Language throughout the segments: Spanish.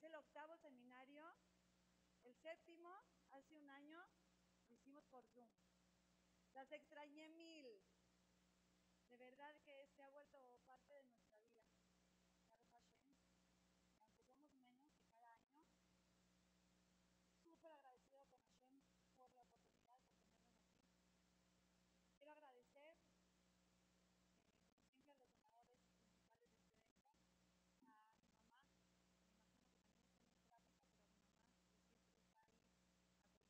Es el octavo seminario, el séptimo, hace un año, lo hicimos por Zoom. Las extrañé mil. De verdad que se ha vuelto parte de nuestra vida. Aunque somos menos que cada año, súper agradecido con Hashem por la oportunidad de tenernos aquí. Quiero agradecer eh, siempre a los donadores principales de este evento, a mi mamá, me imagino que también es muy tráfico,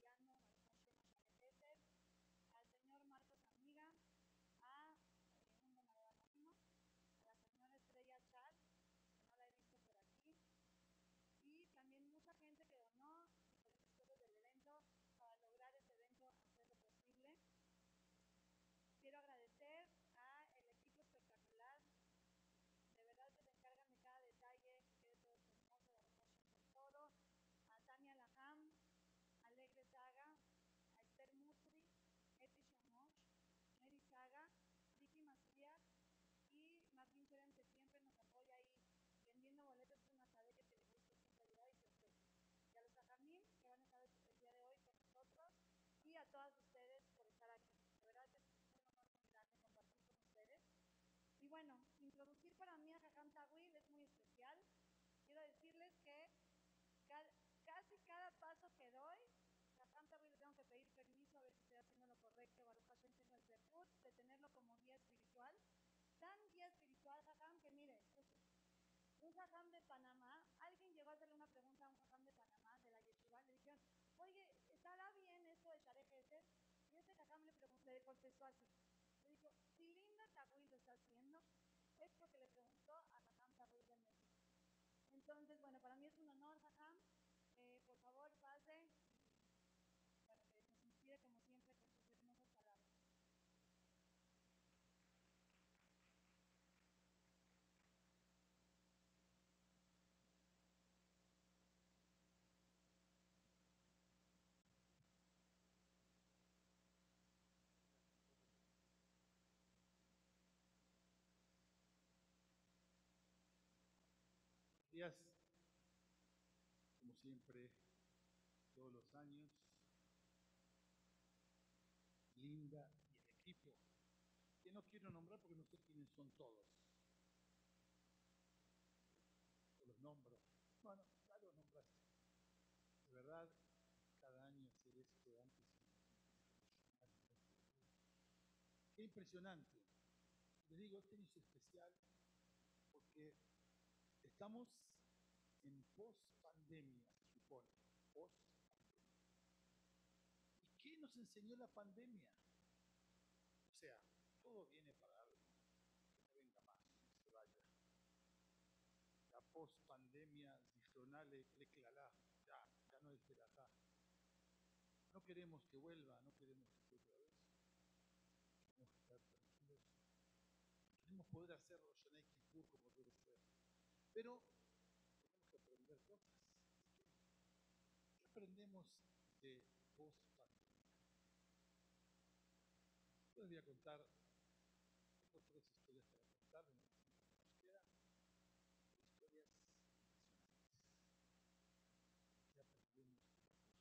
pero mi mamá que siempre está ahí apoyando, a Hashem, a al señor Marcos Amiga, a eh, un donador anónimo, a la señora Estrella Chad, que no la he visto por aquí, y también mucha gente que donó diferentes cosas del evento para lograr este evento hacerlo posible. Quiero agradecer a el equipo espectacular, de verdad que se encargan de cada detalle, que quede todo hermoso, de todo, a Tania Laham, Alegre Saga, a Esther Musri, Eti Shamosh, Mary Saga, Vicky Macías y Martín Cheren que siempre nos apoya ahí vendiendo boletos de una que te gusta siempre ayudar y sorpresa. Y a los ajamín que van a estar el día de hoy con nosotros y a todas ustedes por estar aquí. De verdad es un honor muy compartir con ustedes. Y bueno, introducir para mí a Jajam Tawil es muy especial. Quiero decirles que casi cada paso que doy, Jajam Tawil le tengo que pedir permiso a ver si estoy haciendo lo correcto. Baruch Hashem tengo el de tenerlo como guía espiritual. Tan guía espiritual, Jajam, que mire, un jajam de Panamá, alguien llegó a hacerle una pregunta a un jajam de Panamá, de la yeshiva, le dijeron, oye, ¿estará esto de Sharek Y ese jajam le, le contestó así, le dijo, si Linda Tawil lo está haciendo, es porque le preguntó a jajam Tawil de México. Entonces, bueno, para mí es un honor, jajam, eh, por favor, pase, para que nos inspire como siempre con sus hermosas palabras. Días, como siempre, todos los años, Linda y el equipo, que no quiero nombrar porque no sé quiénes son todos. los nombro. Bueno, ya los nombraste. De verdad, cada año hacer esto. Qué impresionante. Les digo, este es especial porque Estamos en post-pandemia, supone. Post ¿Y qué nos enseñó la pandemia? O sea, todo viene para algo. Que no venga más, que se vaya. La post-pandemia, le clalá, ya, ya no es de acá. No queremos que vuelva, no queremos que otra vez. Queremos estar tranquilos. Queremos poder hacerlo Shanai Kippur como debe ser. Pero tenemos que aprender cosas. ¿Qué aprendemos de post pandemia? Yo les voy a contar, tengo tres historias para contar en el tiempo que nos queda, historias impresionantes. ¿Qué aprendemos de post pandemia?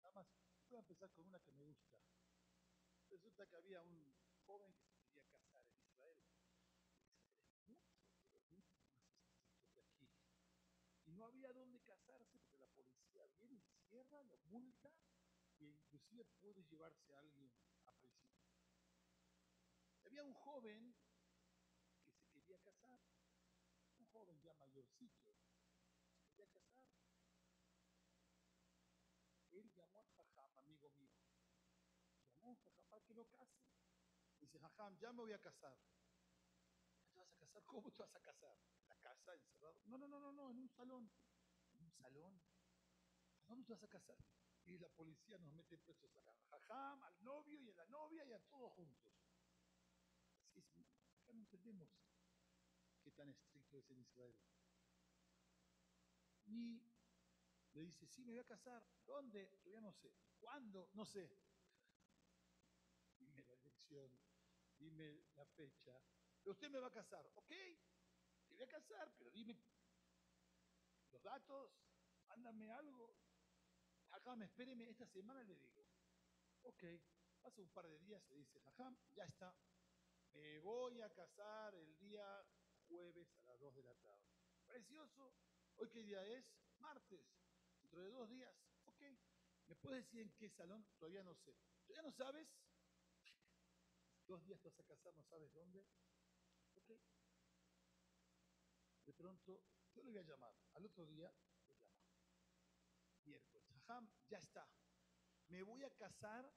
Nada más, voy a empezar con una que me gusta. Resulta que había un joven que se quería casar en Israel. Israel es mucho, pero mucho aquí. Y no había dónde casarse porque la policía viene y cierra, lo multa e inclusive puede llevarse a alguien a prisión. Había un joven que se quería casar, un joven ya mayorcito, se quería casar. Él llamó a Jajam, amigo mío. Llamó a Jajam para que lo case. Dice, Jajam, ya me voy a casar te vas a casar? ¿Cómo te vas a casar? ¿En la casa, encerrado? No, no, no, no, no, en un salón. ¿En un salón? ¿A dónde te vas a casar? Y la policía nos mete presos a Jajam, al novio y a la novia y a todos juntos. Así es, acá no entendemos qué tan estricto es en Israel. Y le dice, sí, me voy a casar. ¿Dónde? Todavía no sé. ¿Cuándo? No sé. Dime la elección, dime la fecha, usted me va a casar, ¿ok? Te voy a casar. pero dime los datos, mándame algo. Jajam, espéreme, esta semana le digo. Ok, pasa un par de días, se dice, Jajam, ya está. Me voy a casar el día jueves a las 2 de la tarde. Precioso. ¿Hoy qué día es? Martes. Dentro de dos días. Ok. ¿Me puedes decir en qué salón? Todavía no sé. ¿Todavía no sabes? Dos días te vas a casar, no sabes dónde. Ok. Pronto, yo le voy a llamar. Al otro día, le llama. Miércoles. Jajam, ya está. Me voy a casar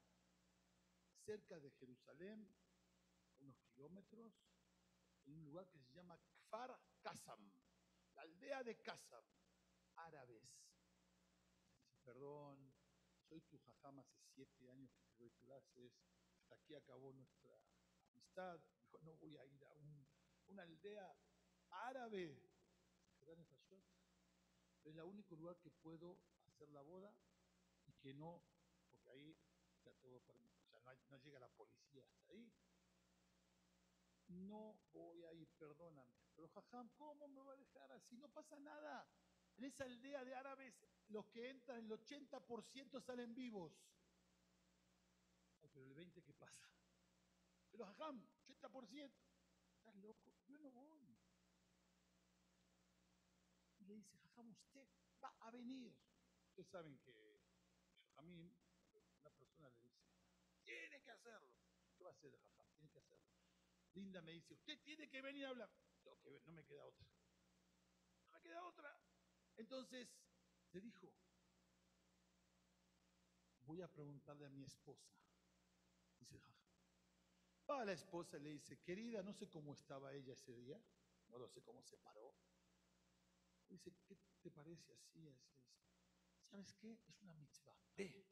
cerca de Jerusalén, unos kilómetros, en un lugar que se llama Kfar Kasam, la aldea de Kasam, árabes. Dice, Perdón, soy tu jajam hace siete años que te doy clases, hasta aquí acabó nuestra amistad. Dijo, no voy a ir a un- una aldea árabe. Es el único lugar que puedo hacer la boda y que no, porque ahí está todo permitido. O sea, no llega la policía hasta ahí. No voy a ir, perdóname. Pero Jajam, ¿cómo me va a dejar así? No pasa nada. En esa aldea de árabes, los que entran, el 80% salen vivos. Ay, pero el 20% ¿qué pasa? Pero Jajam, 80%. ¿Estás loco? Yo no voy. Le dice, Jajam, usted va a venir. Ustedes saben que Jajamín, una persona le dice, tiene que hacerlo. ¿Qué va a hacer Jajam? Tiene que hacerlo. Linda me dice, usted tiene que venir a hablar. Tengo que no me queda otra. No me queda otra. Entonces, se dijo, voy a preguntarle a mi esposa. Dice Jajam. Va a la esposa y le dice, querida, no sé cómo estaba ella ese día, no lo sé cómo se paró. Dice, ¿qué te parece así, así? ¿Sabes qué? Es una mitzvah. Ve.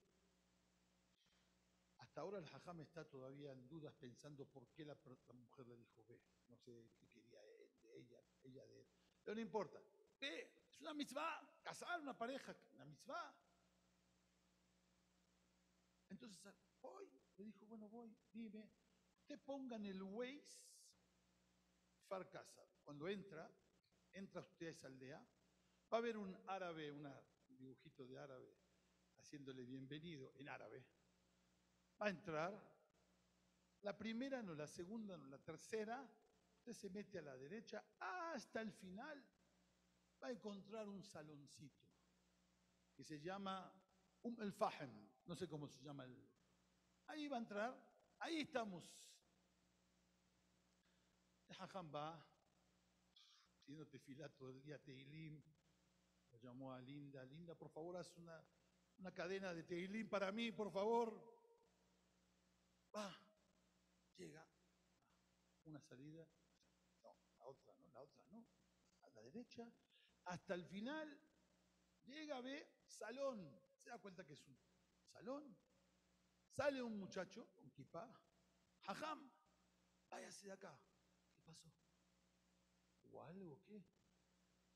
Hasta ahora el hajam está todavía en dudas pensando por qué la, la mujer le dijo ve. No sé qué quería él de ella, ella de él. Pero no importa. Ve, es una mitzvah. Casar una pareja, una mitzvah. Entonces, voy. Le dijo, bueno, voy, dime. Usted ponga en el Waze Farcasa. Cuando entra, entra usted a esa aldea, va a ver un árabe, un dibujito de árabe, haciéndole bienvenido en árabe. Va a entrar, la primera no, la segunda no, la tercera, usted se mete a la derecha hasta el final, va a encontrar un saloncito que se llama Um el Fahem, no sé cómo se llama el. Ahí va a entrar, ahí estamos. El va, haciendo tefilá todo el día, Teilim, lo llamó a Linda, Linda, por favor, haz una, una cadena de Teilim para mí, por favor. Va, llega, una salida, no, la otra no, la otra no, a la derecha, hasta el final, llega, ve, salón, se da cuenta que es un salón, sale un muchacho, un kipá, jajam, váyase de acá, ¿qué pasó? ¿O algo qué?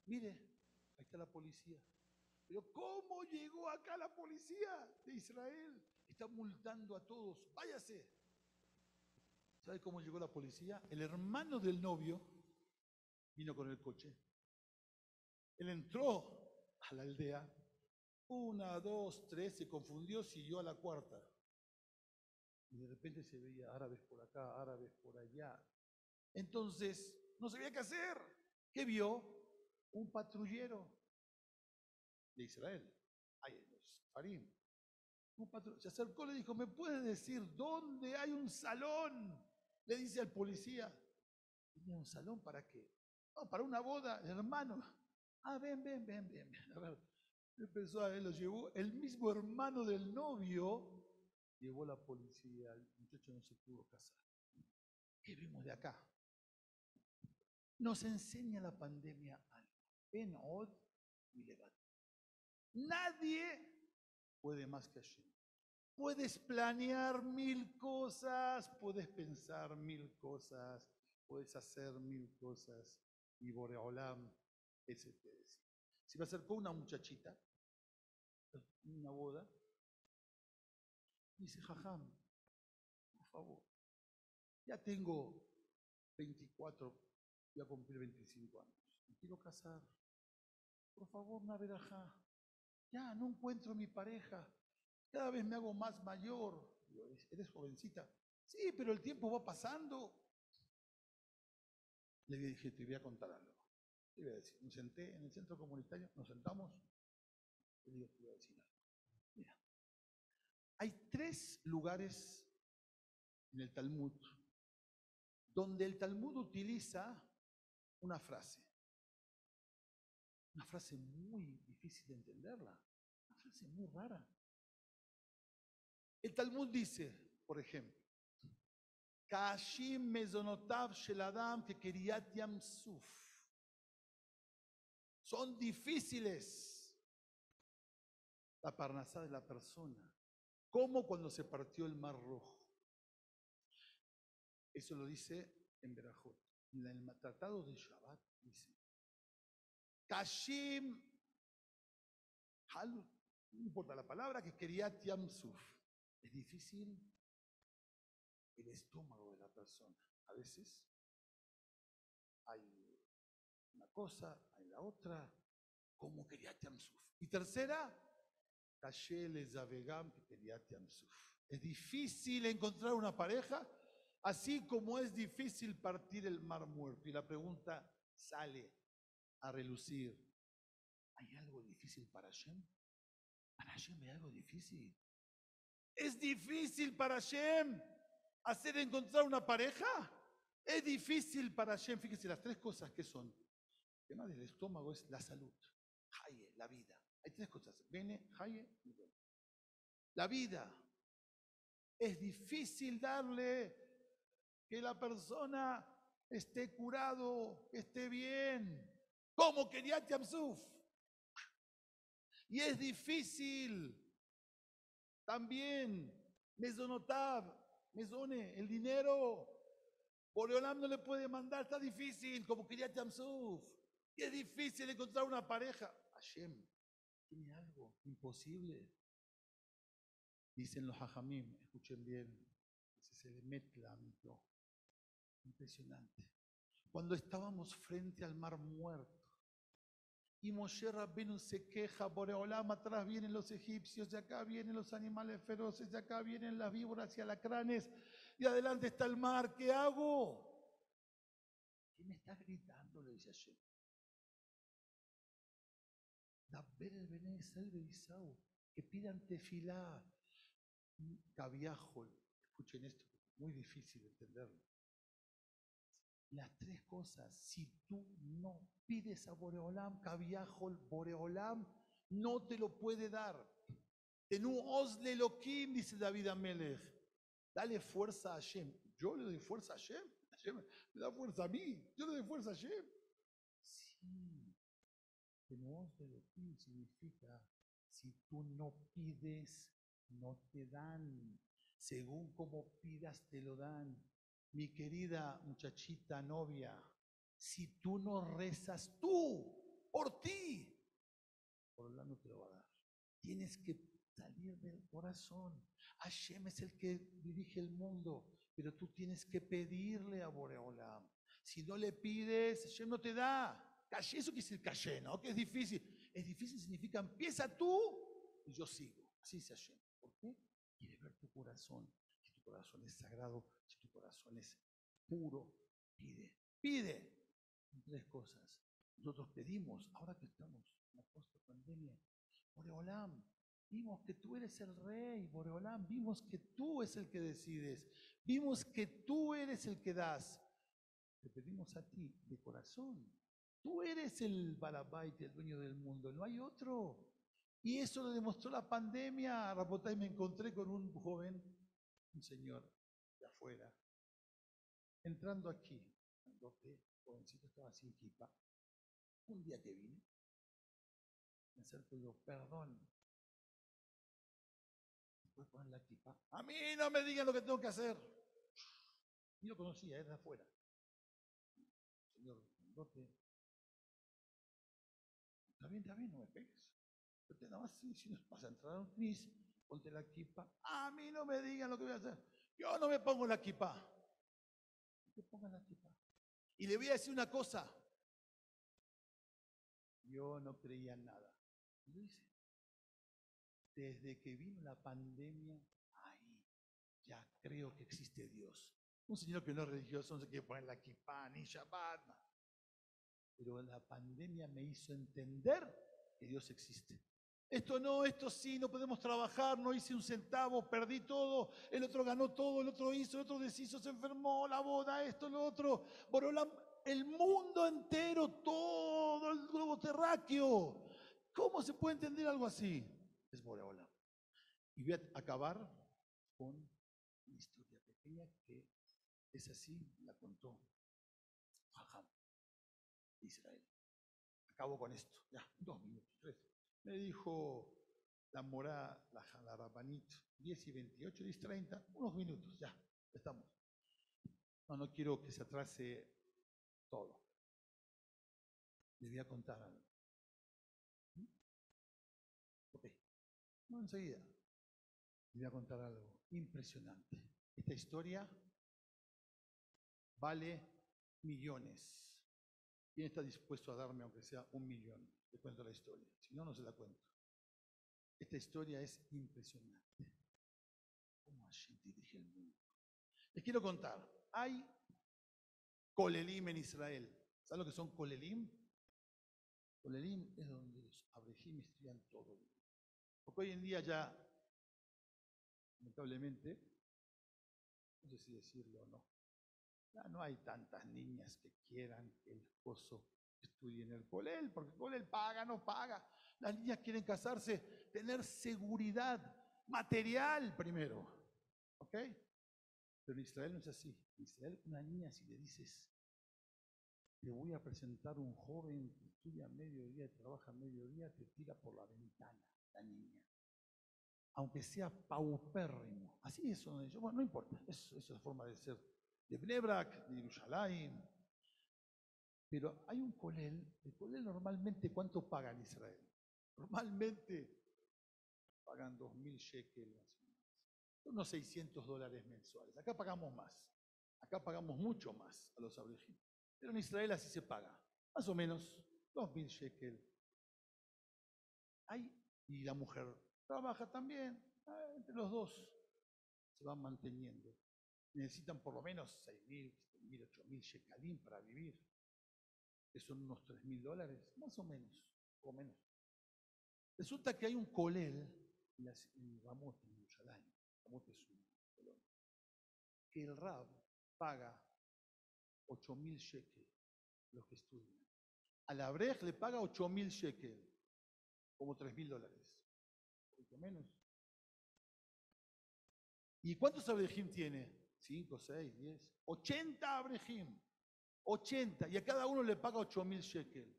Mire, ahí está la policía. Pero ¿cómo llegó acá la policía de Israel? Está multando a todos. Váyase. ¿Sabe cómo llegó la policía? El hermano del novio vino con el coche. Él entró a la aldea. Una, dos, tres, se confundió, siguió a la cuarta. Y de repente se veía árabes por acá, árabes por allá. Entonces, no sabía qué hacer. ¿Qué vio? Un patrullero de Israel. Ahí los Farim. Un patru- se acercó, le dijo, ¿me puedes decir dónde hay un salón? Le dice al policía. ¿Tenía un salón para qué? Para una boda, hermano. Ah, ven, ven, ven, ven. empezó a lo llevó. El mismo hermano del novio llevó la policía. El muchacho no se pudo casar. ¿Qué vimos de acá? Nos enseña la pandemia algo. En Od y Levat. Nadie puede más que Hashem. Puedes planear mil cosas, puedes pensar mil cosas, puedes hacer mil cosas. Y Boreolam, ese te decía. Se me acercó una muchachita, una boda, y dice, Jajam, por favor, ya tengo 24 Voy a cumplir 25 años. Me quiero casar. Por favor, una verajá. Ya, no encuentro mi pareja. Cada vez me hago más mayor. "Eres- jovencita. Sí, pero el tiempo va pasando. Le dije, te voy a contar algo. Le voy a decir, me senté en el centro comunitario, nos sentamos. Le digo, te voy a decir algo. Mira, hay tres lugares en el Talmud donde el Talmud utiliza una frase. Una frase muy difícil de entenderla. Una frase muy rara. El Talmud dice, por ejemplo, Kashim mezonotav shel. Son difíciles la parnasá de la persona, como cuando se partió el mar rojo. Eso lo dice en Berajot. En el tratado de Shabbat dice, Kashim, no importa la palabra, que quería Tiamsuf. Es difícil el estómago de la persona. A veces hay una cosa, hay la otra, como quería Tiamsuf. Y tercera, Kashel Zavegam, que quería Tiamsuf. Es difícil encontrar una pareja, así como es difícil partir el mar muerto. Y la pregunta sale a relucir. ¿Hay algo difícil para Hashem? ¿Para Hashem hay algo difícil? ¿Es difícil para Hashem hacer encontrar una pareja? Es difícil para Hashem. Fíjese las tres cosas que son. El tema del estómago es la salud. Haye, la vida. Hay tres cosas. Bene, Haye. La vida. Es difícil darle que la persona esté curado, esté bien. Como quería Tiamsuf. Y es difícil también mesonotab, mesone, el dinero. Boreolam no le puede mandar, está difícil, como quería Tiamsuf. Y es difícil encontrar una pareja. Hashem, tiene algo imposible. Dicen los hajamim, escuchen bien, se le mezcla Impresionante. Cuando estábamos frente al mar muerto, y Moshe Rabbenu se queja, Boreolam, atrás vienen los egipcios, y acá vienen los animales feroces, y acá vienen las víboras y alacranes, y adelante está el mar, ¿qué hago? ¿Qué me está gritando? Le dice Hashem. Daber el Bené Selve Isau, que pidan tefilá, cabiajol. Escuchen esto, muy difícil de entenderlo. Las tres cosas, si tú no pides a Boreolam, cabiajol, Boreolam no te lo puede dar. Tenú osle loquim, dice David Amelech. Dale fuerza a Hashem. Yo le doy fuerza a Hashem. Hashem me da fuerza a mí. Yo le doy fuerza a Hashem. Sí. Tenú osle loquim significa si tú no pides, no te dan. Según como pidas, te lo dan. Mi querida muchachita novia, si tú no rezas tú por ti, por no te lo va a dar. Tienes que salir del corazón. Hashem es el que dirige el mundo, pero tú tienes que pedirle a Boreolam. Si no le pides, Hashem no te da. Caché, eso quiere decir caché, ¿no? Que es difícil. Es difícil significa empieza tú y yo sigo. Así dice Hashem. ¿Por qué? Quiere ver tu corazón. Corazón es sagrado, si tu corazón es puro, pide. Pide tres cosas. Nosotros pedimos, ahora que estamos en la post-pandemia, Boreolam, vimos que tú eres el rey, Boreolam, vimos que tú es el que decides, vimos que tú eres el que das. Te pedimos a ti de corazón. Tú eres el balabait, el dueño del mundo, no hay otro. Y eso lo demostró la pandemia. Rapotay, me encontré con un joven, un señor de afuera, entrando aquí, que jovencito estaba sin kipa. Un día que vine, me acerco y digo, perdón, ¿puedes poner la kipa? A mí no me digan lo que tengo que hacer. Y lo conocía, era de afuera. Señor Grandote, está bien, está bien, no me pegues. Pero te nada más si, si nos vas a entrar a un tris, ponte la kipa. A mí no me digan lo que voy a hacer. Yo no me pongo la kipa. No te pongas la kipa. Y le voy a decir una cosa. Yo no creía en nada. Lo hice. Desde que vino la pandemia, ahí ya creo que existe Dios. Un señor que no es religioso no se quiere poner la kippah ni Shabbat. Pero la pandemia me hizo entender que Dios existe. Esto no, esto sí, no podemos trabajar, no hice un centavo, perdí todo, el otro ganó todo, el otro hizo, el otro deshizo, se enfermó, la boda, esto, lo otro. Borolam, el mundo entero, todo el globo terráqueo. ¿Cómo se puede entender algo así? Es Boreolam. Y voy a acabar con una historia pequeña que es así, la contó Jajam de Israel. Acabo con esto, ya, dos minutos, tres. Me dijo la morá, la, la Rabanit, 10 y 28, 10 y 30, unos minutos, ya, estamos. No, no quiero que se atrase todo. Le voy a contar algo. ¿Mm? Ok, no enseguida. Le voy a contar algo impresionante. Esta historia vale millones. ¿Quién está dispuesto a darme, aunque sea un millón? Le cuento la historia. Si no, no se la cuento. Esta historia es impresionante. ¿Cómo Hashem dirige el mundo? Les quiero contar. Hay Colelim en Israel. ¿Saben lo que son Colelim? Colelim es donde los abrejim estudian todo. Porque hoy en día ya, lamentablemente, no sé si decirlo o no, ya no hay tantas niñas que quieran que el esposo estudie en el colel, porque el colel paga, no paga. Las niñas quieren casarse, tener seguridad material primero. ¿Ok? Pero en Israel no es así. En Israel una niña si le dices, te voy a presentar un joven que estudia a mediodía trabaja a mediodía, te tira por la ventana la niña. Aunque sea paupérrimo. Así es son ellos. Bueno, no importa. Es, es la forma de ser de Bnebrak, de Jerusalén. Pero hay un colel. El colel normalmente, ¿cuánto paga en Israel? Normalmente pagan 2.000 shekels. Unos 600 dólares mensuales. Acá pagamos más. Acá pagamos mucho más a los abrejim. Pero en Israel así se paga. Más o menos 2.000 shekels. Hay, y la mujer trabaja también. eh, Entre los dos se van manteniendo. Necesitan por lo menos 6.000, 7.000, 8.000 shekalim para vivir. Que son unos 3.000 dólares. Más o menos. O menos. Resulta que hay un colel en, la- en es un colonia. Que el Rab paga 8.000 shekel los que estudian. Al Abrej le paga 8.000 shekel, como 3.000 dólares. Un poquito menos. ¿Y cuántos Abrejim tiene? 5, 6, 10. 80 Abrejim. 80. Y a cada uno le paga 8.000 shekel.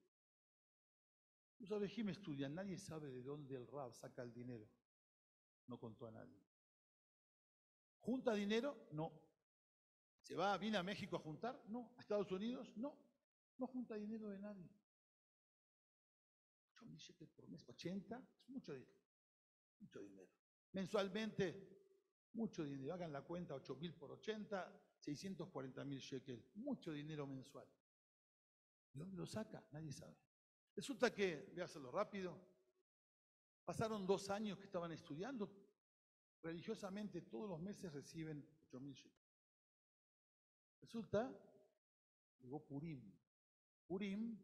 Los Abrejim estudian, nadie sabe de dónde el Rab saca el dinero. No contó a nadie. ¿Junta dinero? No. ¿Se va, viene a México a juntar? No. ¿A Estados Unidos? No. No junta dinero de nadie. 8 mil por mes. 80 es mucho dinero. Mucho dinero. Mensualmente, mucho dinero. Hagan la cuenta, 8 mil por 80, 640 mil shekels. Mucho dinero mensual. ¿De dónde lo saca? Nadie sabe. Resulta que, voy a hacerlo rápido, pasaron dos años que estaban estudiando. Religiosamente todos los meses reciben 8 mil shekels. Resulta, llegó Purim. Purim,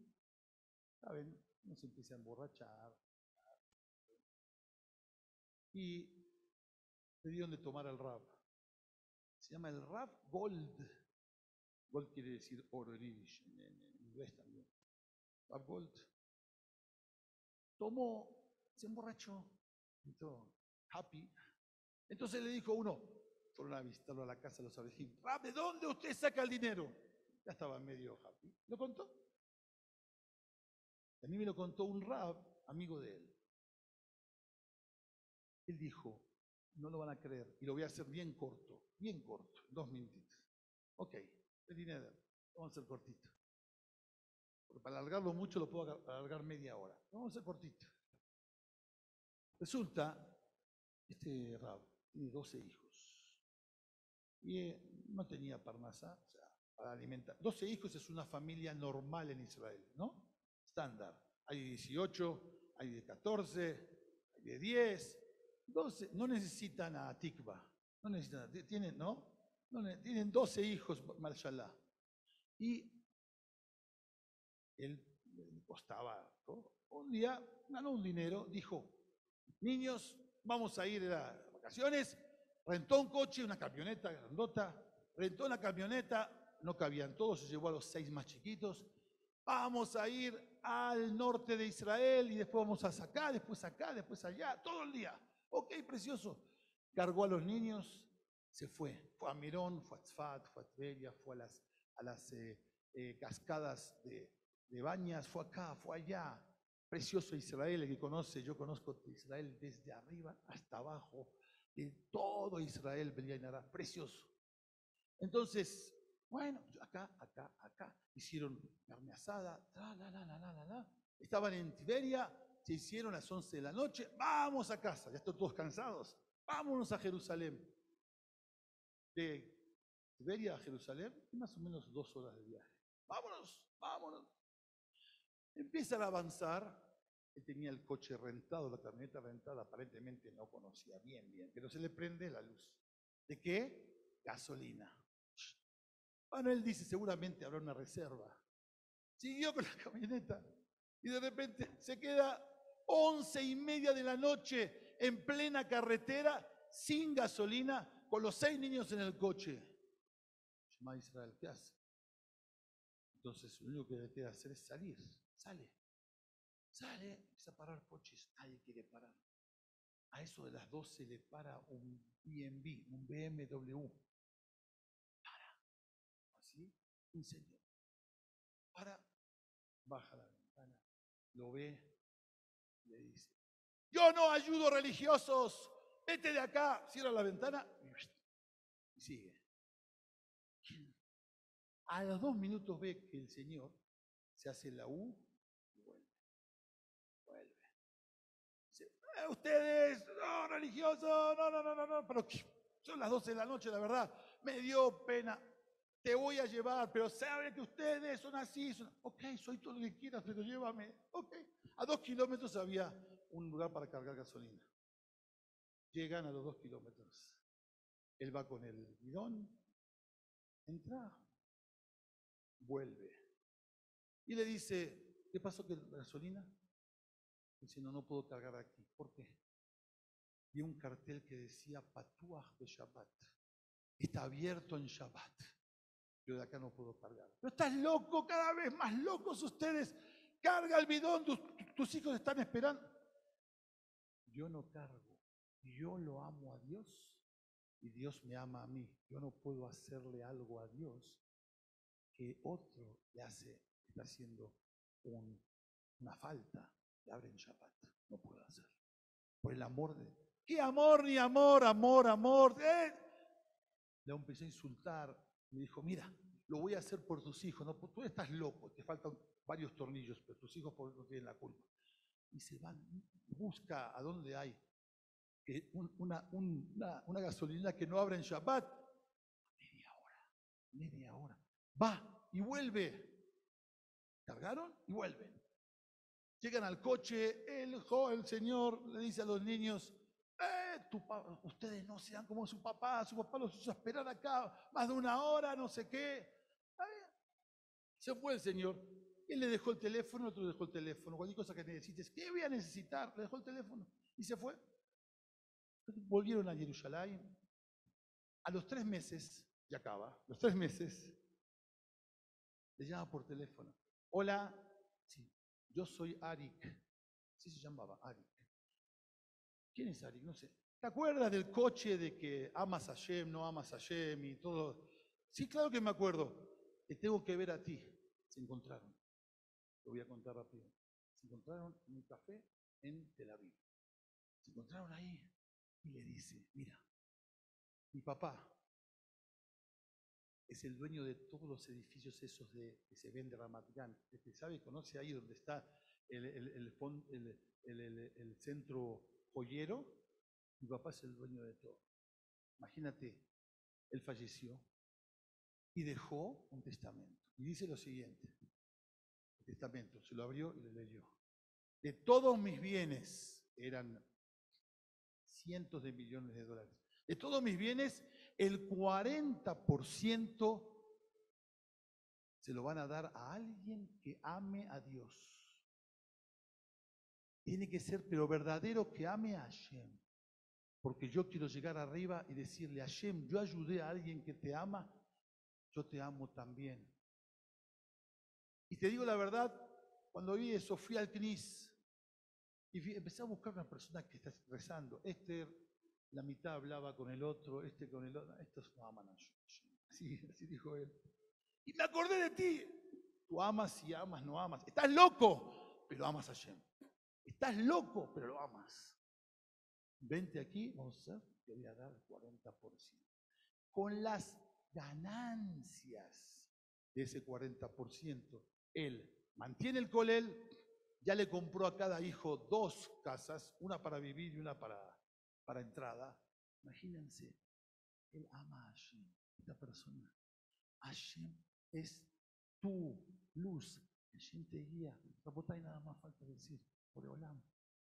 ¿saben? Uno se empieza a emborrachar. Y le dieron de tomar al Rab. Se llama el Rab Gold. Gold quiere decir oro en yiddish, en, inglés también. Rab Gold. Tomó, se emborrachó, entró happy. Entonces le dijo uno, fueron a visitarlo a la casa de los abejim. Rab, ¿de dónde usted saca el dinero? Ya estaba medio happy. ¿Lo contó? A me lo contó un rab, amigo de él. Él dijo, no lo van a creer, y lo voy a hacer bien corto, bien corto, dos minutitos. Ok, el vamos a hacer cortito. Porque para alargarlo mucho lo puedo alar- alargar media hora. Vamos a hacer cortito. Resulta, este rab tiene 12 hijos. Y eh, no tenía parnasá, o sea, para alimentar. 12 hijos es una familia normal en Israel, ¿no? Estándar. Hay de 18, hay de 14, hay de 10, 12. No necesitan a Tikva. No necesitan, ti- tienen, ¿no? No ne- tienen 12 hijos, mashallah. Y él costaba todo. Un día ganó un dinero, dijo, niños, vamos a ir a vacaciones, rentó un coche, una camioneta grandota, rentó una camioneta, no cabían todos, se llevó a los seis más chiquitos, vamos a ir al norte de Israel y después vamos a acá, después acá, después allá, todo el día. Ok, precioso. Cargó a los niños, se fue. Fue a Mirón, fue a Tzfat, fue a Tveria, fue a las, a las eh, eh, cascadas de, de Bañas, fue acá, fue allá. Precioso Israel, el que conoce, yo conozco Israel desde arriba hasta abajo, de todo Israel, Belianara, precioso. Entonces, bueno, acá, acá, acá, hicieron carne asada, la, la, la, la, la, la. estaban en Tiberia, se hicieron las 11 de la noche, vamos a casa, ya están todos cansados, vámonos a Jerusalén. De Tiberia a Jerusalén, más o menos dos horas de viaje. Vámonos, vámonos. Empiezan a avanzar. Él tenía el coche rentado, la camioneta rentada, aparentemente no conocía bien, bien, pero se le prende la luz. ¿De qué? Gasolina. Bueno, él dice, seguramente habrá una reserva. Siguió con la camioneta y de repente se queda once y media de la noche en plena carretera, sin gasolina, con los seis niños en el coche. Shema Israel, ¿qué hace? Entonces, lo único que queda hacer es salir. Sale. Sale, empieza a parar coches. Nadie quiere parar. A eso de las 12 le para un BNB, un BMW. Para. Así, un señor. Para, baja la ventana, lo ve, le dice, yo no ayudo religiosos, vete de acá, cierra la ventana y sigue. A los dos minutos ve que el señor se hace la U y vuelve. Vuelve. Dice, "Eh, ustedes, no, religiosos, no, no, no, no, no, pero son las 12 de la noche, la verdad, me dio pena. Te voy a llevar, pero sabe que ustedes son así. Son... Ok, soy todo lo que quieras, pero llévame. Ok. A dos kilómetros había un lugar para cargar gasolina. Llegan a los dos kilómetros. Él va con el bidón, entra, vuelve. Y le dice, ¿qué pasó con la gasolina? Dice, no, no puedo cargar aquí. ¿Por qué? Vi un cartel que decía Patuach de Shabbat. Está abierto en Shabbat. Yo de acá no puedo cargar. Pero estás loco, cada vez más locos ustedes. Carga el bidón, tus, hijos están esperando. Yo no cargo. Yo lo amo a Dios y Dios me ama a mí. Yo no puedo hacerle algo a Dios que otro le hace, está haciendo un- una falta. Le abre en Shabbat. No puedo hacerlo. Por el amor de. ¿Qué amor ni amor, amor, amor? ¡Eh! Le empecé a insultar. Me dijo, mira, lo voy a hacer por tus hijos. No, tú estás loco, te faltan varios tornillos, pero tus hijos no tienen la culpa. Y se van, busca a dónde hay un- una, un- una, una gasolina que no abra en Shabbat. Media hora, media hora. Va y vuelve. Cargaron y vuelven. Llegan al coche, el, el señor le dice a los niños, "Eh, ustedes no sean como su papá, su papá los hizo esperar acá más de una hora, no sé qué. Se fue el señor. Él le dejó el teléfono, el otro le dejó el teléfono. Cualquier cosa que necesites, ¿qué voy a necesitar? Le dejó el teléfono y se fue. Volvieron a Jerusalén. A los tres meses, ya acaba, los tres meses, le llama por teléfono. Hola, sí, yo soy Arik. Sí se llamaba Arik. ¿Quién es Arik? No sé. ¿Te acuerdas del coche de que amas a Shem, no amas a Shem y todo? Sí, claro que me acuerdo. Te tengo que ver a ti. Se encontraron. Lo voy a contar rápido. Se encontraron en un café en Tel Aviv. Se encontraron ahí y le dice, mira, mi papá es el dueño de todos los edificios esos de, que se ven de Ramat Gan. Que sabe, conoce ahí donde está el centro joyero. Mi papá es el dueño de todo. Imagínate, él falleció y dejó un testamento. Y dice lo siguiente, el testamento, se lo abrió y lo leyó. De todos mis bienes, eran cientos de millones de dólares, de todos mis bienes, el 40% se lo van a dar a alguien que ame a Dios. Tiene que ser, pero verdadero, que ame a Hashem. Porque yo quiero llegar arriba y decirle, Hashem, yo ayudé a alguien que te ama, yo te amo también. Y te digo la verdad, cuando vi eso, fui al CNIS y empecé a buscar una persona que está rezando. Este, la mitad hablaba con el otro, este con el otro. Estos no aman. Así, así dijo él. Y me acordé de ti. Tú amas y amas, no amas. Estás loco, pero amas a Hashem. Estás loco, pero lo amas. Vente aquí, vamos a hacer, te voy a dar el 40%. Con las ganancias de ese 40%, él mantiene el colel, ya le compró a cada hijo dos casas, una para vivir y una para, para entrada. Imagínense, él ama a Hashem, esta persona. Hashem es tu luz. Hashem te guía. Rapotay nada más falta decir, Boreolam,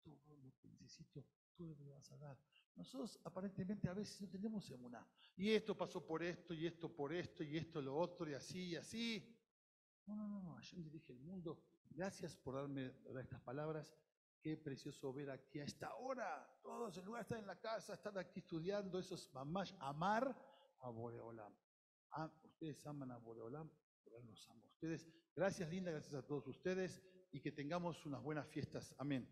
todo lo que necesito, me lo vas a dar. Nosotros aparentemente a veces no tenemos emuná. Y esto pasó por esto, y esto por esto, y esto lo otro, y así, y así. No, no, no, no. Hashem dirige el mundo. Gracias por darme dar estas palabras. Qué precioso ver aquí a esta hora. Todos en lugar de estar en la casa, estar aquí estudiando, eso es mamás, amar a Boreolam. Ah, ustedes aman a Boreolam, Boreolam los ama a ustedes. Gracias, Linda, gracias a todos ustedes y que tengamos unas buenas fiestas. Amén.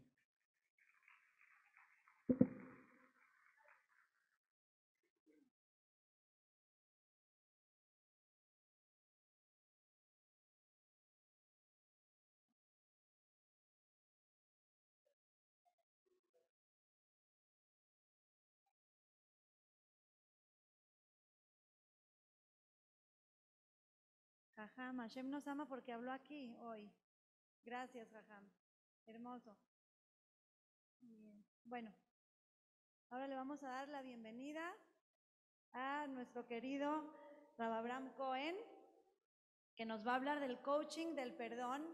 Jajam, Hashem nos ama porque habló aquí hoy. Gracias, Jajam. Hermoso. Bueno, ahora le vamos a dar la bienvenida a nuestro querido Rababram Cohen, que nos va a hablar del coaching del perdón.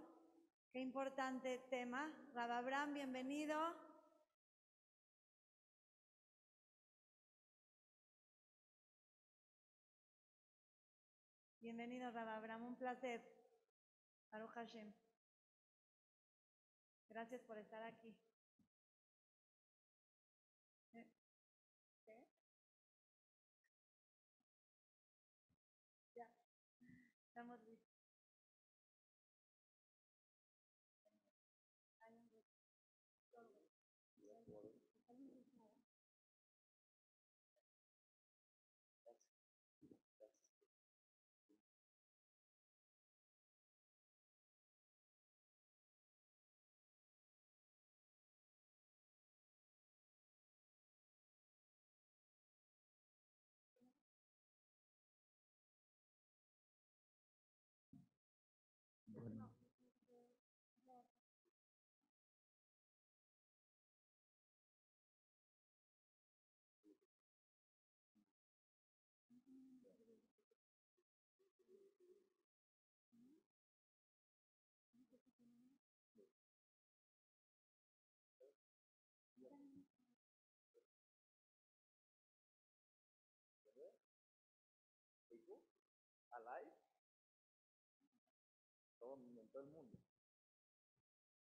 Qué importante tema. Rababram, bienvenido. Bienvenido, Rababram. Un placer. Baruch Hashem. Gracias por estar aquí.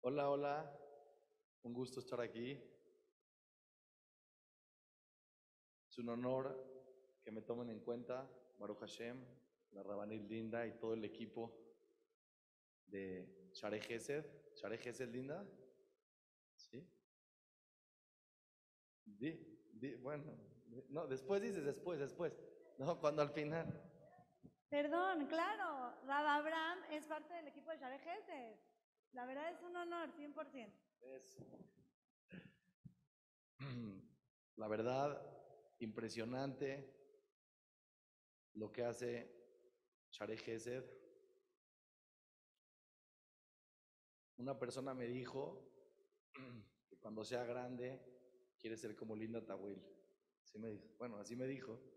Hola, hola. Un gusto estar aquí. Es un honor que me tomen en cuenta, Baruch Hashem, la Rabanil Linda y todo el equipo de Share Gesed. ¿Share Gesed Linda? ¿Sí? Di, di, bueno, no, después dices, después, después. No, cuando al final. Perdón, claro, Rababram es parte del equipo de Share. La verdad es un honor, 100%. Eso. La verdad, impresionante lo que hace Share Gesed. Una persona me dijo que cuando sea grande quiere ser como Linda Tawil. Así me dijo. Bueno, así me dijo.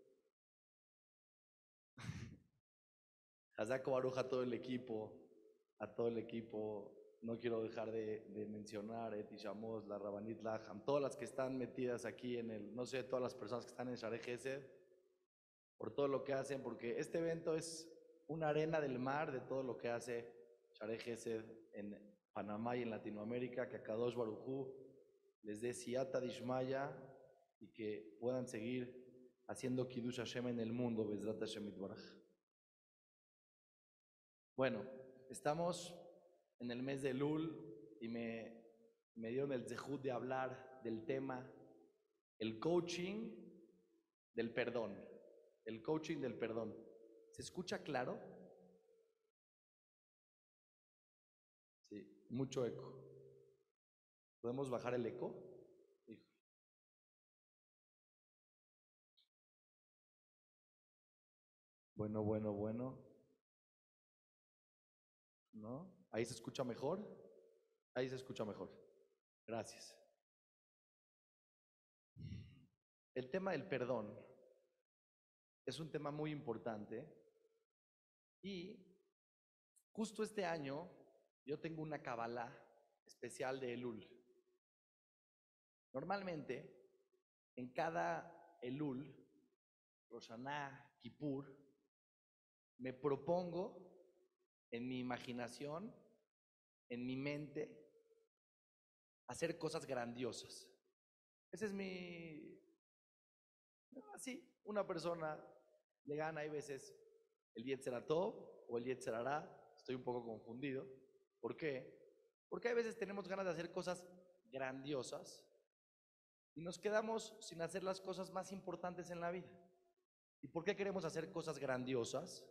Hazako Baruch a todo el equipo, a todo el equipo. No quiero dejar de, de mencionar Eti Shamos, la Rabanit Laham, todas las que están metidas aquí en el, no sé, todas las personas que están en Share Gesed, por todo lo que hacen, porque este evento es una arena del mar de todo lo que hace Share Gesed en Panamá y en Latinoamérica, que a Kadosh Barujú les dé siata dishmaya y que puedan seguir haciendo Kiddush Hashem en el mundo, Bezrat Hashem Itbaraj. Bueno, estamos en el mes de Lul y me, me dieron el zehut de hablar del tema el coaching del perdón. El coaching del perdón. ¿Se escucha claro? Sí, mucho eco. ¿Podemos bajar el eco? Bueno, bueno, bueno. ¿No? ¿Ahí se escucha mejor? Ahí se escucha mejor. Gracias. El tema del perdón es un tema muy importante y justo este año yo tengo una cabala especial de Elul. Normalmente, en cada Elul, Roshaná, Kippur, me propongo en mi imaginación, en mi mente, hacer cosas grandiosas. Ese es mi... Así, una persona le gana, hay veces, el Yetzeratov o el Yetzerará, estoy un poco confundido. ¿Por qué? Porque a veces tenemos ganas de hacer cosas grandiosas y nos quedamos sin hacer las cosas más importantes en la vida. ¿Y por qué queremos hacer cosas grandiosas?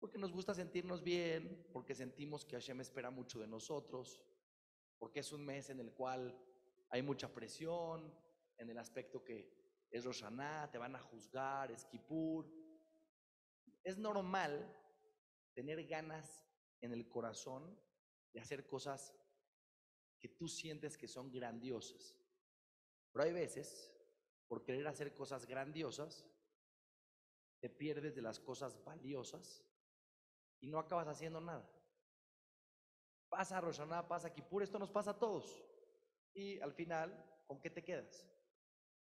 Porque nos gusta sentirnos bien, porque sentimos que Hashem espera mucho de nosotros, porque es un mes en el cual hay mucha presión, en el aspecto que es Roshaná, te van a juzgar, es Kippur. Es normal tener ganas en el corazón de hacer cosas que tú sientes que son grandiosas. Pero hay veces, por querer hacer cosas grandiosas, te pierdes de las cosas valiosas y no acabas haciendo nada. Pasa Roshaná, pasa Kippur, esto nos pasa a todos. Y al final, ¿con qué te quedas?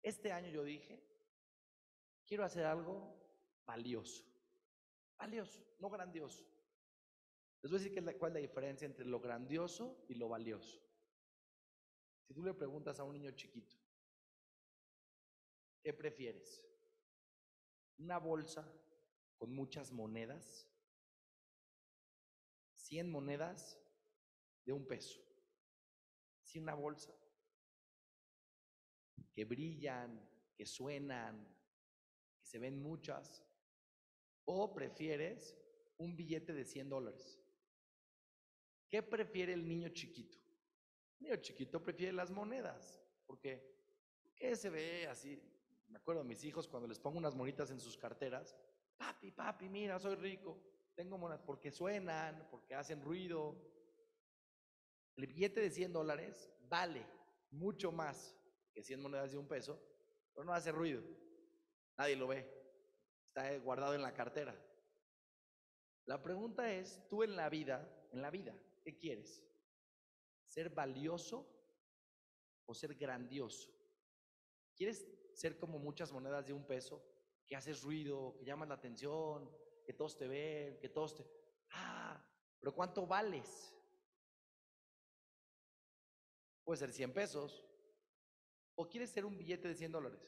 Este año yo dije, quiero hacer algo valioso. Valioso, no grandioso. Les voy a decir cuál es la diferencia entre lo grandioso y lo valioso. Si tú le preguntas a un niño chiquito, ¿qué prefieres? ¿Una bolsa con muchas monedas? 100 monedas de un peso. Sí, una bolsa que brillan, que suenan, que se ven muchas. ¿O prefieres un billete de 100 dólares? ¿Qué prefiere el niño chiquito? El niño chiquito prefiere las monedas, porque ¿qué se ve así? Me acuerdo mis hijos cuando les pongo unas monitas en sus carteras. Papi, papi, mira, soy rico. Tengo monedas porque suenan, porque hacen ruido. El billete de 100 dólares vale mucho más que 100 monedas de un peso, pero no hace ruido. Nadie lo ve. Está guardado en la cartera. La pregunta es, tú en la vida, en la vida, ¿qué quieres? ¿Ser valioso o ser grandioso? ¿Quieres ser como muchas monedas de un peso, que haces ruido, que llamas la atención, que todos te ven, que todos te... Ah, pero ¿cuánto vales? Puede ser 100 pesos. ¿O quieres ser un billete de 100 dólares?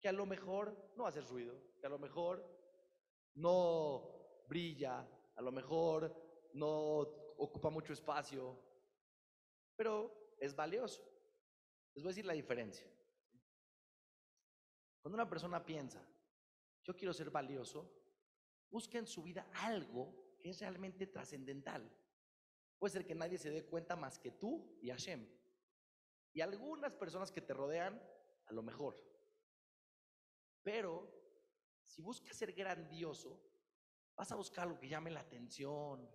Que a lo mejor no haces ruido, que a lo mejor no brilla, a lo mejor no ocupa mucho espacio, pero es valioso. Les voy a decir la diferencia. Cuando una persona piensa, yo quiero ser valioso, busca en su vida algo que es realmente trascendental. Puede ser que nadie se dé cuenta más que tú y Hashem. Y algunas personas que te rodean, a lo mejor. Pero si buscas ser grandioso, vas a buscar algo que llame la atención,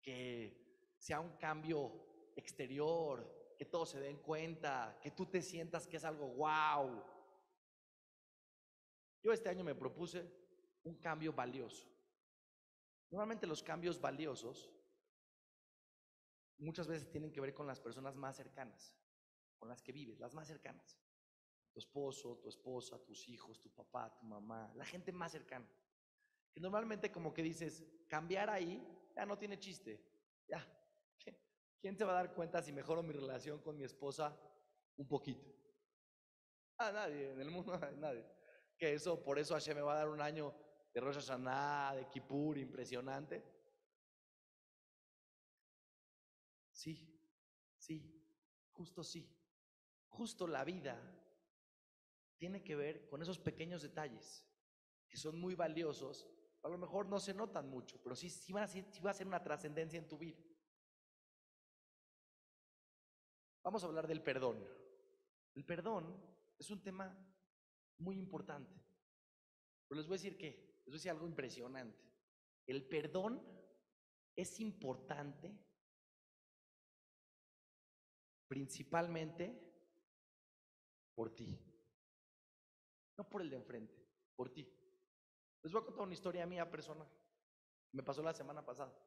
que sea un cambio exterior, que todos se den cuenta, que tú te sientas que es algo wow. Yo este año me propuse un cambio valioso. Normalmente los cambios valiosos muchas veces tienen que ver con las personas más cercanas, con las que vives, las más cercanas. Tu esposo, tu esposa, tus hijos, tu papá, tu mamá, la gente más cercana. Que normalmente como que dices, cambiar ahí ya no tiene chiste. Ya. ¿Quién se va a dar cuenta si mejoro mi relación con mi esposa un poquito? Ah, nadie, en el mundo nadie. Que eso, por eso Hashem me va a dar un año de Rosh Hashanah, de Kippur, impresionante. Sí, sí, justo sí. Justo la vida tiene que ver con esos pequeños detalles que son muy valiosos. A lo mejor no se notan mucho, pero sí, a, sí va a ser una trascendencia en tu vida. Vamos a hablar del perdón. El perdón es un tema muy importante. Pero les voy a decir que, les voy a decir algo impresionante. El perdón es importante principalmente por ti. No por el de enfrente, por ti. Les voy a contar una historia mía personal. Me pasó la semana pasada.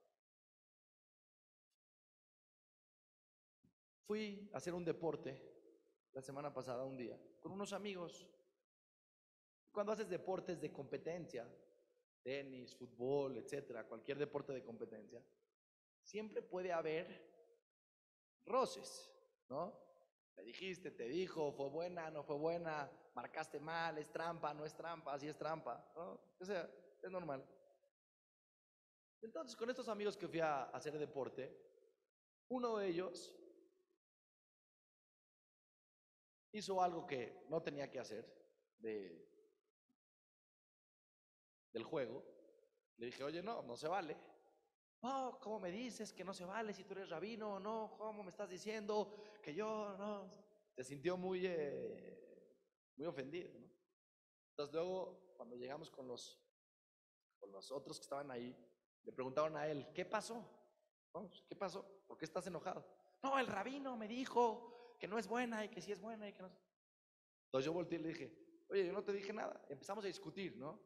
Fui a hacer un deporte la semana pasada, un día, con unos amigos. Cuando haces deportes de competencia, tenis, fútbol, etcétera, cualquier deporte de competencia, siempre puede haber roces, ¿no? Me dijiste, te dijo, fue buena, no fue buena, marcaste mal, es trampa, no es trampa, sí es trampa, ¿no? O sea, es normal. Entonces, con estos amigos que fui a hacer deporte, uno de ellos hizo algo que no tenía que hacer de, del juego. Le dije, oye, no, no se vale. No, ¿cómo me dices que no se vale si tú eres rabino? No, ¿cómo me estás diciendo que yo no? Se sintió muy, eh, muy ofendido. ¿no? Entonces luego, cuando llegamos con los, con los otros que estaban ahí, le preguntaron a él, ¿qué pasó? ¿Qué pasó? ¿Por qué estás enojado? No, el rabino me dijo que no es buena y que sí es buena y que no. Entonces yo volteé y le dije, oye, yo no te dije nada. Empezamos a discutir, no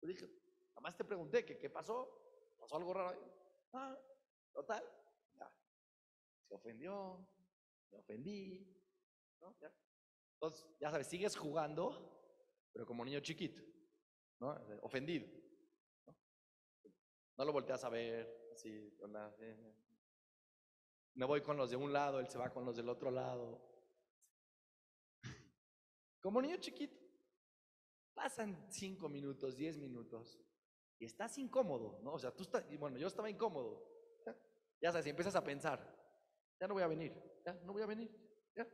le dije, nada más te pregunté que qué pasó. ¿Pasó algo raro ahí? Ah, total. Ya. Se ofendió, me ofendí. ¿no? Entonces, ya sabes, sigues jugando, pero como niño chiquito, ¿no? Ofendido. ¿no? Lo volteas a ver, así, hola, eh. Me voy con los de un lado, él se va con los del otro lado. Como niño chiquito. Pasan cinco minutos, diez minutos, y estás incómodo, ¿no? O sea, tú estás, bueno, yo estaba incómodo. ¿ya? sabes, y empiezas a pensar, ya no voy a venir, ya no voy a venir, ya,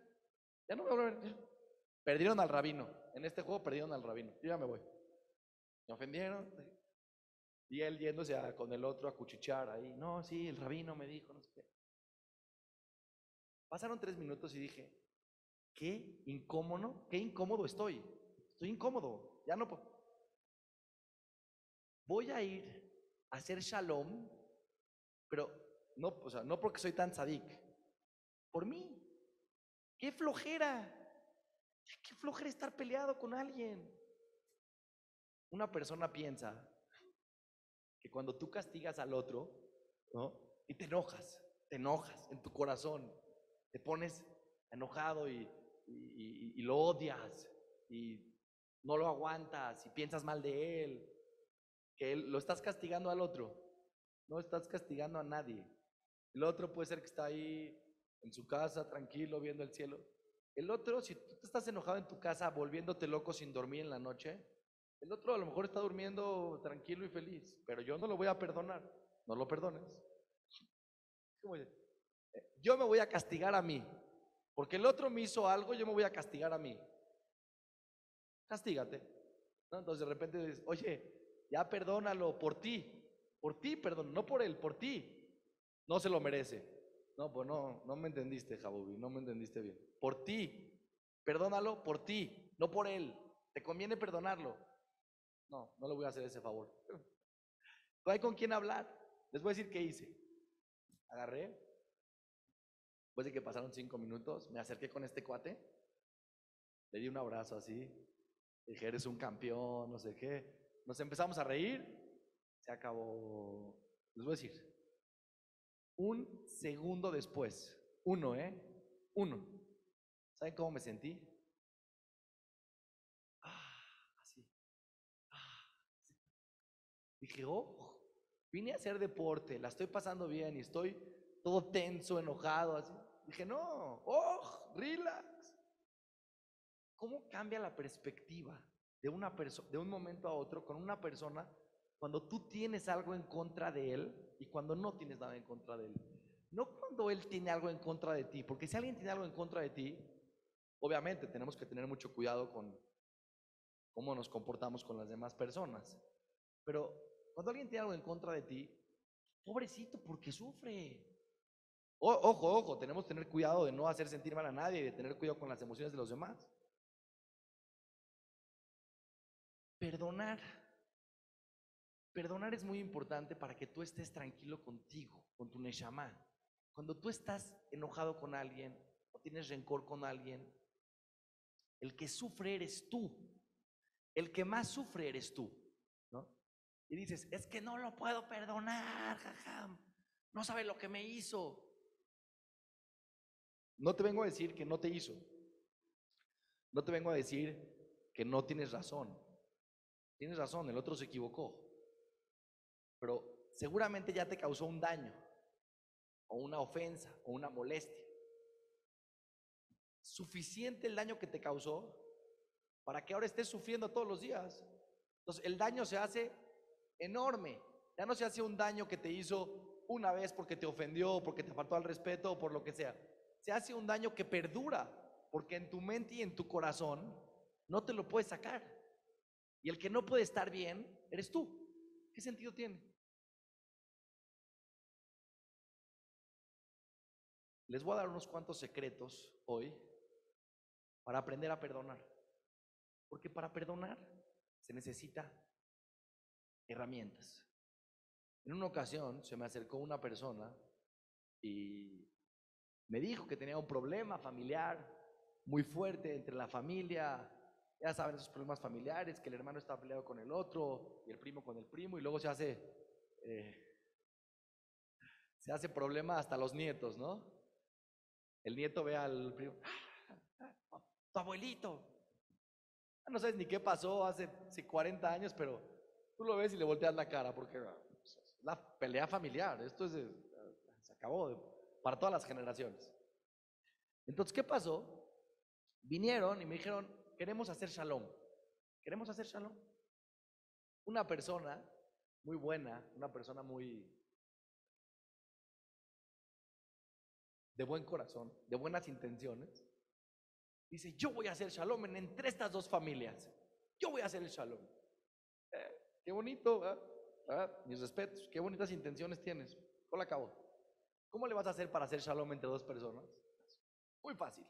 ya no voy a venir. Perdieron al rabino, en este juego perdieron al rabino, yo ya me voy. Me ofendieron, y él yéndose con el otro a cuchichear ahí, no, sí, el rabino me dijo, no sé qué. Pasaron tres minutos y dije, qué incómodo, qué incómodo estoy, estoy incómodo, ya no puedo voy a ir a hacer shalom, pero no, o sea, no porque soy tan sadik, por mí. Qué flojera, qué flojera estar peleado con alguien. Una persona piensa que cuando tú castigas al otro, ¿no? Y te enojas, te enojas en tu corazón, te pones enojado y, y- y- y lo odias y no lo aguantas y piensas mal de él que él- lo estás castigando al otro, no estás castigando a nadie. El otro puede ser que está ahí en su casa, tranquilo, viendo el cielo. El otro, si tú te estás enojado en tu casa, volviéndote loco sin dormir en la noche, el otro a lo mejor está durmiendo tranquilo y feliz, pero yo no lo voy a perdonar, no lo perdones. Eh, Yo me voy a castigar a mí, porque el otro me hizo algo, yo me voy a castigar a mí. Castígate. ¿no? Entonces de repente dices, oye, ya perdónalo por ti, por ti, perdón, no por él, por ti. No se lo merece. No, pues no, no me entendiste, Jabubi, no me entendiste bien. Por ti, perdónalo por ti, no por él. Te conviene perdonarlo. No, no le voy a hacer ese favor. No hay con quién hablar. Les voy a decir qué hice. Agarré, después de que pasaron cinco minutos, me acerqué con este cuate, le di un abrazo así, dije, eres un campeón, no sé qué. Nos empezamos a reír, Se acabó. Les voy a decir. Un segundo después. Uno, ¿eh? Uno. ¿Saben cómo me sentí? Ah, así. Ah. Dije, oh, vine a hacer deporte, la estoy pasando bien y estoy todo tenso, enojado. Así. Dije, no, oh, relax. ¿Cómo cambia la perspectiva de, una de un momento a otro con una persona cuando tú tienes algo en contra de él y cuando no tienes nada en contra de él? No cuando él tiene algo en contra de ti, porque si alguien tiene algo en contra de ti, obviamente tenemos que tener mucho cuidado con cómo nos comportamos con las demás personas. Pero cuando alguien tiene algo en contra de ti, pobrecito, porque sufre. Ojo, ojo, tenemos que tener cuidado de no hacer sentir mal a nadie de tener cuidado con las emociones de los demás. Perdonar. Perdonar es muy importante para que tú estés tranquilo contigo, con tu neshama. Cuando tú estás enojado con alguien o tienes rencor con alguien, el que sufre eres tú. El que más sufre eres tú, ¿no? Y dices, es que no lo puedo perdonar, jajam. No sabe lo que me hizo. No te vengo a decir que no te hizo. No te vengo a decir que no tienes razón. Tienes razón, el otro se equivocó. Pero seguramente ya te causó un daño, o una ofensa, o una molestia. Suficiente el daño que te causó para que ahora estés sufriendo todos los días. Entonces, el daño se hace enorme. Ya no se hace un daño que te hizo una vez porque te ofendió, porque te faltó al respeto o por lo que sea. Se hace un daño que perdura, porque en tu mente y en tu corazón no te lo puedes sacar. Y el que no puede estar bien, eres tú. ¿Qué sentido tiene? Les voy a dar unos cuantos secretos hoy para aprender a perdonar. Porque para perdonar se necesita herramientas. En una ocasión se me acercó una persona y me dijo que tenía un problema familiar muy fuerte entre la familia. Ya saben esos problemas familiares, que el hermano está peleado con el otro y el primo con el primo y luego se hace, eh, se hace problema hasta los nietos, ¿no? El nieto ve al primo, "Ah, tu abuelito. Ah, No sabes ni qué pasó hace, hace 40 años, pero tú lo ves y le volteas la cara porque ah, es la pelea familiar. Esto es, se acabó para todas las generaciones. Entonces, ¿qué pasó? Vinieron y me dijeron, queremos hacer shalom. Queremos hacer shalom. Una persona muy buena, una persona muy de buen corazón, de buenas intenciones, dice, yo voy a hacer shalom en- entre estas dos familias. Yo voy a hacer el shalom. Eh, qué bonito. ¿verdad? Mis respetos, qué bonitas intenciones tienes. ¿Cómo la acabo? ¿Cómo le vas a hacer para hacer shalom entre dos personas? Muy fácil.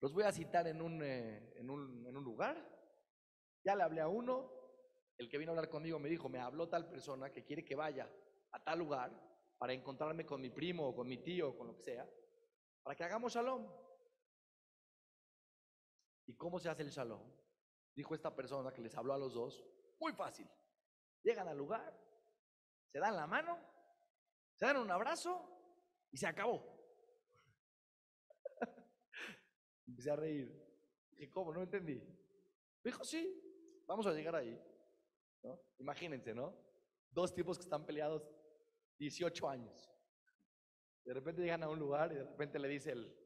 Los voy a citar en un, eh, en un, en un lugar. Ya le hablé a uno. El que vino a hablar conmigo me dijo, me habló tal persona que quiere que vaya a tal lugar para encontrarme con mi primo o con mi tío o con lo que sea, para que hagamos shalom. ¿Y cómo se hace el shalom? Dijo esta persona que les habló a los dos. Muy fácil. Llegan al lugar, se dan la mano, se dan un abrazo y se acabó. Empecé a reír. Dije, ¿cómo? No entendí. Me dijo, sí, vamos a llegar ahí. Imagínense, ¿no? Dos tipos que están peleados 18 años. De repente llegan a un lugar y de repente le dice el,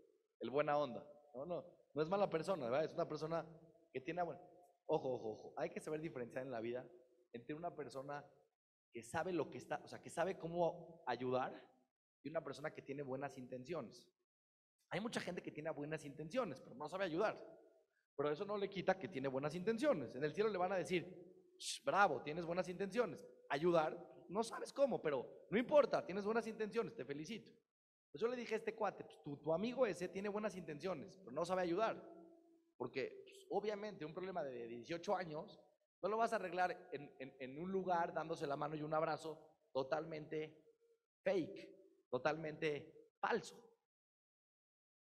el buena onda. No, no, no es mala persona, ¿verdad? Es una persona que tiene buena. Ojo, ojo, ojo. Hay que saber diferenciar en la vida entre una persona que sabe lo que está, o sea, que sabe cómo ayudar y una persona que tiene buenas intenciones. Hay mucha gente que tiene buenas intenciones, pero no sabe ayudar. Pero eso no le quita que tiene buenas intenciones. En el cielo le van a decir, "Shh, bravo, tienes buenas intenciones. Ayudar, no sabes cómo, pero no importa, tienes buenas intenciones, te felicito. Pues yo le dije a este cuate, pues, tu, amigo ese tiene buenas intenciones, pero no sabe ayudar. Porque pues, obviamente un problema de 18 años no lo vas a arreglar en- en un lugar dándose la mano y un abrazo totalmente fake, totalmente falso.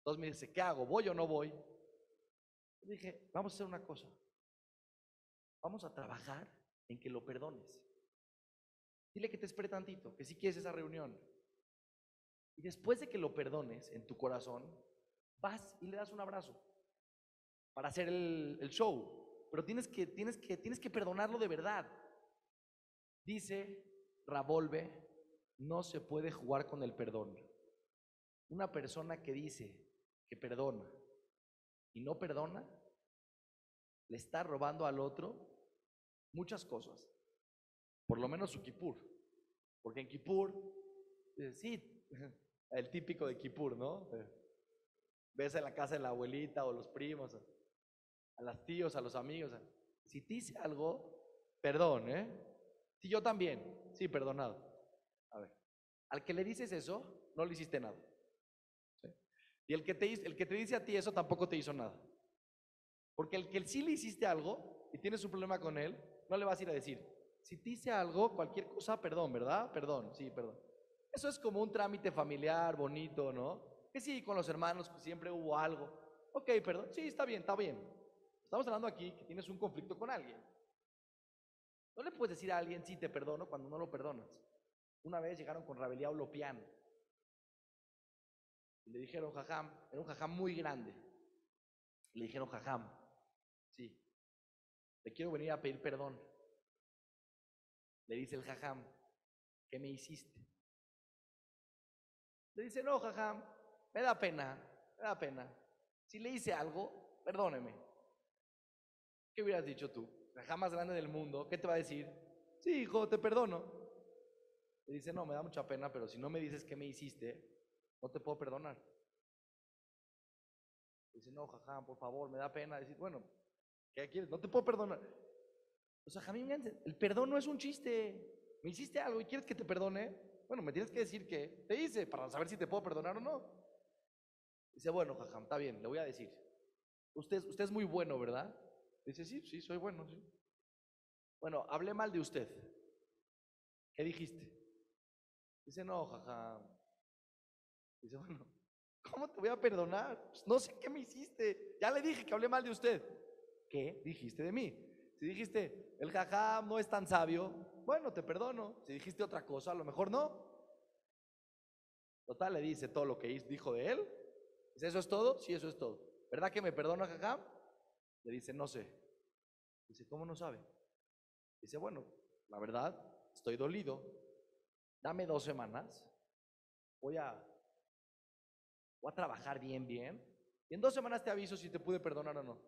Entonces me dice, ¿qué hago? ¿Voy o no voy? Dije, vamos a hacer una cosa. Vamos a trabajar en que lo perdones. Dile que te espere tantito, que si quieres esa reunión. Y después de que lo perdones en tu corazón, vas y le das un abrazo para hacer el, show. Pero tienes que, tienes, que, tienes que perdonarlo de verdad. Dice Ravolve, no se puede jugar con el perdón. Una persona que dice que perdona y no perdona, le está robando al otro muchas cosas. Por lo menos su kipur. Porque en kipur, eh, sí, el típico de kipur, ¿no? Eh, Ves en la casa de la abuelita o los primos, a, a los tíos, a los amigos. Si te dice algo, perdón, ¿eh? Sí, yo también, sí, perdonado. A ver, al que le dices eso, no le hiciste nada. Y el que, te, hizo- el que te dice a ti eso tampoco te hizo nada. Porque el que sí le hiciste algo y tienes un problema con él, no le vas a ir a decir, si te hice algo, cualquier cosa, perdón, ¿verdad? Perdón, sí, perdón. Eso es como un trámite familiar, bonito, ¿no? Que sí, con los hermanos pues, siempre hubo algo. Ok, perdón, sí, está bien, está bien. Estamos hablando aquí que tienes un conflicto con alguien. No le puedes decir a alguien, sí, te perdono, cuando no lo perdonas. Una vez llegaron con Rabeliao Lopián. Y le dijeron, jajam, era un jajam muy grande. Le dijeron, jajam, sí, le quiero venir a pedir perdón. Le dice el jajam, ¿qué me hiciste? Le dice, no, jajam, me da pena, me da pena. Si le hice algo, perdóneme. ¿Qué hubieras dicho tú? Jajam más grande del mundo, ¿qué te va a decir? Sí, hijo, te perdono. Le dice, no, me da mucha pena, pero si no me dices qué me hiciste, no te puedo perdonar. Dice, no, jajam, por favor, me da pena. Decir, bueno, ¿qué quieres? No te puedo perdonar. O sea, Jamín, el perdón no es un chiste. Me hiciste algo y quieres que te perdone. Bueno, me tienes que decir qué te hice para saber si te puedo perdonar o no. Dice, bueno, jajam, está bien, le voy a decir. Usted, usted es muy bueno, ¿verdad? Dice, sí, sí, soy bueno, sí. Bueno, hablé mal de usted. ¿Qué dijiste? Dice, no, jajam. Dice, bueno, ¿cómo te voy a perdonar? Pues no sé qué me hiciste. Ya le dije que hablé mal de usted. ¿Qué dijiste de mí? Si dijiste, el jajam no es tan sabio, bueno, te perdono. Si dijiste otra cosa, a lo mejor no. Total, le dice todo lo que dijo de él. Dice, ¿eso es todo? Sí, eso es todo. ¿Verdad que me perdona, jajam? Le dice, no sé. Dice, ¿cómo no sabe? Dice, bueno, la verdad, estoy dolido. Dame dos semanas. Voy a, voy a trabajar bien, bien. Y en dos semanas te aviso si te pude perdonar o no.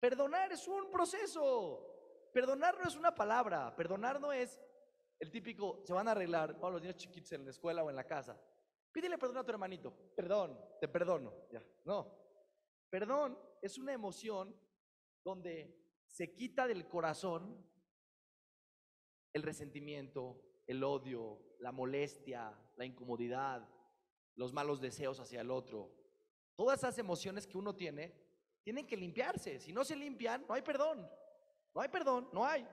Perdonar es un proceso. Perdonar no es una palabra. Perdonar no es el típico, se van a arreglar, ¿no? los niños chiquitos en la escuela o en la casa. Pídele perdón a tu hermanito. Perdón, te perdono. Ya, no. Perdón es una emoción donde se quita del corazón el resentimiento, el odio, la molestia, la incomodidad, los malos deseos hacia el otro. Todas esas emociones que uno tiene tienen que limpiarse. Si no se limpian, no hay perdón. No hay perdón, no hay.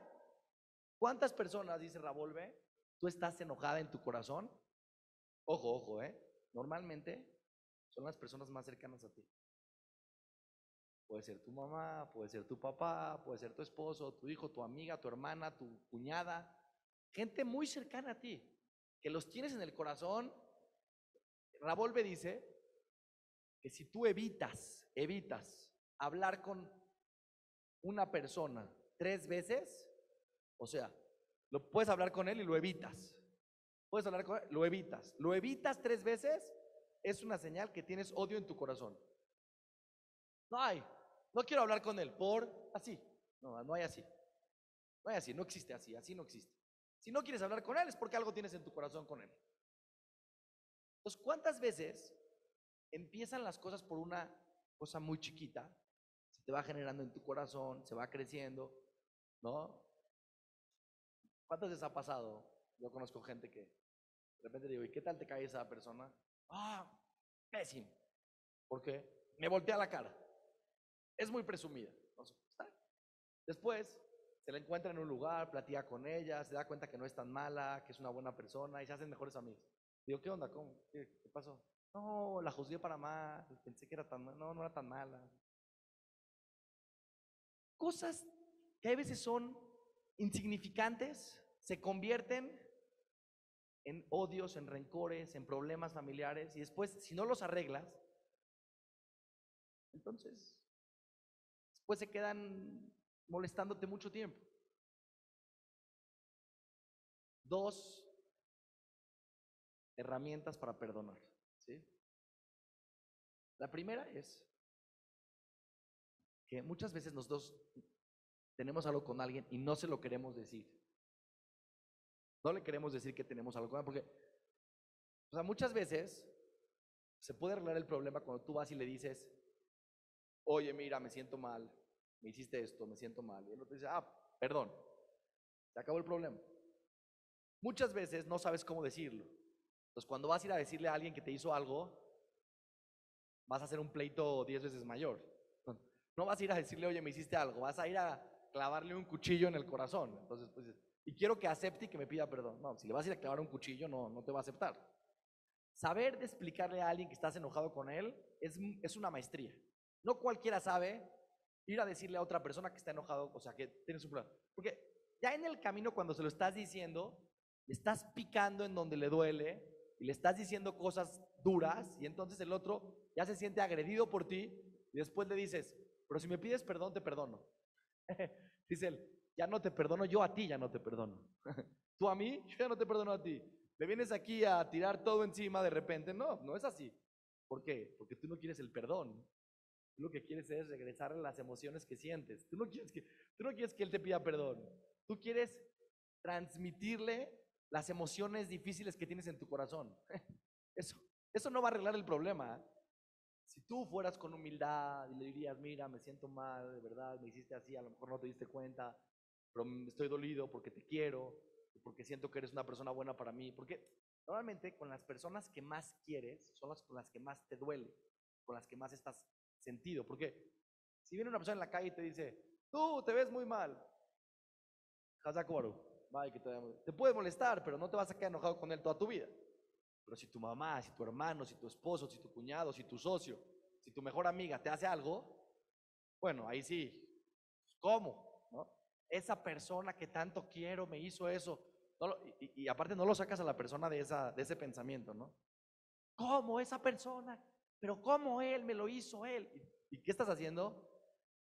¿Cuántas personas, dice Ravolve, tú estás enojada en tu corazón? Ojo, ojo, ¿eh? Normalmente son las personas más cercanas a ti. Puede ser tu mamá, puede ser tu papá, puede ser tu esposo, tu hijo, tu amiga, tu hermana, tu cuñada. Gente muy cercana a ti, que los tienes en el corazón. Ravolve dice que si tú evitas, evitas hablar con una persona tres veces, o sea, lo puedes hablar con él y lo evitas. Puedes hablar con él, lo evitas. Lo evitas tres veces, es una señal que tienes odio en tu corazón. No hay, no quiero hablar con él por así. No, no hay así. No hay así, no existe así, así no existe. Si no quieres hablar con él es porque algo tienes en tu corazón con él. Entonces, ¿cuántas veces empiezan las cosas por una cosa muy chiquita? Se te va generando en tu corazón, se va creciendo, ¿no? ¿Cuántas veces ha pasado? Yo conozco gente que de repente digo, ¿y qué tal te cae esa persona? Ah, pésimo. ¿Por qué? Me voltea la cara. Es muy presumida. Después se la encuentra en un lugar, platica con ella, se da cuenta que no es tan mala, que es una buena persona y se hacen mejores amigos. Digo, ¿qué onda? ¿Cómo? ¿Qué, pasó? No, la juzgué para mal, pensé que era tan mala. No, no era tan mala. Cosas que a veces son insignificantes se convierten en odios, en rencores, en problemas familiares y después, si no los arreglas, entonces, después se quedan molestándote mucho tiempo. Dos herramientas para perdonar. La primera es que muchas veces nosotros tenemos algo con alguien y no se lo queremos decir. No le queremos decir que tenemos algo con él, porque, muchas veces se puede arreglar el problema cuando tú vas y le dices, oye, mira, me siento mal, me hiciste esto, me siento mal. Y el otro dice, ah, perdón, se acabó el problema. Muchas veces no sabes cómo decirlo. Entonces, cuando vas a ir a decirle a alguien que te hizo algo, vas a hacer un pleito diez veces mayor. No vas a ir a decirle, oye, me hiciste algo, vas a ir a clavarle un cuchillo en el corazón. Entonces, pues, y quiero que acepte y que me pida perdón. No, si le vas a ir a clavar un cuchillo, no, no te va a aceptar. Saber de explicarle a alguien que estás enojado con él es, es una maestría. No cualquiera sabe ir a decirle a otra persona que está enojado, o sea, que tienes un problema. Porque ya en el camino, cuando se lo estás diciendo, estás picando en donde le duele y le estás diciendo cosas duras y entonces el otro ya se siente agredido por ti y después le dices, pero si me pides perdón, te perdono. Dice él, ya no te perdono, yo a ti ya no te perdono. Tú a mí, yo ya no te perdono a ti. Le vienes aquí a tirar todo encima de repente. No, no es así. ¿Por qué? Porque tú no quieres el perdón. Tú lo que quieres es regresar a las emociones que sientes. Tú no quieres que, tú no quieres que él te pida perdón. Tú quieres transmitirle las emociones difíciles que tienes en tu corazón. Eso, eso no va a arreglar el problema. Si tú fueras con humildad y le dirías, mira, me siento mal, de verdad, me hiciste así, a lo mejor no te diste cuenta, pero estoy dolido porque te quiero, porque siento que eres una persona buena para mí. Porque normalmente con las personas que más quieres son las con las que más te duele, con las que más estás sentido. Porque si viene una persona en la calle y te dice, tú te ves muy mal, te puede molestar, pero no te vas a quedar enojado con él toda tu vida. Pero si tu mamá, si tu hermano, si tu esposo, si tu cuñado, si tu socio, si tu mejor amiga te hace algo, bueno, ahí sí, ¿cómo? ¿No? Esa persona que tanto quiero me hizo eso. y, aparte no lo sacas a la persona de, ese pensamiento, ¿no? ¿Cómo esa persona? Pero ¿cómo él me lo hizo él? ¿Y, qué estás haciendo?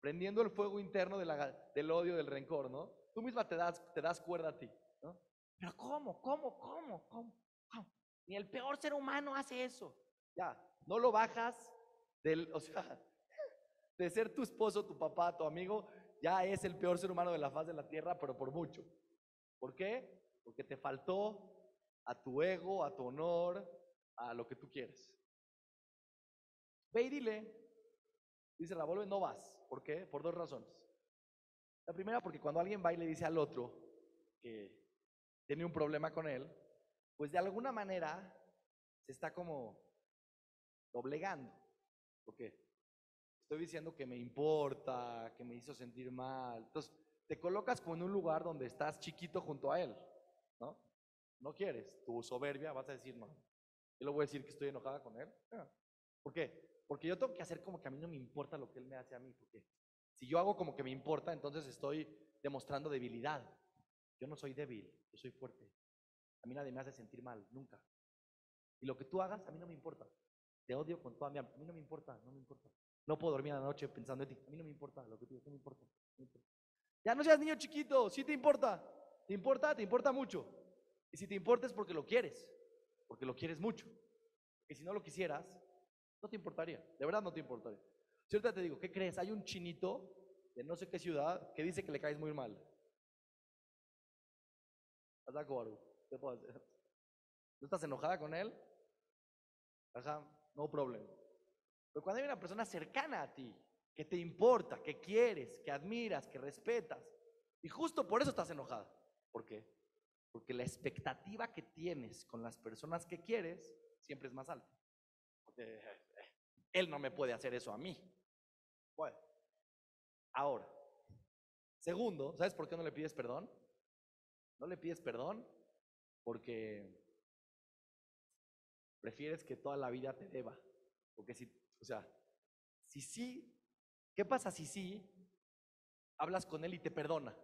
Prendiendo el fuego interno del odio, del rencor, ¿no? Tú misma te das, te das cuerda a ti, ¿no? Pero ¿cómo? ¿Cómo? ¿Cómo? ¿Cómo? Ni el peor ser humano hace eso. Ya, no lo bajas del, o sea, de ser tu esposo, tu papá, tu amigo, ya es el peor ser humano de la faz de la tierra, pero por mucho. ¿Por qué? Porque te faltó a tu ego, a tu honor, a lo que tú quieres. Ve y dile. Dice la vuelve, no vas. ¿Por qué? Por dos razones. La primera, porque cuando alguien va y le dice al otro que tiene un problema con él, pues de alguna manera se está como doblegando. Porque estoy diciendo que me importa, que me hizo sentir mal. Entonces, te colocas como en un lugar donde estás chiquito junto a él, ¿no? No quieres, tu soberbia, vas a decir, no. Yo le voy a decir que estoy enojada con él. Ah. ¿Por qué? Porque yo tengo que hacer como que a mí no me importa lo que él me hace a mí. Porque si yo hago como que me importa, entonces estoy demostrando debilidad. Yo no soy débil, yo soy fuerte. A mí nadie me hace sentir mal, nunca. Y lo que tú hagas, a mí no me importa. Te odio con toda mi alma. A mí no me importa, no me importa. No puedo dormir a la noche pensando en ti. A mí no me importa lo que tú digas, no me importa. Ya no seas niño chiquito, sí te importa. ¿Te importa? Te importa mucho. Y si te importa es porque lo quieres, porque lo quieres mucho. Y si no lo quisieras, no te importaría. De verdad no te importaría. Si ahorita te digo, ¿qué crees? Hay un chinito de no sé qué ciudad que dice que le caes muy mal. ¿No estás enojada con él? Ajá, no problema. Pero cuando hay una persona cercana a ti, que te importa, que quieres, que admiras, que respetas, y justo por eso estás enojada. ¿Por qué? Porque la expectativa que tienes con las personas que quieres siempre es más alta. Porque él no me puede hacer eso a mí. Bueno, ahora, segundo, ¿sabes por qué no le pides perdón? No le pides perdón porque prefieres que toda la vida te deba. Porque si, o sea, si sí, ¿qué pasa si sí hablas con él y te perdona?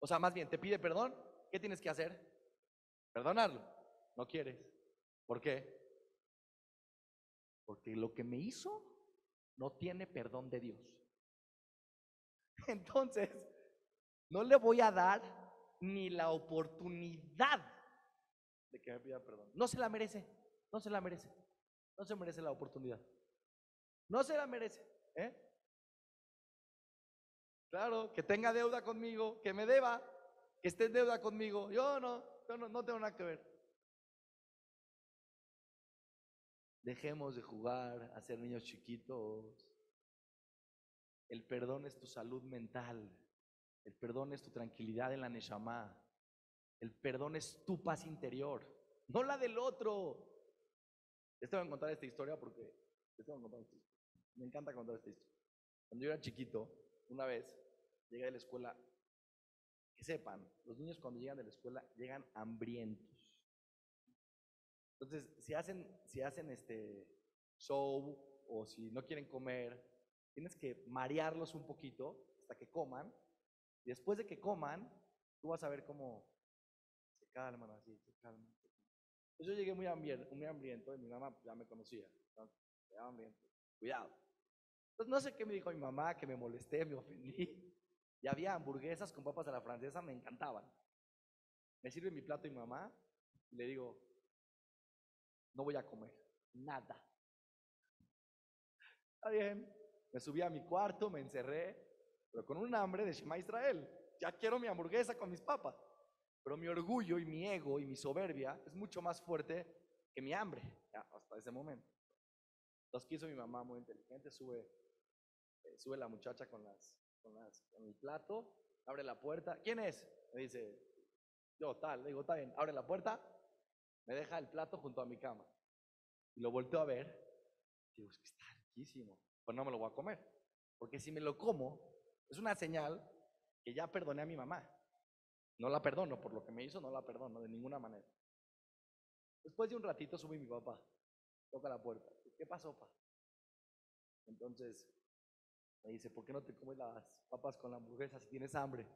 O sea, más bien, te pide perdón ¿qué tienes que hacer? Perdonarlo. No quieres. ¿Por qué? Porque lo que me hizo no tiene perdón de Dios. Entonces, no le voy a dar ni la oportunidad de que me pida perdón. No se la merece, no se la merece, no se merece la oportunidad. No se la merece, ¿eh? Claro, que tenga deuda conmigo, que me deba, que esté en deuda conmigo. Yo no, yo no, no tengo nada que ver. Dejemos de jugar a ser niños chiquitos. El perdón es tu salud mental. El perdón es tu tranquilidad en la Neshama. El perdón es tu paz interior, no la del otro. Les tengo que contar esta historia porque les tengo que contar esta historia. Me encanta contar esta historia. Cuando yo era chiquito, una vez llegué de la escuela, que sepan, los niños cuando llegan de la escuela llegan hambrientos. Entonces, si hacen, si hacen este show o si no quieren comer, tienes que marearlos un poquito hasta que coman. Y después de que coman, tú vas a ver cómo se calman así, se calman. Entonces yo llegué muy, hambriento, y mi mamá ya me conocía. hambriento. Cuidado. Entonces no sé qué me dijo mi mamá, que me molesté, me ofendí. Y había hamburguesas con papas a la francesa, me encantaban. Me sirve mi plato y mi mamá y le digo, no voy a comer nada. Está bien. Me subí a mi cuarto, me encerré, pero con un hambre de Shema Israel. Ya quiero mi hamburguesa con mis papas. Pero mi orgullo y mi ego y mi soberbia es mucho más fuerte que mi hambre, ya, hasta ese momento. Entonces quiso mi mamá muy inteligente, sube, eh, sube la muchacha con, las, con, las, con el plato, abre la puerta. ¿Quién es? Me dice, yo tal, le digo, está bien, abre la puerta, me deja el plato junto a mi cama. Y lo volteo a ver, digo, es que está riquísimo, pues no me lo voy a comer. Porque si me lo como, es una señal que ya perdoné a mi mamá. No la perdono por lo que me hizo, no la perdono de ninguna manera. Después de un ratito sube mi papá, toca la puerta. ¿Qué pasó, papá? Entonces me dice, ¿por qué no te comes las papas con la hamburguesa si tienes hambre?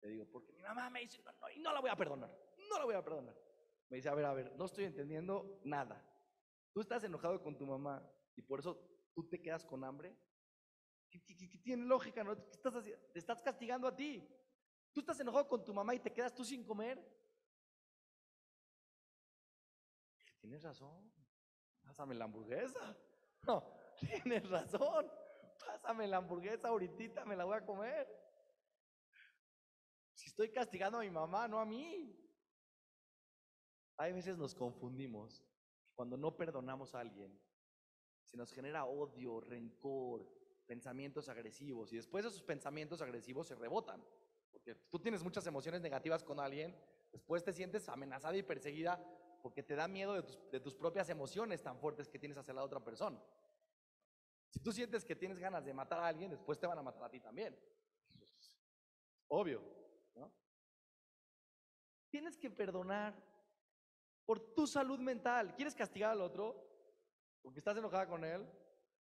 Le digo, porque mi mamá me dice, no, no, y no la voy a perdonar, no la voy a perdonar. Me dice, a ver, a ver, no estoy entendiendo nada. Tú estás enojado con tu mamá y por eso tú te quedas con hambre. ¿Qué, qué- qué- tiene lógica? ¿no? ¿Qué estás haciendo? Te estás castigando a ti. Tú estás enojado con tu mamá y te quedas tú sin comer. Tienes razón. Pásame la hamburguesa. No, tienes razón. Pásame la hamburguesa ahorita, me la voy a comer. Si estoy castigando a mi mamá, no a mí. Hay veces nos confundimos. Cuando no perdonamos a alguien, se nos genera odio, rencor, pensamientos agresivos. Y después esos pensamientos agresivos se rebotan. Porque tú tienes muchas emociones negativas con alguien, después te sientes amenazada y perseguida porque te da miedo de tus, de tus propias emociones tan fuertes que tienes hacia la otra persona. Si tú sientes que tienes ganas de matar a alguien, después te van a matar a ti también. Obvio, ¿no? Tienes que perdonar por tu salud mental. ¿Quieres castigar al otro porque estás enojada con él?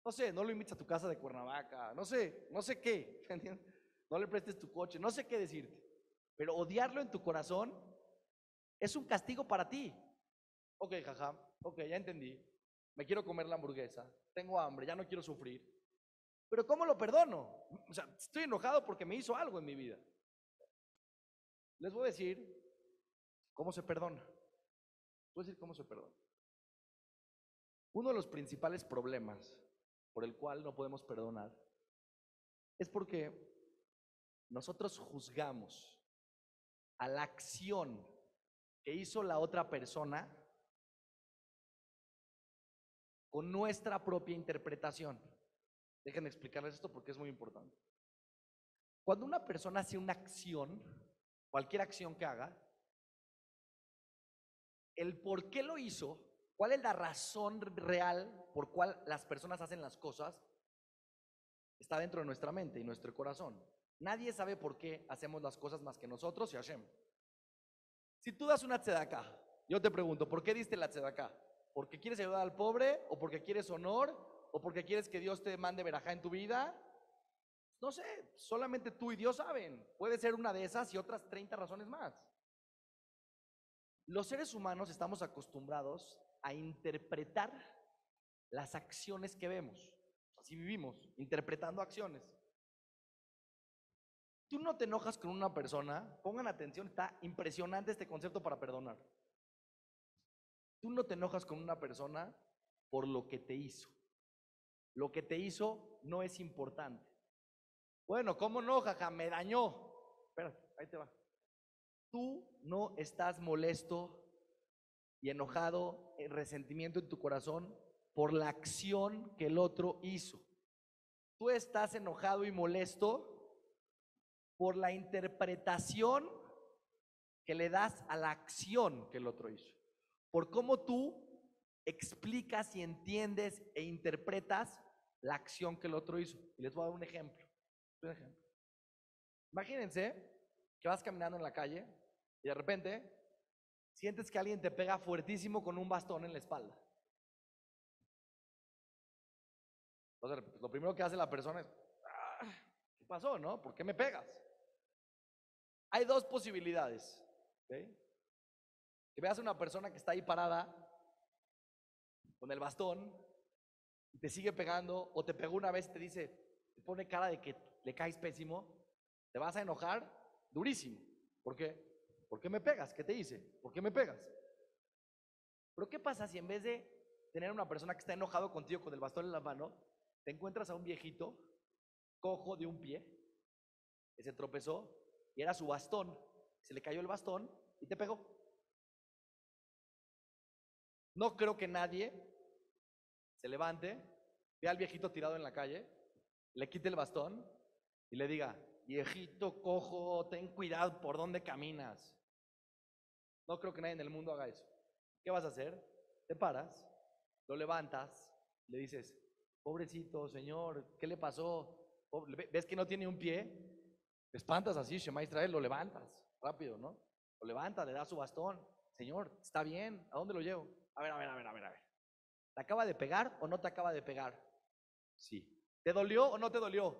No sé, no lo invites a tu casa de Cuernavaca, no sé, no sé qué. No le prestes tu coche, no sé qué decirte. Pero odiarlo en tu corazón es un castigo para ti. Ok, jaja, ok, ya entendí. Me quiero comer la hamburguesa, tengo hambre, ya no quiero sufrir. Pero ¿cómo lo perdono? O sea, estoy enojado porque me hizo algo en mi vida. Les voy a decir cómo se perdona. A decir cómo se perdona. Uno de los principales problemas por el cual no podemos perdonar es porque nosotros juzgamos a la acción que hizo la otra persona con nuestra propia interpretación. Déjenme explicarles esto porque es muy importante. Cuando una persona hace una acción, cualquier acción que haga, el por qué lo hizo, cuál es la razón real por cual las personas hacen las cosas, está dentro de nuestra mente y nuestro corazón. Nadie sabe por qué hacemos las cosas más que nosotros y Hashem. Si tú das una tzedakah, yo te pregunto, ¿por qué diste la tzedakah? ¿Porque quieres ayudar al pobre? ¿O porque quieres honor? ¿O porque quieres que Dios te mande verajá en tu vida? No sé, solamente tú y Dios saben. Puede ser una de esas y otras 30 razones más. Los seres humanos estamos acostumbrados a interpretar las acciones que vemos. Así vivimos, interpretando acciones. Tú no te enojas con una persona, pongan atención, está impresionante este concepto para perdonar. Tú no te enojas con una persona por lo que te hizo. Lo que te hizo no es importante. Bueno, ¿cómo no, jaja? Me dañó. Espérate, ahí te va. Tú no estás molesto y enojado, en resentimiento en tu corazón por la acción que el otro hizo. Tú estás enojado y molesto por la interpretación que le das a la acción que el otro hizo. Por cómo tú explicas y entiendes e interpretas la acción que el otro hizo. Y les voy a dar un ejemplo. Un ejemplo. Imagínense que vas caminando en la calle y de repente sientes que alguien te pega fuertísimo con un bastón en la espalda. Entonces, lo primero que hace la persona es, "Ah, ¿qué pasó, no? ¿Por qué me pegas? Hay dos posibilidades. ¿ok? Que veas a una persona que está ahí parada con el bastón y te sigue pegando o te pegó una vez y te dice, te pone cara de que le caes pésimo, te vas a enojar durísimo. ¿Por qué? ¿Por qué me pegas? ¿Qué te hice? ¿Por qué me pegas? Pero ¿qué pasa si en vez de tener una persona que está enojado contigo con el bastón en la mano, te encuentras a un viejito cojo de un pie que se tropezó y era su bastón, se le cayó el bastón y te pegó? No creo que nadie se levante, vea al viejito tirado en la calle, le quite el bastón y le diga, viejito cojo, ten cuidado por dónde caminas. No creo que nadie en el mundo haga eso. ¿Qué vas a hacer? Te paras, lo levantas, le dices, pobrecito señor, ¿qué le pasó? ¿Ves que no tiene un pie? Te espantas así, Shema Israel, lo levantas rápido, ¿no? Lo levantas, le das su bastón. Señor, está bien, ¿a dónde lo llevo? A ver, a ver, a ver, a ver, a ver. ¿Te acaba de pegar o no te acaba de pegar? Sí. ¿Te dolió o no te dolió?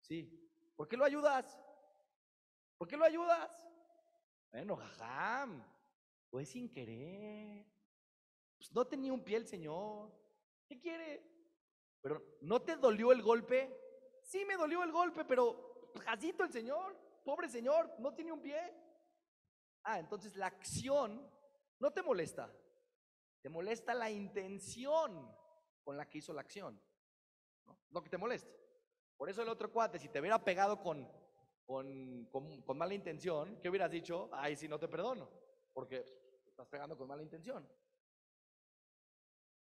Sí. ¿Por qué lo ayudas? ¿Por qué lo ayudas? Bueno, jajam, fue sin querer. Pues no tenía un pie el señor. ¿Qué quiere? Pero ¿no te dolió el golpe? Sí me dolió el golpe, pero jacito el señor, pobre señor, no tiene un pie. Ah, entonces la acción no te molesta. Te molesta la intención con la que hizo la acción. ¿no? Lo que te molesta. Por eso el otro cuate, si te hubiera pegado con, con, con- con mala intención, ¿qué hubieras dicho? Ay, si no te perdono, porque estás pegando con mala intención.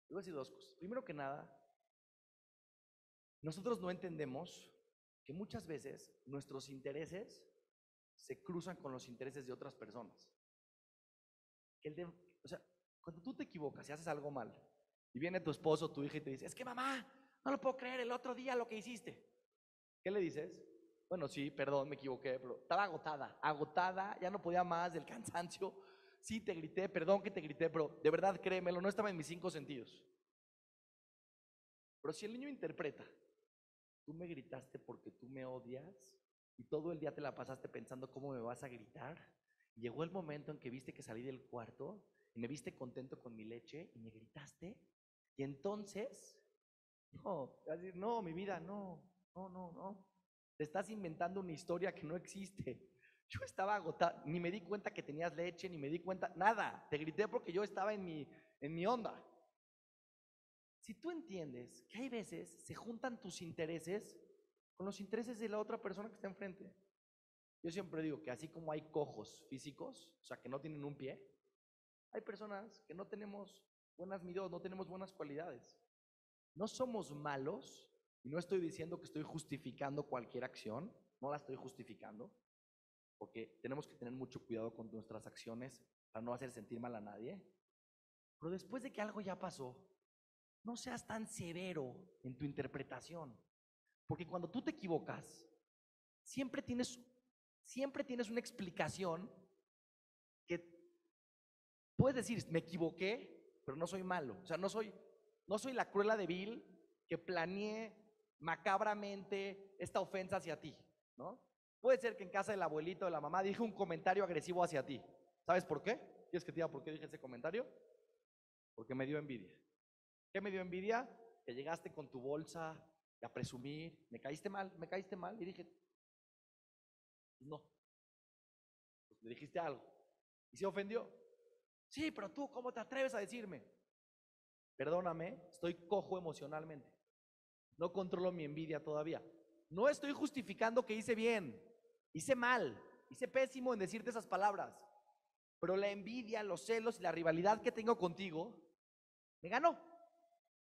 Te voy a decir dos cosas. Primero que nada, nosotros no entendemos que muchas veces nuestros intereses se cruzan con los intereses de otras personas. El de- o sea, cuando tú te equivocas y haces algo mal, y viene tu esposo, tu hija y te dice, es que mamá, no lo puedo creer el otro día lo que hiciste. ¿Qué le dices? Bueno, sí, perdón, me equivoqué, pero estaba agotada, agotada, ya no podía más del cansancio. Sí, te grité, perdón que te grité, pero de verdad créemelo, no estaba en mis cinco sentidos. Pero si el niño interpreta, tú me gritaste porque tú me odias y todo el día te la pasaste pensando cómo me vas a gritar, llegó el momento en que viste que salí del cuarto y me viste contento con mi leche y me gritaste, y entonces, no, decir, no, mi vida, no, no, no, no. Te estás inventando una historia que no existe. Yo estaba agotada, ni me di cuenta que tenías leche, ni me di cuenta, nada. Te grité porque yo estaba en mi, en mi onda. Si tú entiendes que hay veces se juntan tus intereses con los intereses de la otra persona que está enfrente. Yo siempre digo que así como hay cojos físicos, o sea, que no tienen un pie, hay personas que no tenemos buenas miradas, no tenemos buenas cualidades. No somos malos, y no estoy diciendo que estoy justificando cualquier acción, no la estoy justificando, porque tenemos que tener mucho cuidado con nuestras acciones para no hacer sentir mal a nadie. Pero después de que algo ya pasó, no seas tan severo en tu interpretación, porque cuando tú te equivocas, siempre tienes, siempre tienes una explicación que puedes decir, me equivoqué, pero no soy malo. O sea, no soy, no soy la cruela de Bill que planeé macabramente esta ofensa hacia ti, ¿no? Puede ser que en casa del abuelito o de la mamá dije un comentario agresivo hacia ti. ¿Sabes por qué? ¿Quieres que te diga por qué dije ese comentario? Porque me dio envidia. ¿Qué me dio envidia? Que llegaste con tu bolsa a presumir, me caíste mal, me caíste mal y dije, no. Pues dijiste algo. Y se ofendió. Sí, pero tú, ¿cómo te atreves a decirme? Perdóname, estoy cojo emocionalmente. No controlo mi envidia todavía. No estoy justificando que hice bien, hice mal, hice pésimo en decirte esas palabras. Pero la envidia, los celos y la rivalidad que tengo contigo, me ganó.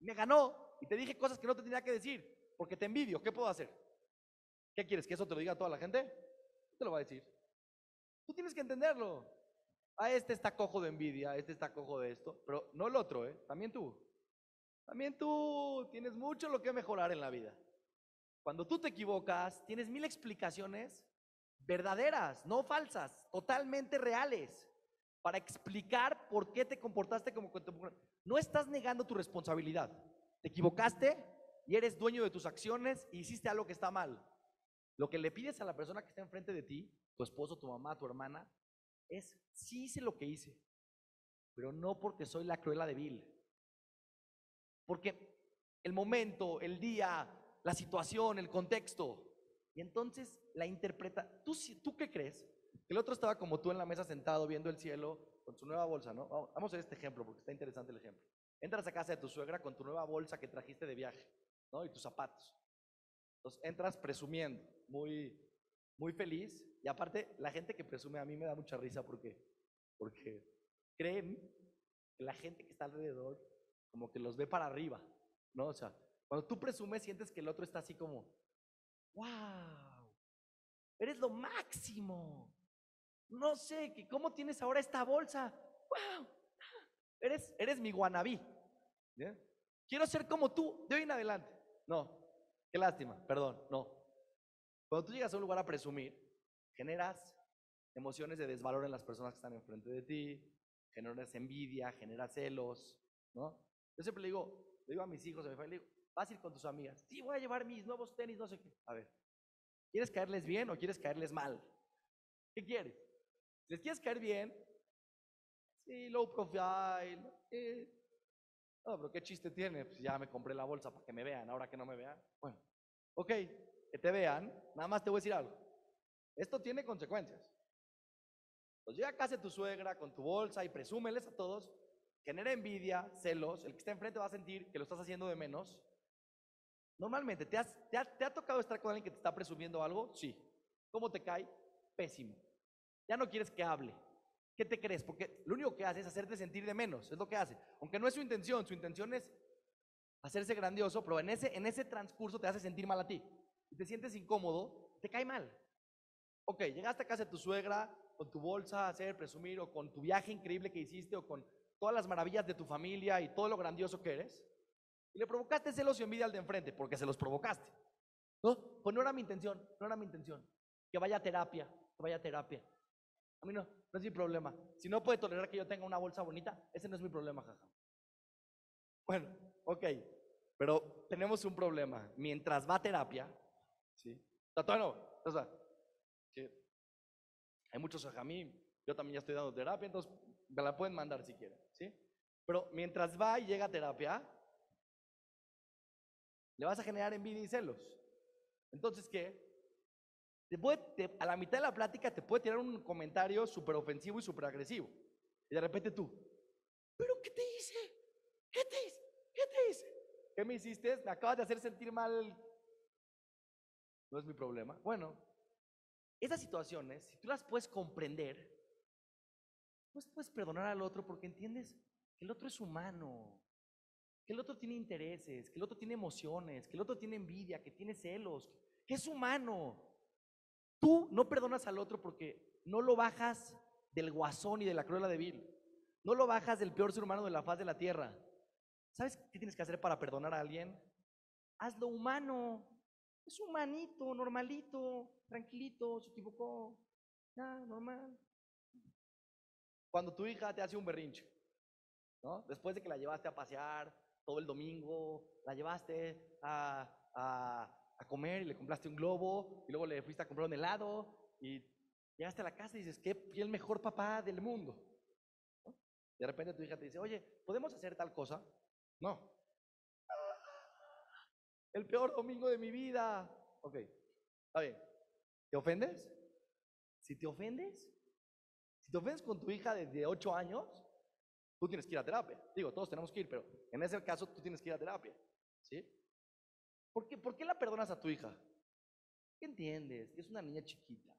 Me ganó y te dije cosas que no te tenía que decir, porque te envidio. ¿Qué puedo hacer? ¿Qué quieres? ¿Que eso te lo diga toda la gente? Te lo va a decir. Tú tienes que entenderlo. A este está cojo de envidia, este está cojo de esto, pero no el otro, ¿eh? También tú. También tú tienes mucho lo que mejorar en la vida. Cuando tú te equivocas, tienes mil explicaciones verdaderas, no falsas, totalmente reales, para explicar por qué te comportaste como No estás negando tu responsabilidad. Te equivocaste y eres dueño de tus acciones y hiciste algo que está mal. Lo que le pides a la persona que está enfrente de ti, tu esposo, tu mamá, tu hermana, es, sí hice lo que hice, pero no porque soy la cruela de Bill. Porque el momento, el día, la situación, el contexto. Y entonces la interpreta. ¿Tú, ¿Tú qué crees? El otro estaba como tú en la mesa sentado viendo el cielo con su nueva bolsa, ¿no? Vamos vamos a ver este ejemplo porque está interesante el ejemplo. Entras a casa de tu suegra con tu nueva bolsa que trajiste de viaje, ¿no? Y tus zapatos. Entonces entras presumiendo, muy, muy feliz. Y aparte, la gente que presume a mí me da mucha risa porque, porque creen que la gente que está alrededor como que los ve para arriba, ¿no? O sea, cuando tú presumes sientes que el otro está así como, wow, eres lo máximo. No sé, ¿cómo tienes ahora esta bolsa? Wow, eres, eres mi guanabí. Quiero ser como tú de hoy en adelante. No, qué lástima, perdón, no. Cuando tú llegas a un lugar a presumir, generas emociones de desvalor en las personas que están enfrente de ti, generas envidia, generas celos, ¿no? Yo siempre le digo, le digo a mis hijos, le digo, vas a ir con tus amigas. Sí, voy a llevar mis nuevos tenis, no sé qué. A ver, ¿quieres caerles bien o quieres caerles mal? ¿Qué quieres? Si les quieres caer bien, sí, low profile, eh, no, pero qué chiste tiene, pues ya me compré la bolsa para que me vean, ahora que no me vean. Bueno, ok, que te vean, nada más te voy a decir algo. Esto tiene consecuencias. Pues llega a casa tu suegra con tu bolsa y presúmeles a todos, genera envidia, celos, el que está enfrente va a sentir que lo estás haciendo de menos. Normalmente, ¿te, has- te ha, te ha tocado estar con alguien que te está presumiendo algo? Sí. ¿Cómo te cae? Pésimo. Ya no quieres que hable. ¿Qué te crees? Porque lo único que hace es hacerte sentir de menos, es lo que hace. Aunque no es su intención, su intención es hacerse grandioso, pero en ese, en ese transcurso te hace sentir mal a ti. Y te sientes incómodo, te cae mal. Ok, llegaste a casa de tu suegra con tu bolsa a hacer, presumir, o con tu viaje increíble que hiciste, o con todas las maravillas de tu familia y todo lo grandioso que eres, y le provocaste celos y envidia al de enfrente, porque se los provocaste. ¿No? Pues no era mi intención, no era mi intención. Que vaya a terapia, que vaya a terapia. A mí no, no es mi problema. Si no puede tolerar que yo tenga una bolsa bonita, ese no es mi problema, jaja. Bueno, ok, pero tenemos un problema. Mientras va a terapia, ¿sí? O todavía no, o sea, que hay muchos a mí, yo también ya estoy dando terapia, entonces me la pueden mandar si quieren, ¿sí? Pero mientras va y llega a terapia, le vas a generar envidia y celos. Entonces, ¿qué? Te puede, te- a la mitad de la plática te puede tirar un comentario súper ofensivo y súper agresivo. Y de repente tú, ¿pero qué te hice? ¿Qué te hice? ¿Qué te hice? ¿Qué me hiciste? Me acabas de hacer sentir mal. No es mi problema. Bueno, esas situaciones, si tú las puedes comprender, pues puedes perdonar al otro porque entiendes que el otro es humano, que el otro tiene intereses, que el otro tiene emociones, que el otro tiene envidia, que tiene celos, que es humano. Tú no perdonas al otro porque no lo bajas del guasón y de la cruela de Vil. No lo bajas del peor ser humano de la faz de la tierra. ¿Sabes qué tienes que hacer para perdonar a alguien? Hazlo humano. Es humanito, normalito, tranquilito, se equivocó. Ya, normal. Cuando tu hija te hace un berrinche, ¿no? Después de que la llevaste a pasear todo el domingo, la llevaste a, a- a comer y le compraste un globo, y luego le fuiste a comprar un helado, y llegaste a la casa y dices, qué el mejor papá del mundo. De repente tu hija te dice, oye, ¿podemos hacer tal cosa? No. El peor domingo de mi vida. Ok, está bien. ¿Te ofendes? Si te ofendes, te ofendes con tu hija desde 8 años, tú tienes que ir a terapia. Digo, todos tenemos que ir, pero en ese caso tú tienes que ir a terapia. ¿Sí? ¿Por qué, ¿Por qué la perdonas a tu hija? ¿Qué entiendes? Que es una niña chiquita,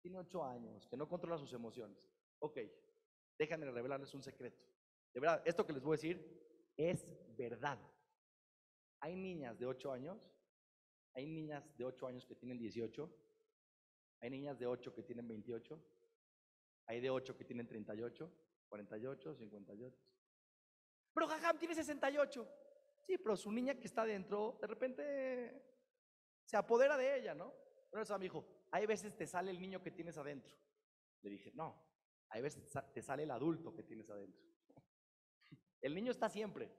tiene 8 años, que no controla sus emociones. Ok, déjenme revelarles un secreto. De verdad, esto que les voy a decir es verdad. Hay niñas de 8 años, hay niñas de 8 años que tienen 18, hay niñas de 8 que tienen 28, hay de 8 que tienen 38, 48, 58. Pero Jajam tiene 68. Sí, pero su niña que está adentro, de repente se apodera de ella, ¿no? Pero eso me dijo, hay veces te sale el niño que tienes adentro. Le dije, no, hay veces te sale el adulto que tienes adentro. El niño está siempre.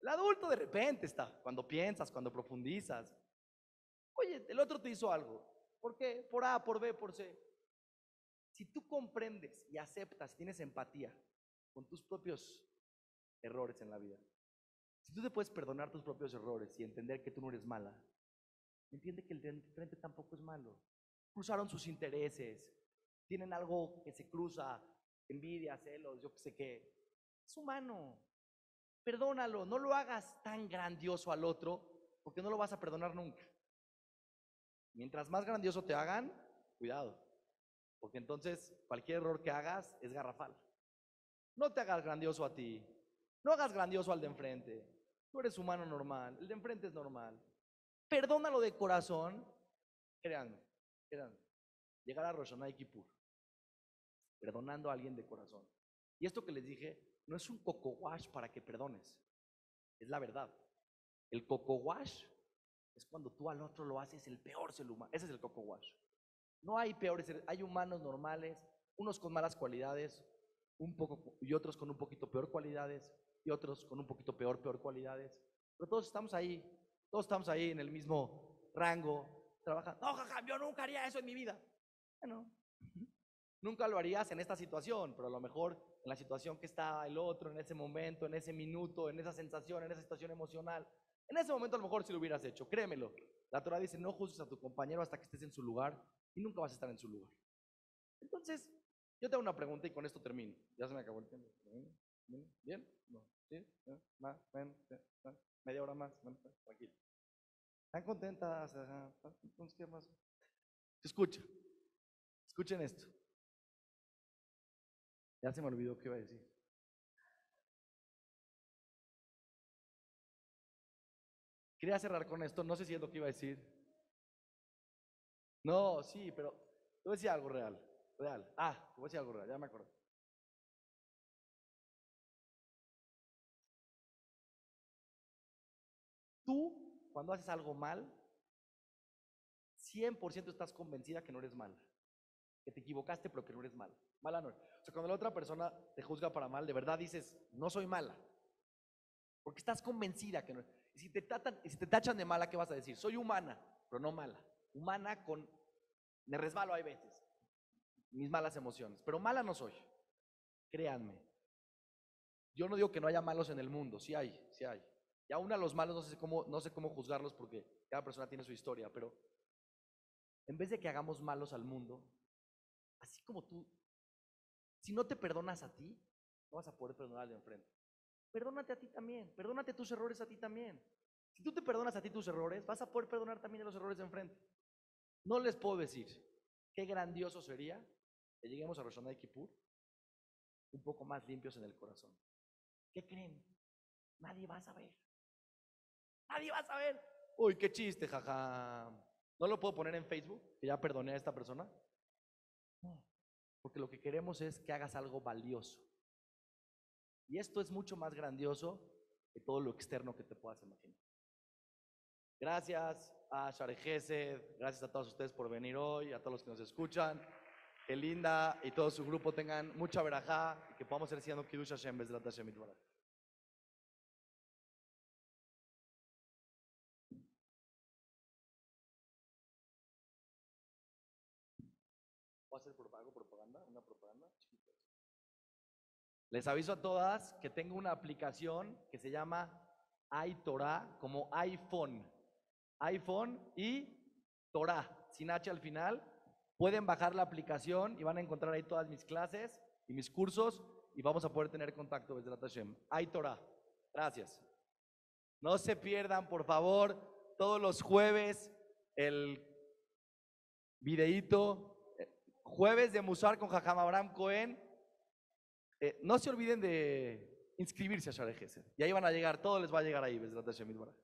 El adulto de repente está, cuando piensas, cuando profundizas. Oye, el otro te hizo algo. ¿Por qué? Por A, por B, por C. Si tú comprendes y aceptas, tienes empatía con tus propios errores en la vida, si tú te puedes perdonar tus propios errores y entender que tú no eres mala, entiende que el de frente tampoco es malo. Cruzaron sus intereses, tienen algo que se cruza, envidia, celos, yo qué sé qué. Es humano. Perdónalo, no lo hagas tan grandioso al otro, porque no lo vas a perdonar nunca. Mientras más grandioso te hagan, cuidado, porque entonces cualquier error que hagas es garrafal. No te hagas grandioso a ti, no hagas grandioso al de enfrente. Tú eres humano normal, el de enfrente es normal. Perdónalo de corazón, créanme, créanme. Llegar a Roshonai Kippur, perdonando a alguien de corazón. Y esto que les dije no es un coco wash para que perdones, es la verdad. El coco wash es cuando tú al otro lo haces el peor ser humano. Ese es el coco wash. No hay peores, hay humanos normales, unos con malas cualidades, un poco y otros con un poquito peor cualidades y otros con un poquito peor peor cualidades. Pero todos estamos ahí, todos estamos ahí en el mismo rango, trabajando. No, jaja, yo nunca haría eso en mi vida. Bueno, nunca lo harías en esta situación, pero a lo mejor en la situación que está el otro, en ese momento, en ese minuto, en esa sensación, en esa situación emocional, en ese momento a lo mejor sí lo hubieras hecho, créemelo. La Torah dice, no juzgues a tu compañero hasta que estés en su lugar y nunca vas a estar en su lugar. Entonces, yo te hago una pregunta y con esto termino. Ya se me acabó el tiempo. ¿Bien? No. ¿Sí? ¿Más? ¿Media hora más? tranquilo. ¿Están contentas? Entonces, ¿qué más? Escucha. Escuchen esto. Ya se me olvidó qué iba a decir. Quería cerrar con esto, no sé si es lo que iba a decir. No, sí, pero te voy a decir algo real, real. Ah, te voy a decir algo real, ya me acuerdo. Tú, cuando haces algo mal, 100% estás convencida que no eres mala, que te equivocaste, pero que no eres mala. Mala no. O sea, cuando la otra persona te juzga para mal, de verdad dices, no soy mala, porque estás convencida que no. Y si te, tratan, y si te tachan de mala, ¿qué vas a decir? Soy humana, pero no mala. Humana con... Me resbalo hay veces. Mis malas emociones. Pero mala no soy. Créanme. Yo no digo que no haya malos en el mundo. Sí hay, sí hay. Y aún a los malos no sé cómo, no sé cómo juzgarlos porque cada persona tiene su historia. Pero en vez de que hagamos malos al mundo, así como tú, si no te perdonas a ti, no vas a poder perdonar al de enfrente. Perdónate a ti también, perdónate tus errores a ti también. Si tú te perdonas a ti tus errores, vas a poder perdonar también a los errores de enfrente. No les puedo decir qué grandioso sería que lleguemos a Rosh Kippur un poco más limpios en el corazón. ¿Qué creen? Nadie va a saber. Nadie va a saber. Uy, qué chiste, jaja. ¿No lo puedo poner en Facebook? Que ya perdoné a esta persona. No, porque lo que queremos es que hagas algo valioso. Y esto es mucho más grandioso que todo lo externo que te puedas imaginar. Gracias a Share gracias a todos ustedes por venir hoy, a todos los que nos escuchan. Que Linda y todo su grupo tengan mucha verajá y que podamos ser siendo Kiddush Hashem la Tashem Voy a hacer algo propaganda, una propaganda. Les aviso a todas que tengo una aplicación que se llama iTorah, como iPhone. iPhone y Torah, sin H al final. Pueden bajar la aplicación y van a encontrar ahí todas mis clases y mis cursos y vamos a poder tener contacto desde la Tashem. iTorah. Gracias. No se pierdan, por favor, todos los jueves el videíto. eh, Jueves de Musar con Jajam Abraham Cohen. Eh, no se olviden de inscribirse a Share Gesed. Y ahí van a llegar, todo les va a llegar ahí, desde la Tashem Yitbaraj.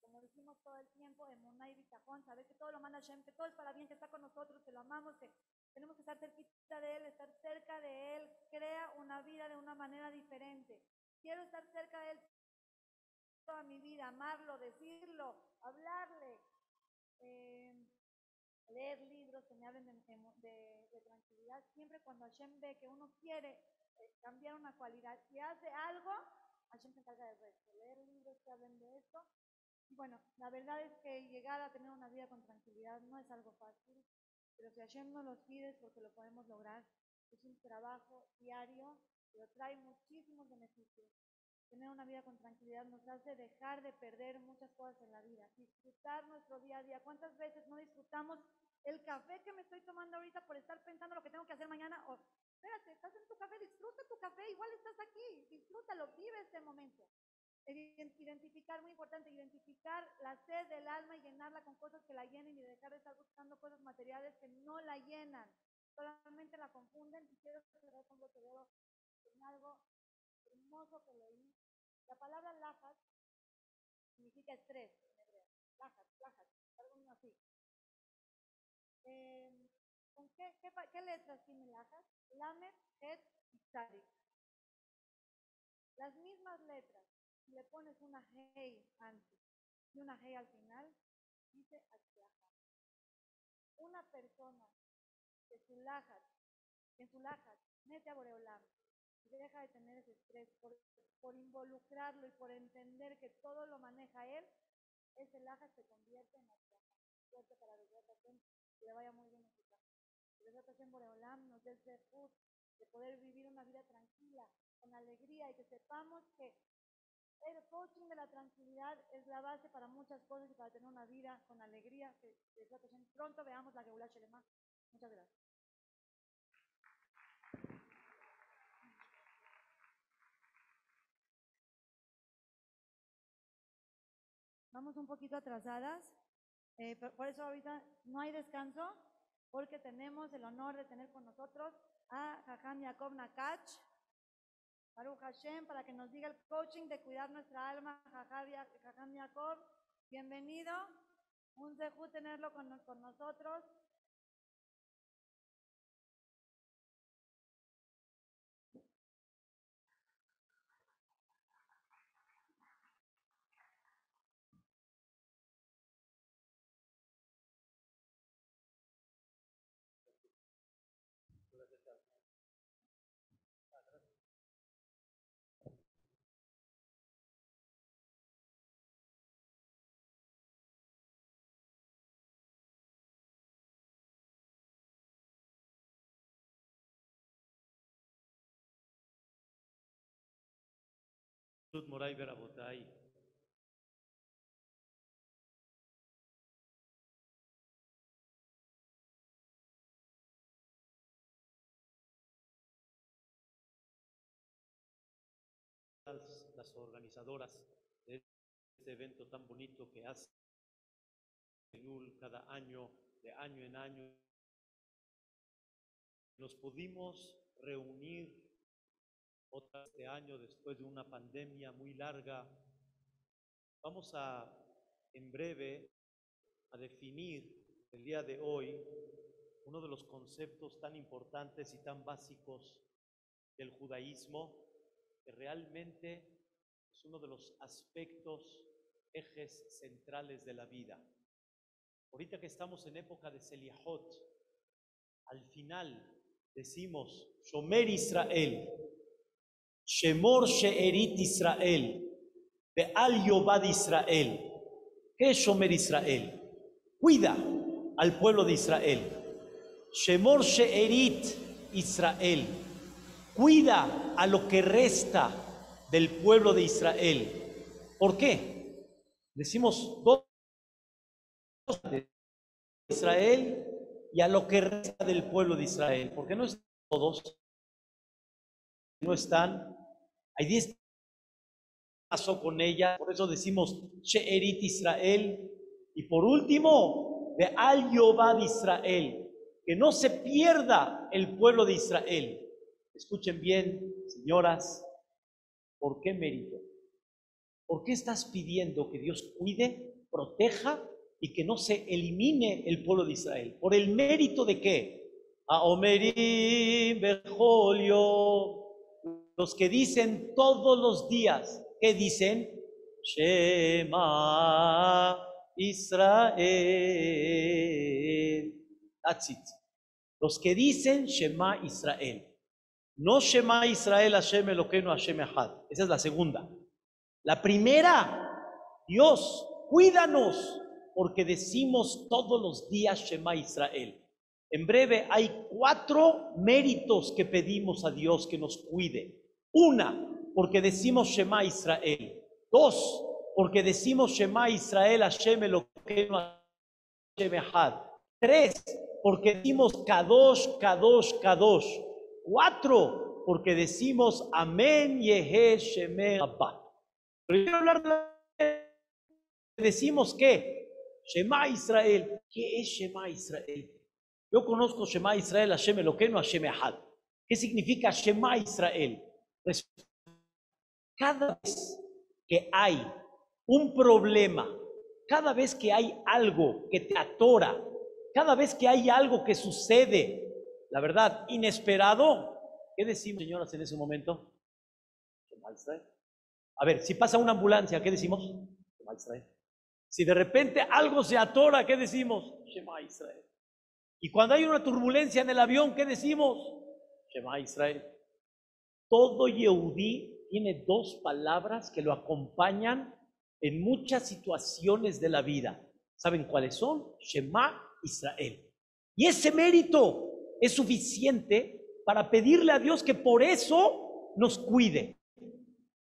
como decimos todo el tiempo, en Monay Bitajón, saber que todo lo manda Hashem, que todo es para bien, que está con nosotros, que lo amamos, que tenemos que estar cerquita de Él, estar cerca de Él, crea una vida de una manera diferente. Quiero estar cerca de Él toda mi vida, amarlo, decirlo, hablarle, eh, leer libros que me hablen de, de- de- tranquilidad. Siempre cuando Hashem ve que uno quiere eh, cambiar una cualidad y hace algo, Hashem se encarga del resto. Leer libros que hablen de esto bueno, la verdad es que llegar a tener una vida con tranquilidad no es algo fácil, pero si Hashem nos los pide es porque lo podemos lograr. Es un trabajo diario, pero trae muchísimos beneficios. Tener una vida con tranquilidad nos hace dejar de perder muchas cosas en la vida, disfrutar nuestro día a día. ¿Cuántas veces no disfrutamos el café que me estoy tomando ahorita por estar pensando lo que tengo que hacer mañana? O, espérate, estás en tu café, disfruta tu café, igual estás aquí, disfrútalo, vive este momento. Ident- Identificar, muy importante, identificar la sed del alma y llenarla con cosas que la llenen y dejar de estar buscando cosas materiales que no la llenan. Solamente la confunden y quiero cerrar con broche de oro en algo hermoso que leí. La palabra lajas significa estrés en hebreo. Lajas, lajas, algo así. Eh, ¿Con qué, qué, qué letras tiene lajas? Lamed, Het y Tzadik. Las mismas letras si le pones una hey antes y una hey al final, dice Atzlaha. Una persona que su lajas, en su lajas mete a Boreolam y deja de tener ese estrés por, por involucrarlo y por entender que todo lo maneja él, ese lajas se convierte en Atzlaha. Suerte para Hashem, que le vaya muy bien en su casa. Que Hashem Boreolam nos dé el de poder vivir una vida tranquila, con alegría y que sepamos que el coaching de la tranquilidad es la base para muchas cosas y para tener una vida con alegría. Que Hashem, pronto veamos la Geulah Shelema. Muchas gracias. Vamos un poquito atrasadas, eh, por, eso ahorita no hay descanso, porque tenemos el honor de tener con nosotros a Jajam Yaakov Nakach, Baruch Hashem, para que nos diga el coaching de cuidar nuestra alma, Jajam Yaakov. Bienvenido, un zehut tenerlo con, con nosotros. Moray Berabotay. Las, organizadoras de este evento tan bonito que hace cada año, de año en año, nos pudimos reunir otra este año después de una pandemia muy larga. Vamos a, en breve, a definir el día de hoy uno de los conceptos tan importantes y tan básicos del judaísmo, que realmente es uno de los aspectos, ejes centrales de la vida. Ahorita que estamos en época de Seliahot, al final decimos, Shomer Israel, Shemor She'erit Israel, Be'al Yobad Israel. ¿Qué es Shomer Israel? Cuida, al pueblo de Israel. Shemor She'erit Israel. Cuida a lo que resta del pueblo de Israel. ¿Por qué? Decimos dos de Israel y a lo que resta del pueblo de Israel. Porque no están todos. No están. Hay diez pasó con ella. Por eso decimos She'erit Israel. Y por último, de Al Jehová de Israel. Que no se pierda el pueblo de Israel. Escuchen bien, señoras, ¿por qué mérito? ¿Por qué estás pidiendo que Dios cuide, proteja y que no se elimine el pueblo de Israel? ¿Por el mérito de qué? A Omerim, Berjolio, los que dicen todos los días, ¿qué dicen? Shema Israel. That's it. Los que dicen Shema Israel. No Shema Israel Hashem Elokeinu Hashem Echad. Esa es la segunda. La primera, Dios, cuídanos, porque decimos todos los días Shema Israel. En breve hay cuatro méritos que pedimos a Dios que nos cuide. Una, porque decimos Shema Israel. Dos, porque decimos Shema Israel Hashem Elokeinu Hashem Echad. Tres, porque decimos Kadosh, Kadosh, Kadosh. Cuatro, porque decimos Amén Yehe Sheme Abba. Pero quiero hablar de decimos que Shema Israel. ¿Qué es Shema Israel? Yo conozco Shema Israel, Hashem Elokeinu, Hashem Ahad. ¿Qué significa Shema Israel? Cada vez que hay un problema, cada vez que hay algo que te atora, cada vez que hay algo que sucede, la verdad, inesperado, ¿qué decimos, señoras, en ese momento? Shema Israel. A ver, si pasa una ambulancia, ¿qué decimos? Shema Israel. Si de repente algo se atora, ¿qué decimos? Shema Israel. Y cuando hay una turbulencia en el avión, ¿qué decimos? Shema Israel. Todo Yehudí tiene dos palabras que lo acompañan en muchas situaciones de la vida. ¿Saben cuáles son? Shema Israel. Y ese mérito es suficiente para pedirle a Dios que por eso nos cuide.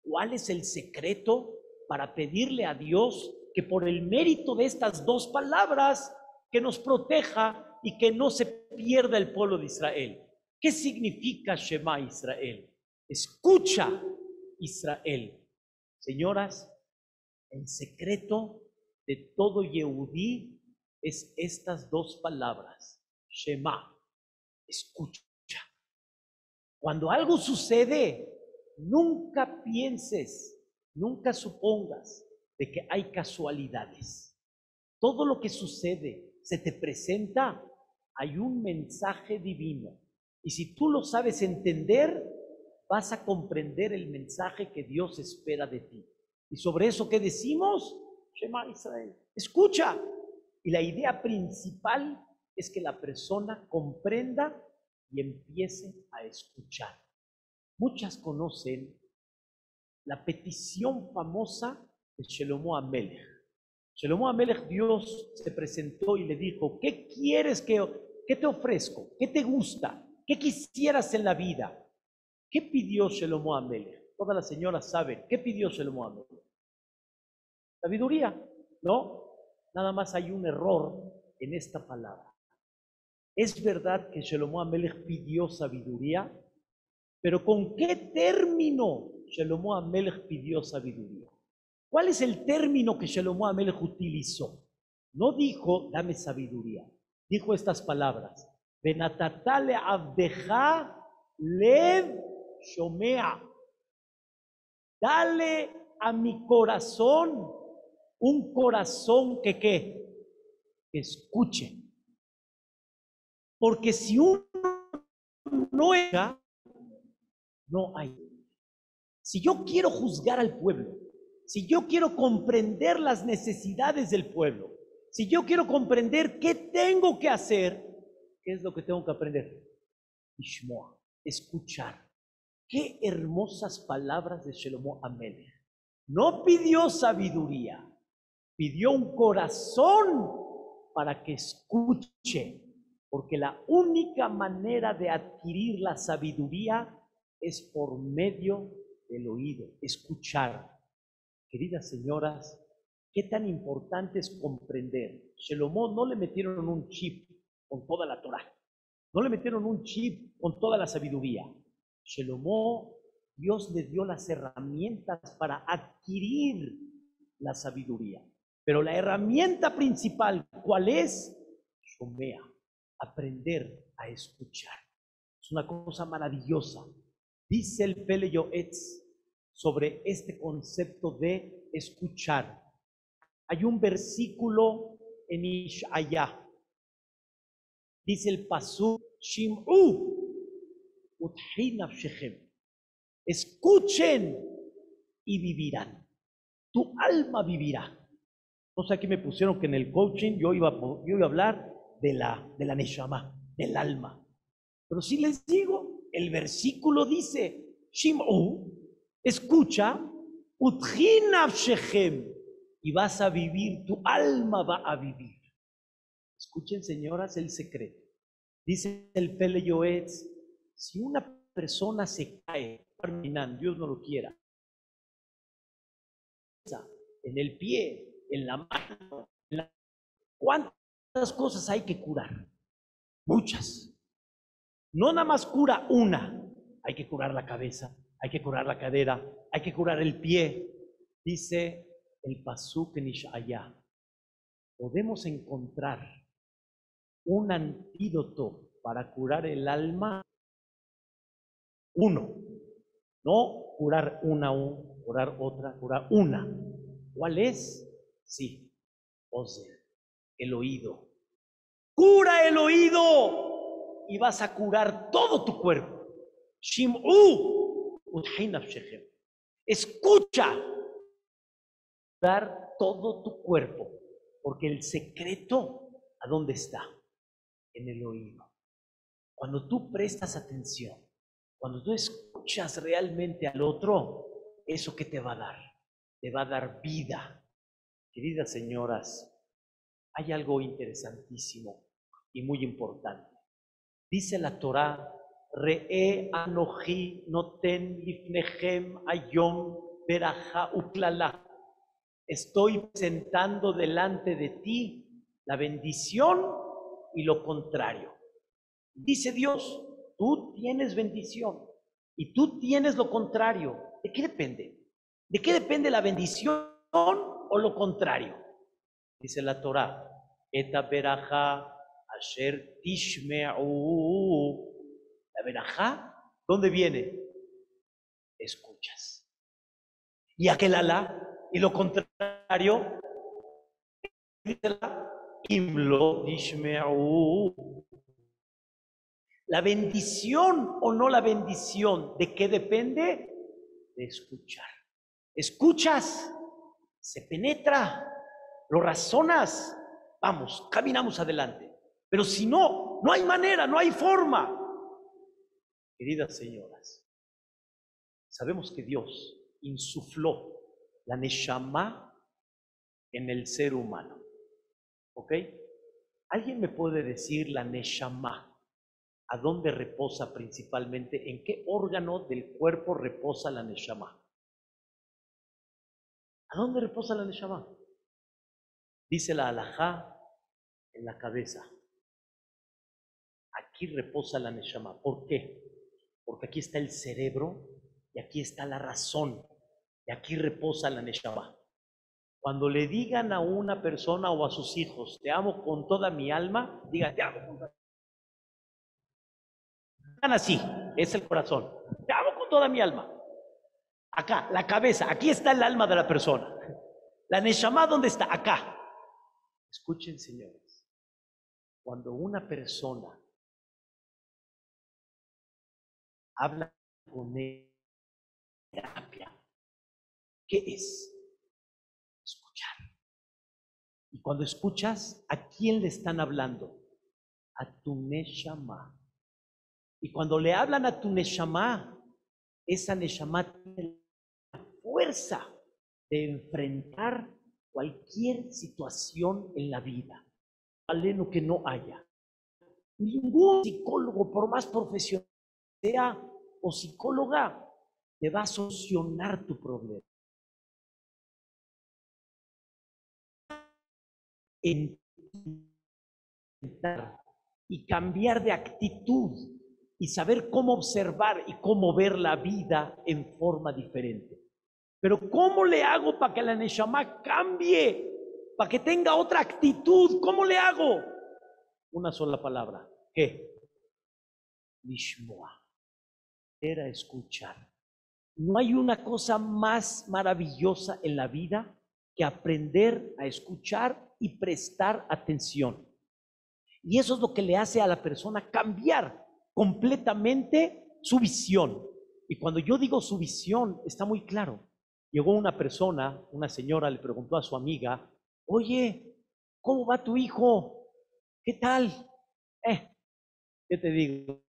¿Cuál es el secreto para pedirle a Dios que por el mérito de estas dos palabras que nos proteja y que no se pierda el pueblo de Israel? ¿Qué significa Shema Israel? Escucha Israel. Señoras, el secreto de todo Yehudí es estas dos palabras. Shema, escucha. Cuando algo sucede, nunca pienses, nunca supongas de que hay casualidades. Todo lo que sucede, se te presenta, hay un mensaje divino. Y si tú lo sabes entender, vas a comprender el mensaje que Dios espera de ti. Y sobre eso, ¿qué decimos? Shema Israel. Escucha. Y la idea principal es que la persona comprenda y empiece a escuchar. Muchas conocen la petición famosa de Shelomo Amelech. Shelomo Amelech, Dios se presentó y le dijo, ¿qué quieres que, qué te ofrezco? ¿Qué te gusta? ¿Qué quisieras en la vida? ¿Qué pidió Shelomo Amelech? Todas las señoras saben, ¿qué pidió Shelomo Amelech? Sabiduría, ¿no? Nada más hay un error en esta palabra. Es verdad que Shelomo Amelech pidió sabiduría, pero ¿con qué término Shelomo Amelech pidió sabiduría? ¿Cuál es el término que Shelomo Amelech utilizó? No dijo, dame sabiduría. Dijo estas palabras. Benatatale abdeja lev shomea. Dale a mi corazón un corazón que qué? Que escuche. Porque si uno no era, no hay. Si yo quiero juzgar al pueblo, si yo quiero comprender las necesidades del pueblo, si yo quiero comprender qué tengo que hacer, ¿qué es lo que tengo que aprender? Ishmoa, escuchar. Qué hermosas palabras de Shelomo Amelech. No pidió sabiduría, pidió un corazón para que escuche, porque la única manera de adquirir la sabiduría es por medio del oído, escuchar. Queridas señoras, qué tan importante es comprender. Shelomó no le metieron un chip con toda la Torah, no le metieron un chip con toda la sabiduría. Shelomó, Dios le dio las herramientas para adquirir la sabiduría. Pero la herramienta principal, ¿cuál es? Shomea, aprender a escuchar. Es una cosa maravillosa. Dice el Pele Yoetz sobre este concepto de escuchar. Hay un versículo en Ishaya. Dice el Pasú, Shim'u, Escuchen y vivirán. Tu alma vivirá. No sé, aquí me pusieron que en el coaching yo iba, yo iba a hablar de la, de la Neshama, del alma. Pero si les digo, el versículo dice, Shim'u, escucha, y vas a vivir, tu alma va a vivir. Escuchen, señoras, el secreto. Dice el Pele Yoetz, si una persona se cae, Dios no lo quiera, en el pie, en la mano, ¿cuántas cosas hay que curar? Muchas. No nada más cura una, hay que curar la cabeza, hay que curar la cadera, hay que curar el pie. Dice el Pasuk en Ishaya, podemos encontrar un antídoto para curar el alma. Uno, no curar una, curar otra, curar una. ¿Cuál es? Sí, Ozer, el oído. Cura el oído y vas a curar todo tu cuerpo. Shim'u, escucha, curar todo tu cuerpo, porque el secreto, ¿a dónde está? En el oído. Cuando tú prestas atención, cuando tú escuchas realmente al otro, ¿eso qué te va a dar? Te va a dar vida. Queridas señoras, hay algo interesantísimo y muy importante. Dice la Torah, Re'e anoji noten lifnechem ayom beraja uklala. Estoy presentando delante de ti la bendición y lo contrario. Dice Dios, tú tienes bendición y tú tienes lo contrario. ¿De qué depende? ¿De qué depende la bendición o lo contrario? Dice la Torah, Eta asher tishme'u. La beraja, ¿dónde viene? Escuchas. Y aquel alá, y lo contrario, imlo tishme'u. La bendición o no la bendición, ¿de qué depende? De escuchar. Escuchas, se penetra, lo razonas, vamos, caminamos adelante. Pero si no, no hay manera, no hay forma. Queridas señoras, sabemos que Dios insufló la Neshama en el ser humano. ¿Ok? ¿Alguien me puede decir la Neshama? ¿A dónde reposa principalmente? ¿En qué órgano del cuerpo reposa la Neshama? ¿A dónde reposa la Neshama? Dice la alajá en la cabeza. Aquí reposa la Neshama. ¿Por qué? Porque aquí está el cerebro y aquí está la razón. Y aquí reposa la Neshama. Cuando le digan a una persona o a sus hijos, te amo con toda mi alma, diga, te amo con toda así, es el corazón. Te amo con toda mi alma. Acá, la cabeza, aquí está el alma de la persona. La Neshama, ¿dónde está? Acá. Escuchen, señores, cuando una persona habla con terapia, ¿qué es? Escuchar. Y cuando escuchas, ¿a quién le están hablando? A tu Neshama. Y cuando le hablan a tu Neshama, esa Neshama tiene la fuerza de enfrentar cualquier situación en la vida. aleno que no haya. Ningún psicólogo, por más profesional sea o psicóloga, te va a solucionar tu problema. Y cambiar de actitud y saber cómo observar y cómo ver la vida en forma diferente. Pero ¿cómo le hago para que la Neshama cambie? Para que tenga otra actitud. ¿Cómo le hago? Una sola palabra. ¿Qué? Lishmoa. Era escuchar. No hay una cosa más maravillosa en la vida que aprender a escuchar y prestar atención. Y eso es lo que le hace a la persona cambiar completamente su visión. Y cuando yo digo su visión, está muy claro. Llegó una persona, una señora, le preguntó a su amiga, oye, ¿cómo va tu hijo? ¿Qué tal? Eh, ¿qué te digo?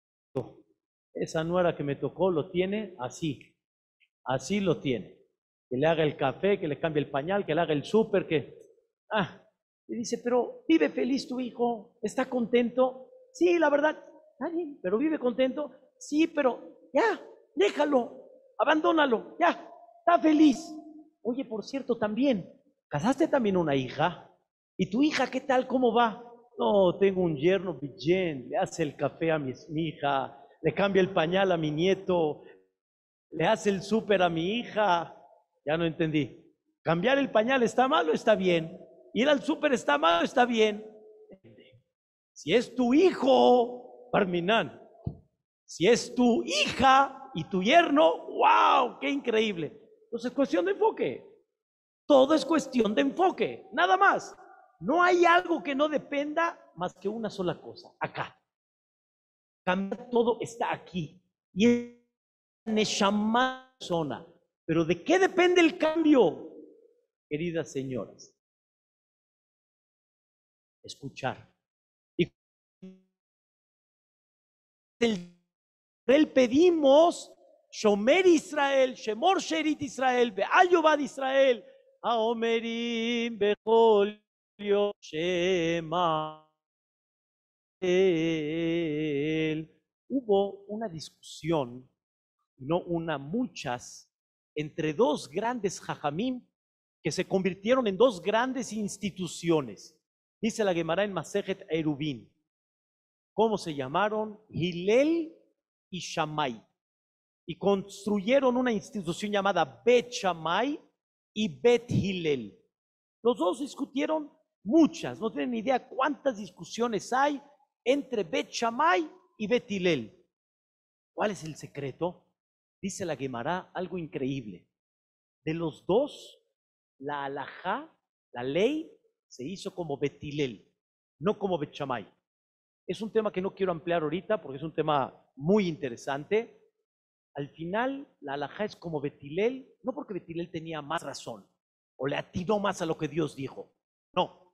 Esa nuera que me tocó lo tiene así, así lo tiene. Que le haga el café, que le cambie el pañal, que le haga el súper, que... Ah, y dice, pero vive feliz tu hijo, está contento. Sí, la verdad, pero vive contento. Sí, pero ya, déjalo, abandónalo, ya, está feliz. Oye, por cierto, también, ¿casaste también una hija? ¿Y tu hija qué tal? ¿Cómo va? No, tengo un yerno bien, le hace el café a mi, mi hija, le cambia el pañal a mi nieto, le hace el súper a mi hija. Ya no entendí. ¿Cambiar el pañal está mal o está bien? ¿Ir al súper está mal o está bien? Si es tu hijo, Parminan, si es tu hija y tu yerno, ¡wow! ¡Qué increíble! Entonces es cuestión de enfoque. Todo es cuestión de enfoque, nada más. No hay algo que no dependa más que una sola cosa, acá. Cambiar todo está aquí. Y es Neshama zona. Pero ¿de qué depende el cambio, queridas señoras? Escuchar. El pedimos Shomer Israel, Shemor Sherit Israel, Be'ayovad Israel, Aomerim Bechol Shema. Hubo una discusión, no una, muchas, entre dos grandes jajamim que se convirtieron en dos grandes instituciones. Dice la Gemara en Masejet Erubin. ¿Cómo se llamaron? Hilel y Shammai. Y construyeron una institución llamada Bet Shammai y Bet Hillel. Los dos discutieron muchas, no tienen ni idea cuántas discusiones hay entre Bet Shammai y Bet Hillel. ¿Cuál es el secreto? Dice la Gemara algo increíble. De los dos, la alajá, la ley, se hizo como Betilel, no como Bet Shammai. Es un tema que no quiero ampliar ahorita porque es un tema muy interesante. Al final, la alajá es como Betilel, no porque Betilel tenía más razón o le atinó más a lo que Dios dijo, no,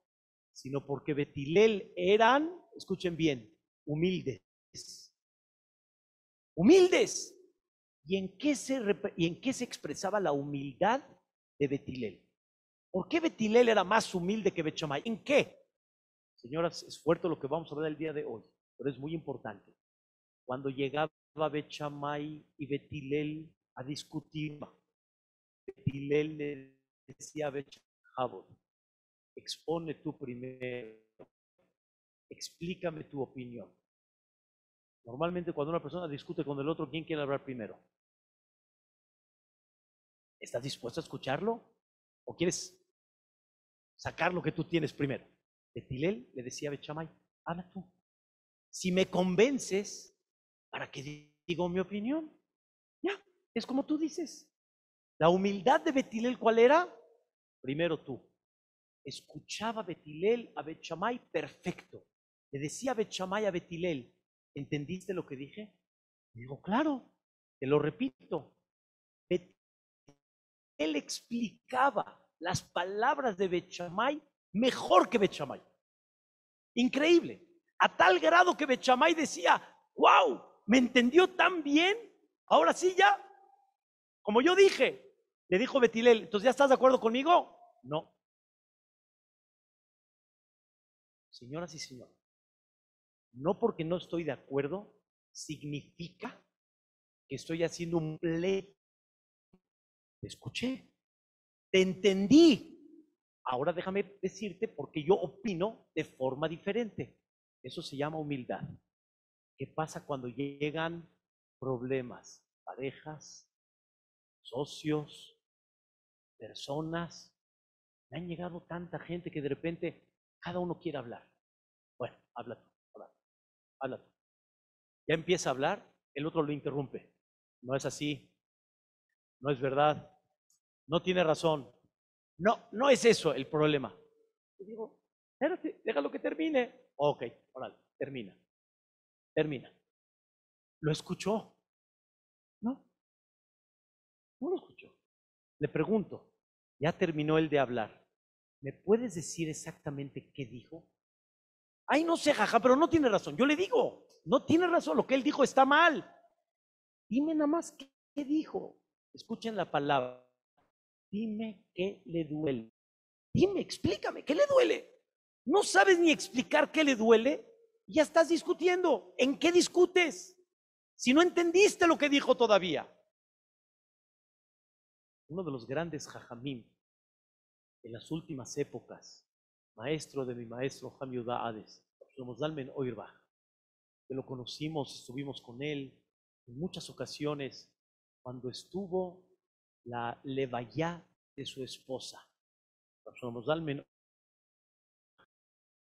sino porque Betilel eran, escuchen bien, humildes. Humildes. ¿Y en qué se, y en qué se expresaba la humildad de Betilel? ¿Por qué Betilel era más humilde que Bechamay? ¿En qué? Señoras, es fuerte lo que vamos a ver el día de hoy, pero es muy importante. Cuando llegaba Bechamay y Betilel a discutir, Betilel le decía a Bechamay, expone tú primero, explícame tu opinión. Normalmente cuando una persona discute con el otro, ¿quién quiere hablar primero? ¿Estás dispuesto a escucharlo? ¿O quieres sacar lo que tú tienes primero? Betilel le decía a Bechamay, habla tú. Si me convences, ¿para que digo mi opinión? Ya, es como tú dices. La humildad de Betilel, ¿cuál era? Primero tú. Escuchaba Betilel a Bechamay perfecto. Le decía Bechamay a Betilel, ¿entendiste lo que dije? digo, claro, te lo repito. Él explicaba las palabras de Bechamay mejor que Bechamay. Increíble. A tal grado que Bechamay decía, wow, me entendió tan bien, ahora sí ya, como yo dije. Le dijo Betilel, entonces ya estás de acuerdo conmigo? No. señoras y señores, no porque no estoy de acuerdo significa que estoy haciendo un play. Te escuché, te entendí. Ahora déjame decirte porque yo opino de forma diferente. Eso se llama humildad. ¿Qué pasa cuando llegan problemas? Parejas, socios, personas. Me han llegado tanta gente que de repente cada uno quiere hablar. Bueno, habla tú, habla habla tú. Ya empieza a hablar, el otro lo interrumpe. No es así. No es verdad. No tiene razón. No, no es eso el problema. Yo digo, espérate, déjalo que termine. Ok, órale, termina. Termina. ¿Lo escuchó? No. No lo escuchó. Le pregunto, ya terminó el de hablar. ¿Me puedes decir exactamente qué dijo? Ay, no sé, jaja, pero no tiene razón. Yo le digo, no tiene razón, lo que él dijo está mal. Dime nada más qué dijo. Escuchen la palabra. Dime qué le duele. Dime, explícame, ¿qué le duele? No sabes ni explicar qué le duele. Ya estás discutiendo. ¿En qué discutes? Si no entendiste lo que dijo todavía. Uno de los grandes jajamim en las últimas épocas, maestro de mi maestro Hamiuda Hades, Dalmen Oirbach, que lo conocimos, estuvimos con él en muchas ocasiones cuando estuvo la levayá de su esposa. Dalmen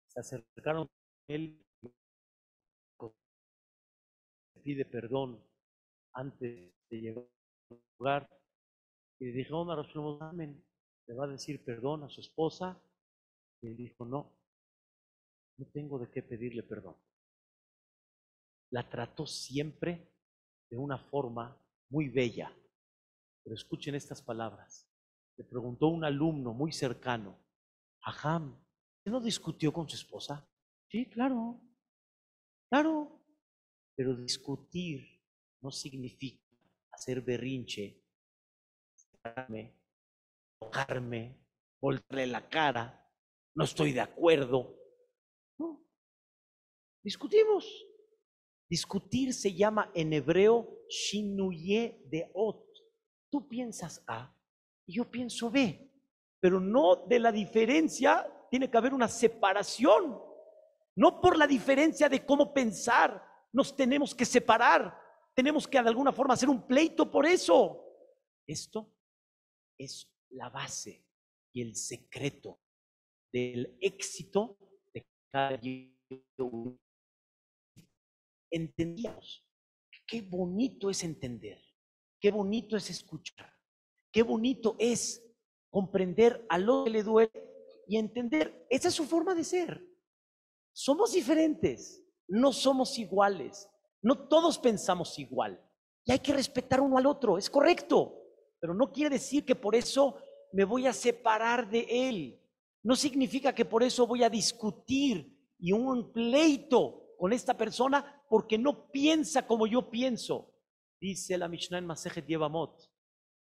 se acercaron a él, pide perdón antes de llegar al lugar y le dijeron a Dalmen, le va a decir perdón a su esposa y él dijo, no, no tengo de qué pedirle perdón. La trató siempre de una forma muy bella. Pero escuchen estas palabras. Le preguntó un alumno muy cercano, Ajam, ¿usted no discutió con su esposa? Sí, claro, claro. Pero discutir no significa hacer berrinche, tocarme, voltearle la cara, no estoy de acuerdo. No. Discutimos. Discutir se llama en hebreo shinuye de ot. Tú piensas A y yo pienso B, pero no de la diferencia tiene que haber una separación. No por la diferencia de cómo pensar nos tenemos que separar. Tenemos que de alguna forma hacer un pleito por eso. Esto es la base y el secreto del éxito de cada entendíamos. Qué bonito es entender, qué bonito es escuchar, qué bonito es comprender a lo que le duele y entender. Esa es su forma de ser. Somos diferentes, no somos iguales, no todos pensamos igual y hay que respetar uno al otro, es correcto, pero no quiere decir que por eso me voy a separar de él. No significa que por eso voy a discutir y un pleito con esta persona porque no piensa como yo pienso. Dice la Mishnah en Masejet Yevamot,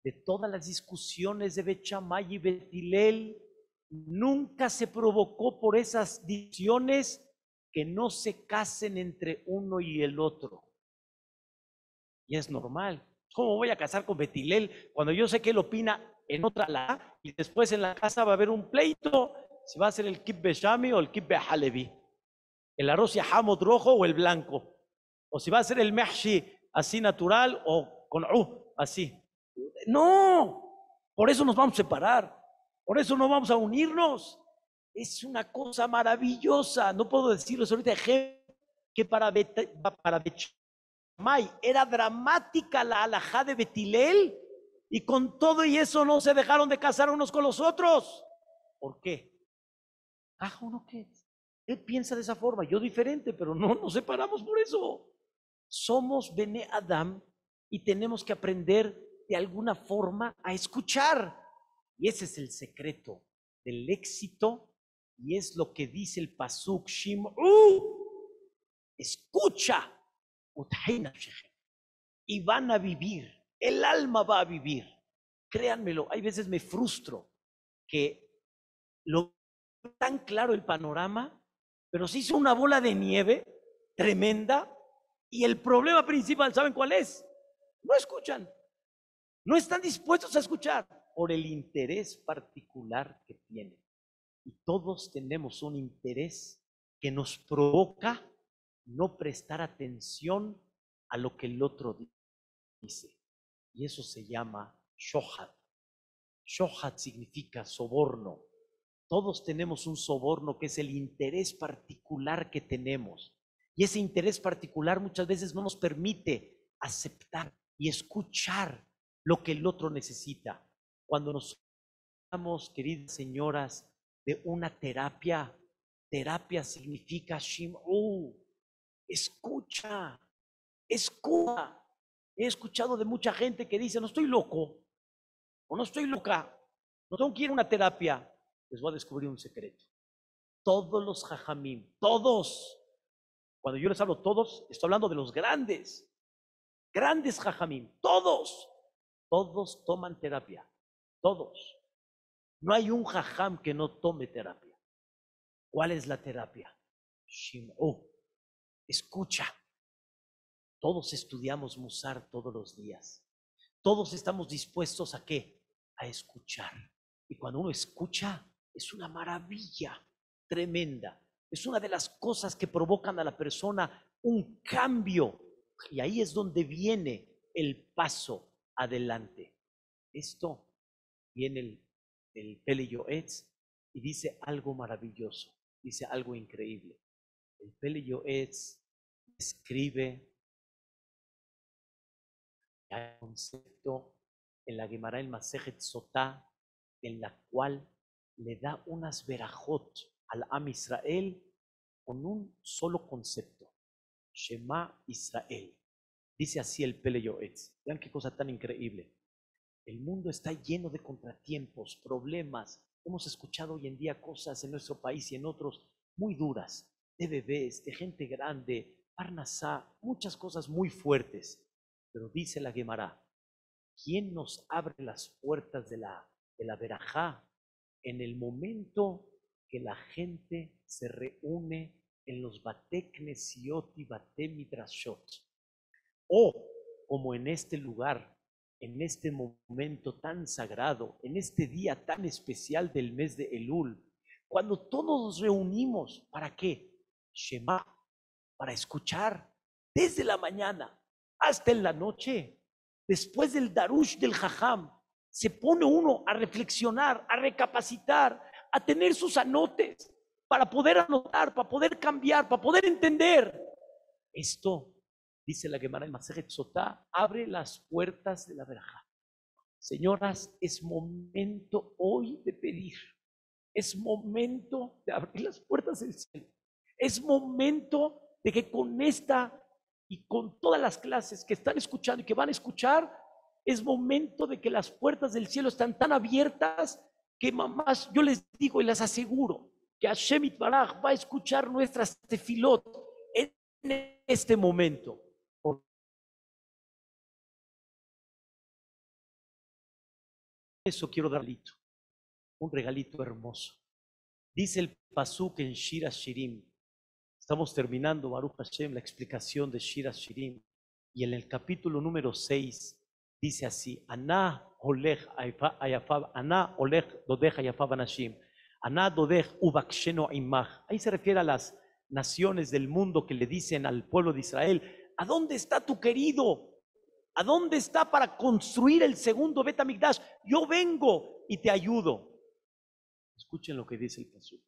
de todas las discusiones de Bechamay y Betilel, nunca se provocó por esas decisiones que no se casen entre uno y el otro. Y es normal. ¿Cómo voy a casar con Betilel cuando yo sé que él opina en otra la y después en la casa va a haber un pleito si va a ser el kib beshami o el kib behalevi, el arroz yahamot rojo o el blanco, o si va a ser el mehshi así natural o con uh, así. No, por eso nos vamos a separar, por eso no vamos a unirnos. Es una cosa maravillosa, no puedo decirles ahorita que para, para Bechamay era dramática la alajá de Betilel y con todo y eso no se dejaron de casar unos con los otros. ¿Por qué? Ah, uno qué. Él piensa de esa forma, yo diferente, pero no nos separamos por eso. Somos Bene Adam y tenemos que aprender de alguna forma a escuchar. Y ese es el secreto del éxito y es lo que dice el Pasuk Shim'u. Escucha. Y van a vivir el alma va a vivir. Créanmelo, hay veces me frustro que lo tan claro el panorama pero se hizo una bola de nieve tremenda y el problema principal, ¿saben cuál es? No escuchan, no están dispuestos a escuchar por el interés particular que tienen. Y todos tenemos un interés que nos provoca no prestar atención a lo que el otro dice. Y eso se llama shohad. Shohad significa soborno. Todos tenemos un soborno que es el interés particular que tenemos. Ese interés particular muchas veces no nos permite aceptar y escuchar lo que el otro necesita. Cuando nos hablamos, queridas señoras, de una terapia, terapia significa shim'u, escucha, escucha. He escuchado de mucha gente que dice, no estoy loco, o no estoy loca, no tengo que ir a una terapia. Les voy a descubrir un secreto. Todos los jajamim, todos, cuando yo les hablo todos, estoy hablando de los grandes, grandes jajamim, todos, todos toman terapia, todos. No hay un jajam que no tome terapia. ¿Cuál es la terapia? Shim'u. Escucha. Todos estudiamos Musar todos los días. Todos estamos dispuestos a qué? A escuchar. Y cuando uno escucha, es una maravilla tremenda. Es una de las cosas que provocan a la persona un cambio. Y ahí es donde viene el paso adelante. Esto viene el, el Pele Yoetz y dice algo maravilloso, dice algo increíble. El Pele Yoetz escribe el concepto en la Gemara el Masejet Sotá, en la cual le da unas verajot al Am Israel con un solo concepto, Shema Israel. Dice así el Pele Yoetz. Vean qué cosa tan increíble. El mundo está lleno de contratiempos, problemas. Hemos escuchado hoy en día cosas en nuestro país y en otros muy duras, de bebés, de gente grande, Parnasá, muchas cosas muy fuertes. Pero dice la Gemara, ¿quién nos abre las puertas de la, de la verajá en el momento que la gente se reúne en los Bateknesiot y Batemidrashot? O como en este lugar, en este momento tan sagrado, en este día tan especial del mes de Elul, cuando todos nos reunimos, ¿para qué? Shema, para escuchar desde la mañana hasta en la noche. Después del darush del jajam, se pone uno a reflexionar, a recapacitar, a tener sus anotes para poder anotar, para poder cambiar, para poder entender. Esto, dice la Gemara en Masejet Sotá, abre las puertas de la verja. Señoras, es momento hoy de pedir. Es momento de abrir las puertas del cielo. Es momento de que con esta y con todas las clases que están escuchando y que van a escuchar, es momento de que las puertas del cielo están tan abiertas que mamás, yo les digo y les aseguro que Hashem Baraj va a escuchar nuestras tefilot en este momento. Eso quiero dar un regalito, un regalito hermoso. Dice el Pasuk en Shira Shirim, Estamos terminando, Baruch Hashem, la explicación de Shira Shirim. Y en el capítulo número 6 dice así, Aná olech ayafab, Aná olech dodech ayafab anashim, Aná dodech ubaksheno imach. Ahí se refiere a las naciones del mundo que le dicen al pueblo de Israel, ¿a dónde está tu querido? ¿A dónde está para construir el segundo Betamigdash? Yo vengo y te ayudo. Escuchen lo que dice el Pasú.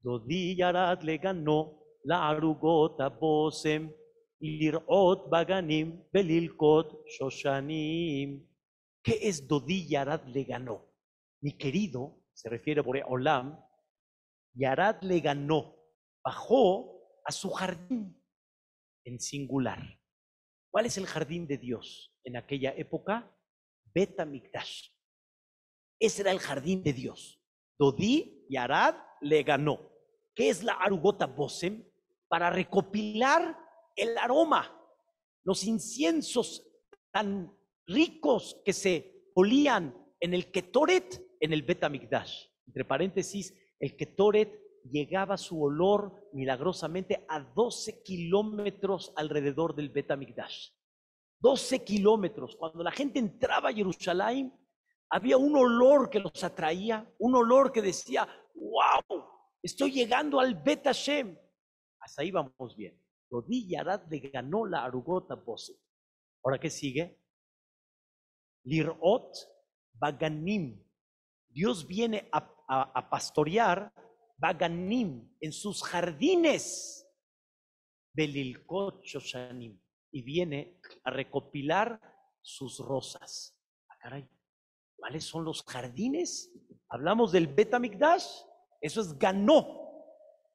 Dodi le ganó la arugota bosem Lirot Baganim Belilkot Shoshanim. ¿Qué es Dodi Yarad le ganó? Mi querido, se refiere por Olam, Yarad le ganó, bajó a su jardín en singular. ¿Cuál es el jardín de Dios en aquella época? Betamikdash. Ese era el jardín de Dios. Dodí Yarad le ganó. ¿Qué es la arugota Bosem? Para recopilar el aroma, los inciensos tan ricos que se olían en el Ketoret, en el Betamigdash. Entre paréntesis, el Ketoret llegaba su olor milagrosamente a 12 kilómetros alrededor del Betamigdash. 12 kilómetros. Cuando la gente entraba a Jerusalén, había un olor que los atraía, un olor que decía, wow, estoy llegando al Bet Hashem. Hasta ahí vamos bien. Lodi Yarad le ganó la Arugota Bose. Ahora, ¿qué sigue? Lirot Baganim. Dios viene a, a- a pastorear Baganim en sus jardines. Belilkot Shoshanim. Y viene a recopilar sus rosas. Ah, caray. ¿Cuáles son los jardines? Hablamos del Betamigdash. Eso es Ganó.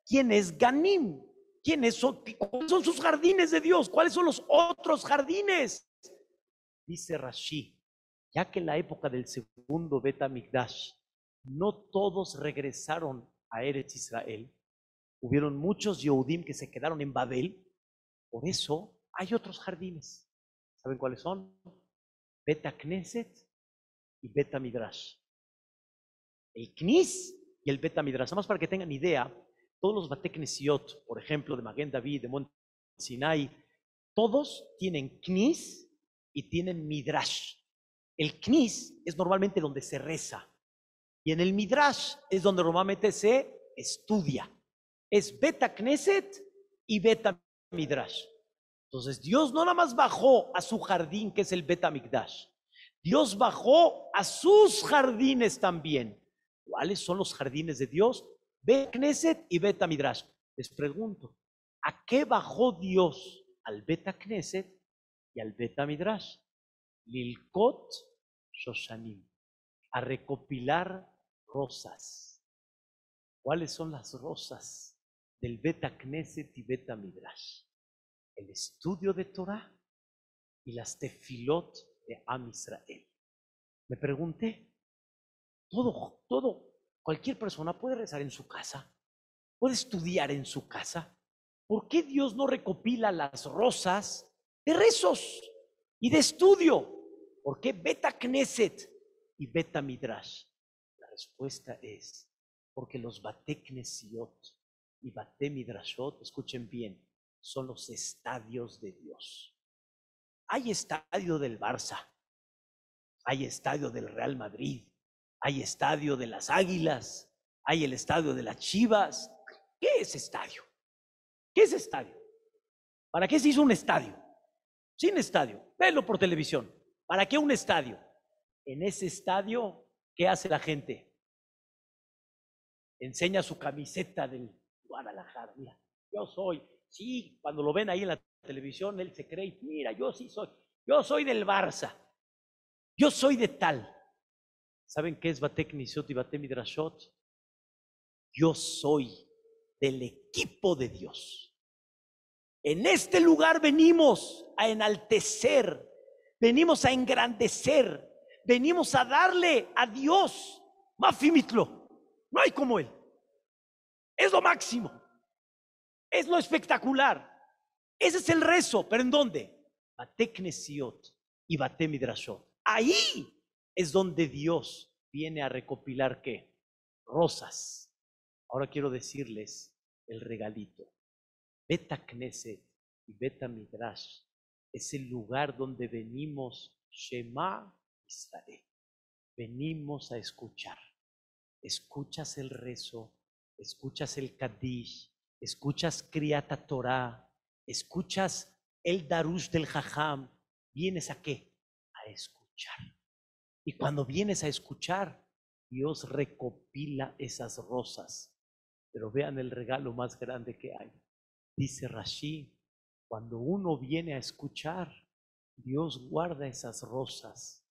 ¿Quién es Ganim? ¿Quiénes son? ¿Cuáles son sus jardines de Dios? ¿Cuáles son los otros jardines? Dice Rashi, ya que en la época del segundo Betamigdash no todos regresaron a Eretz Israel, hubieron muchos Yehudim que se quedaron en Babel, por eso hay otros jardines. ¿Saben cuáles son? Beta Knesset y Beta Midrash. El Knis y el Beta Midrash. Nada más para que tengan idea, todos los Bate Knesiot, por ejemplo, de Maguen David, de Monte Sinai, todos tienen Knis y tienen Midrash. El Knis es normalmente donde se reza. Y en el Midrash es donde normalmente se estudia. Es Beta Knesset y Beta Midrash. Entonces Dios no nada más bajó a su jardín, que es el Beta Mikdash. Dios bajó a sus jardines también. ¿Cuáles son los jardines de Dios? Bet Knesset y Beta Midrash. Les pregunto, ¿a qué bajó Dios al Beta Knesset y al Beta Midrash? Lilkot Shoshanim, a recopilar rosas. ¿Cuáles son las rosas del Beta Knesset y Beta Midrash? El estudio de Torah y las tefilot de Am Israel. Me pregunté, todo, todo, cualquier persona puede rezar en su casa, puede estudiar en su casa. ¿Por qué Dios no recopila las rosas de rezos y de estudio? ¿Por qué Beta Knesset y Beta Midrash? La respuesta es porque los Bate Knesiot y Bate Midrashot, escuchen bien, son los estadios de Dios. Hay estadio del Barça, hay estadio del Real Madrid, hay estadio de las Águilas, hay el estadio de las Chivas. ¿Qué es estadio? ¿Qué es estadio? ¿Para qué se hizo un estadio? Sin estadio, velo por televisión. ¿Para qué un estadio? En ese estadio, ¿qué hace la gente? Enseña su camiseta del Guadalajara. Mira, yo soy, sí, cuando lo ven ahí en la televisión, él se cree, mira, yo sí soy, yo soy del Barça, yo soy de tal. ¿Saben qué es Batek Nisiot y Batek Midrashot? Yo soy del equipo de Dios. En este lugar venimos a enaltecer, venimos a engrandecer, venimos a darle a Dios, Mafimitlo, no hay como Él. Es lo máximo, es lo espectacular. Ese es el rezo, pero ¿en dónde? Batek Nesiot y Batek Midrashot. Ahí es donde Dios viene a recopilar qué? Rosas. Ahora quiero decirles el regalito. Beta Knesset y Beta Midrash es el lugar donde venimos Shema Israel. Venimos a escuchar. Escuchas el rezo, escuchas el Kadish, escuchas Kriata Torah, escuchas el Darush del Jajam. ¿Vienes a qué? A escuchar. Y cuando vienes a escuchar, Dios recopila esas rosas. Pero vean el regalo más grande que hay. Dice Rashi, cuando uno viene a escuchar, Dios guarda esas rosas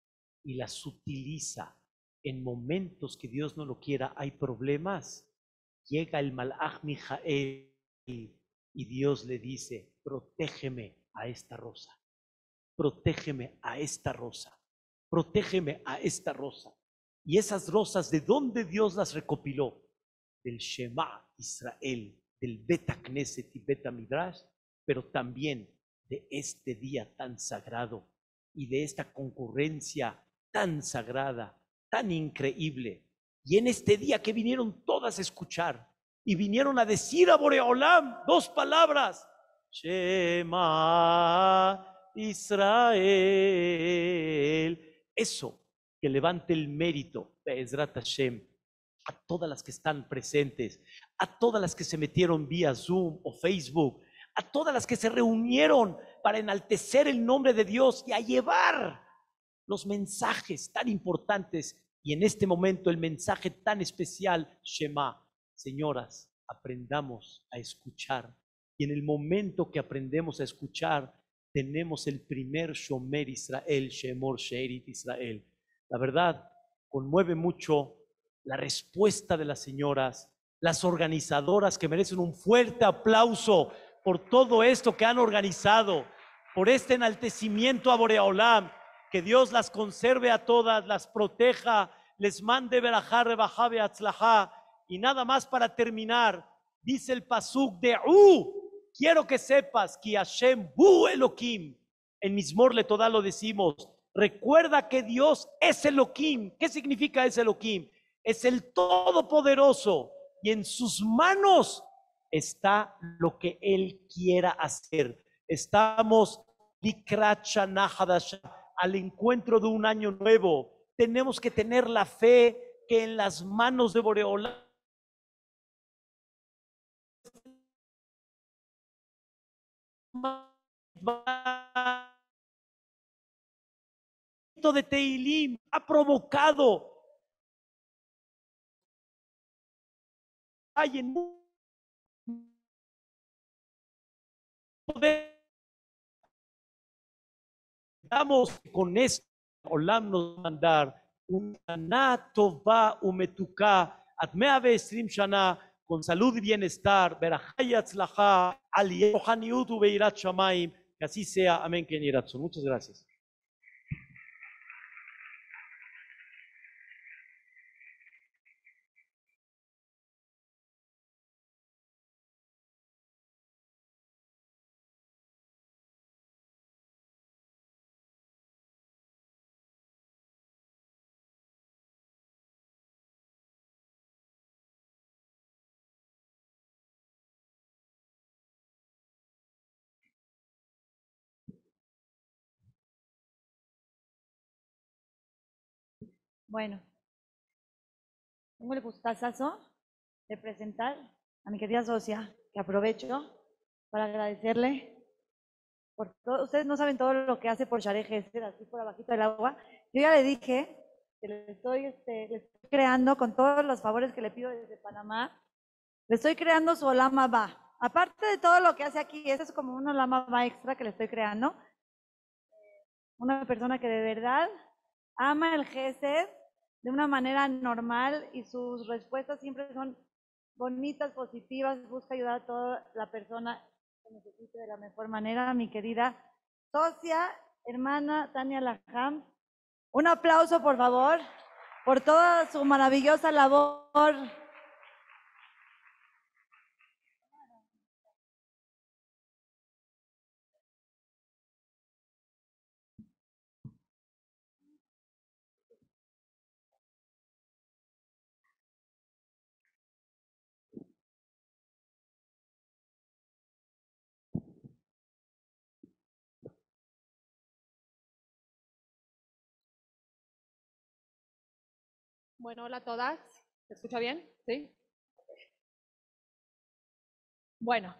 y las utiliza en momentos que Dios no lo quiera, hay problemas. Llega el Malach Mijael y Dios le dice, protégeme a esta rosa, protégeme a esta rosa, protégeme a esta rosa. Y esas rosas, ¿de dónde Dios las recopiló? Del Shema Israel, del Beta Knesset y Beta Midrash, pero también de este día tan sagrado y de esta concurrencia tan sagrada, tan increíble. Y en este día que vinieron todas a escuchar, y vinieron a decir a Boreolam dos palabras. Shema Israel. Eso que levante el mérito, Be'ezrat Hashem, a todas las que están presentes, a todas las que se metieron vía Zoom o Facebook, a todas las que se reunieron para enaltecer el nombre de Dios y a llevar los mensajes tan importantes y en este momento el mensaje tan especial, Shema. Señoras, aprendamos a escuchar. Y en el momento que aprendemos a escuchar, tenemos el primer Shomer Israel, Shemor Sherit Israel. La verdad, conmueve mucho la respuesta de las señoras, las organizadoras que merecen un fuerte aplauso por todo esto que han organizado, por este enaltecimiento a Boreolam, que Dios las conserve a todas, las proteja, les mande verajá, rebajá, beatzlajá. Y nada más para terminar, dice el pasuk de U, quiero que sepas que Hashem Bu Elohim, en Mismor toda lo decimos, recuerda que Dios es Elohim. ¿Qué significa ese Elohim? Es el Todopoderoso y en sus manos está lo que Él quiera hacer. Estamos al encuentro de un año nuevo. Tenemos que tener la fe que en las manos de Boreola de Teilim ha provocado hay en Damos con esto, Olam nos mandar un va umetuka, atmea shana, con salud y bienestar, berajayat slaha, aliyah, haniut ubeirat shamaim, que así sea, amén, que Muchas gracias. Bueno, tengo el gustazo de presentar a mi querida socia, que aprovecho para agradecerle por todo. Ustedes no saben todo lo que hace por Share así por abajito del agua. Yo ya le dije que le estoy, este, le estoy creando con todos los favores que le pido desde Panamá. Le estoy creando su Olama Ba. Aparte de todo lo que hace aquí, eso es como un Olama Ba extra que le estoy creando. Una persona que de verdad ama el Gesed de una manera normal y sus respuestas siempre son bonitas, positivas, busca ayudar a toda la persona que necesite de la mejor manera. Mi querida socia, hermana Tania Lajam, un aplauso por favor por toda su maravillosa labor Bueno, hola a todas. ¿Se escucha bien? ¿Sí? Bueno,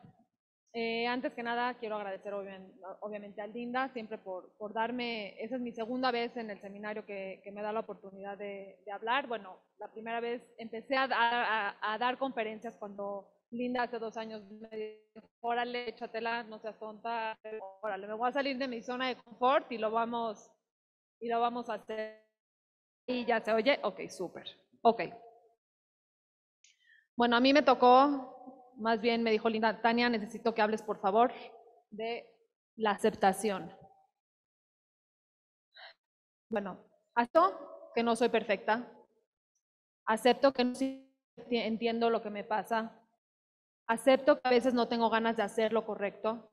eh, antes que nada quiero agradecer obviamente a Linda siempre por, por, darme, esa es mi segunda vez en el seminario que, me da la oportunidad de, hablar. Bueno, la primera vez empecé a, dar conferencias cuando Linda hace dos años me dijo, órale, échatela, no seas tonta, órale, me voy a salir de mi zona de confort y lo vamos, y lo vamos a hacer y ya se oye, ok, súper. Ok. Bueno, a mí me tocó, más bien me dijo Linda, Tania, necesito que hables por favor de la aceptación. Bueno, acepto que no soy perfecta, acepto que no entiendo lo que me pasa, acepto que a veces no tengo ganas de hacer lo correcto,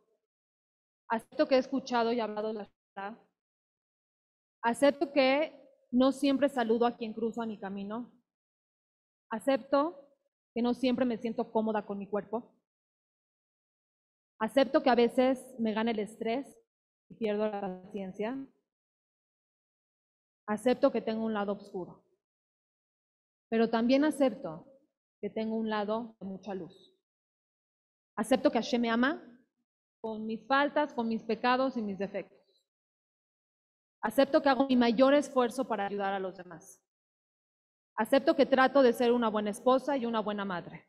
acepto que he escuchado y hablado la verdad, acepto que no siempre saludo a quien cruza mi camino. Acepto que no siempre me siento cómoda con mi cuerpo. Acepto que a veces me gana el estrés y pierdo la paciencia. Acepto que tengo un lado oscuro. Pero también acepto que tengo un lado de mucha luz. Acepto que Hashem me ama con mis faltas, con mis pecados y mis defectos. Acepto que hago mi mayor esfuerzo para ayudar a los demás. Acepto que trato de ser una buena esposa y una buena madre.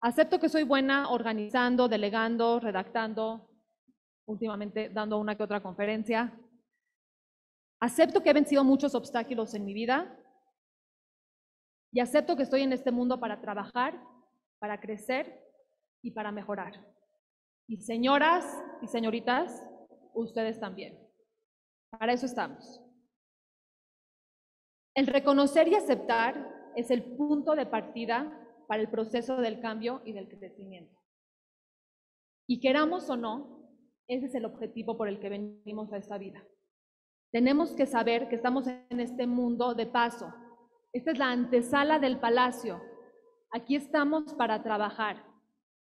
Acepto que soy buena organizando, delegando, redactando, últimamente dando una que otra conferencia. Acepto que he vencido muchos obstáculos en mi vida y acepto que estoy en este mundo para trabajar, para crecer y para mejorar. Y señoras y señoritas, ustedes también. Para eso estamos. El reconocer y aceptar es el punto de partida para el proceso del cambio y del crecimiento. Y queramos o no, ese es el objetivo por el que venimos a esta vida. Tenemos que saber que estamos en este mundo de paso. Esta es la antesala del palacio. Aquí estamos para trabajar.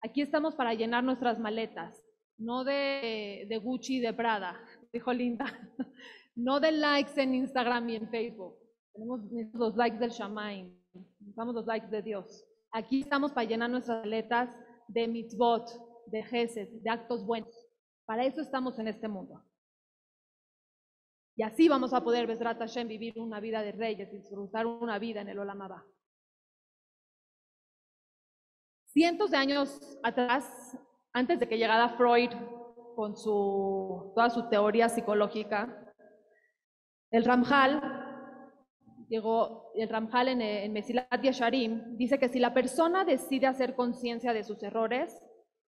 Aquí estamos para llenar nuestras maletas, no de, de Gucci y de Prada, dijo Linda, no de likes en Instagram y en Facebook. Tenemos los likes del Shamaim, necesitamos los likes de Dios. Aquí estamos para llenar nuestras maletas de mitzvot, de gesed, de actos buenos. Para eso estamos en este mundo. Y así vamos a poder, Besrat Hashem, vivir una vida de reyes, disfrutar una vida en el Olam Abba. Cientos de años atrás, antes de que llegara Freud con su, toda su teoría psicológica, el Ramjal llegó el Ramjal en, en Mesilat Yesharim, dice que si la persona decide hacer conciencia de sus errores,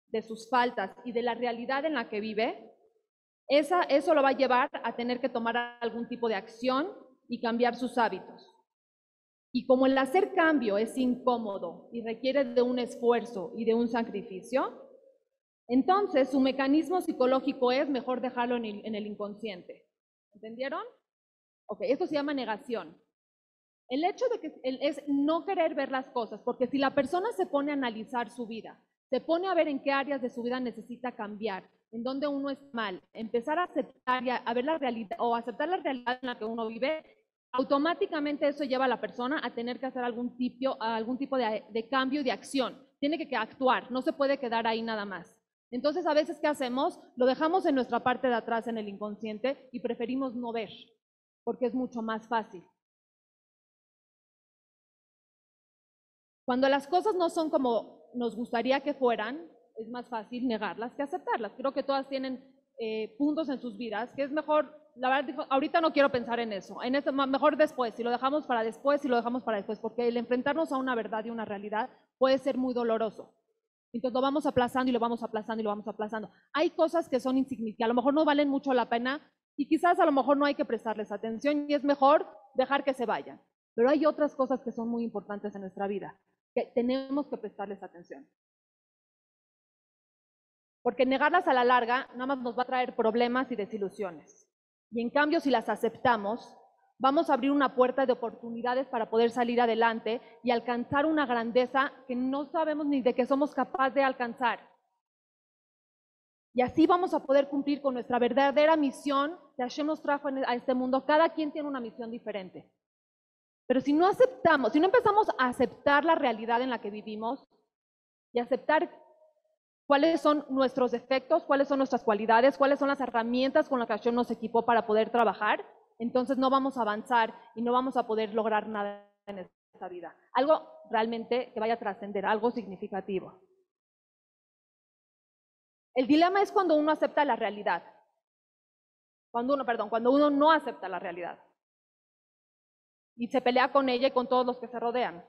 de sus faltas y de la realidad en la que vive, esa, eso lo va a llevar a tener que tomar algún tipo de acción y cambiar sus hábitos. Y como el hacer cambio es incómodo y requiere de un esfuerzo y de un sacrificio, entonces su mecanismo psicológico es mejor dejarlo en el, en el inconsciente. ¿Entendieron? Ok, esto se llama negación. El hecho de que es no querer ver las cosas, porque si la persona se pone a analizar su vida, se pone a ver en qué áreas de su vida necesita cambiar, en dónde uno es mal, empezar a aceptar a, ver la realidad o aceptar la realidad en la que uno vive, automáticamente eso lleva a la persona a tener que hacer algún tipo, algún tipo de, de cambio de acción. Tiene que actuar, no se puede quedar ahí nada más. Entonces, a veces, ¿qué hacemos? Lo dejamos en nuestra parte de atrás, en el inconsciente, y preferimos no ver, porque es mucho más fácil. Cuando las cosas no son como nos gustaría que fueran, es más fácil negarlas que aceptarlas. Creo que todas tienen eh, puntos en sus vidas que es mejor, la verdad, ahorita no quiero pensar en eso, en mejor después, si lo dejamos para después, si lo dejamos para después, porque el enfrentarnos a una verdad y una realidad puede ser muy doloroso. Entonces lo vamos aplazando y lo vamos aplazando y lo vamos aplazando. Hay cosas que son insignificantes, a lo mejor no valen mucho la pena y quizás a lo mejor no hay que prestarles atención y es mejor dejar que se vayan. Pero hay otras cosas que son muy importantes en nuestra vida que tenemos que prestarles atención. Porque negarlas a la larga nada más nos va a traer problemas y desilusiones. Y en cambio, si las aceptamos, vamos a abrir una puerta de oportunidades para poder salir adelante y alcanzar una grandeza que no sabemos ni de qué somos capaces de alcanzar. Y así vamos a poder cumplir con nuestra verdadera misión que Hashem nos trajo a este mundo. Cada quien tiene una misión diferente. Pero si no aceptamos, si no empezamos a aceptar la realidad en la que vivimos y aceptar cuáles son nuestros defectos, cuáles son nuestras cualidades, cuáles son las herramientas con las que Hashem nos equipó para poder trabajar, entonces no vamos a avanzar y no vamos a poder lograr nada en esta vida. Algo realmente que vaya a trascender, algo significativo. El dilema es cuando uno acepta la realidad. Cuando uno, perdón, cuando uno no acepta la realidad y se pelea con ella y con todos los que se rodean.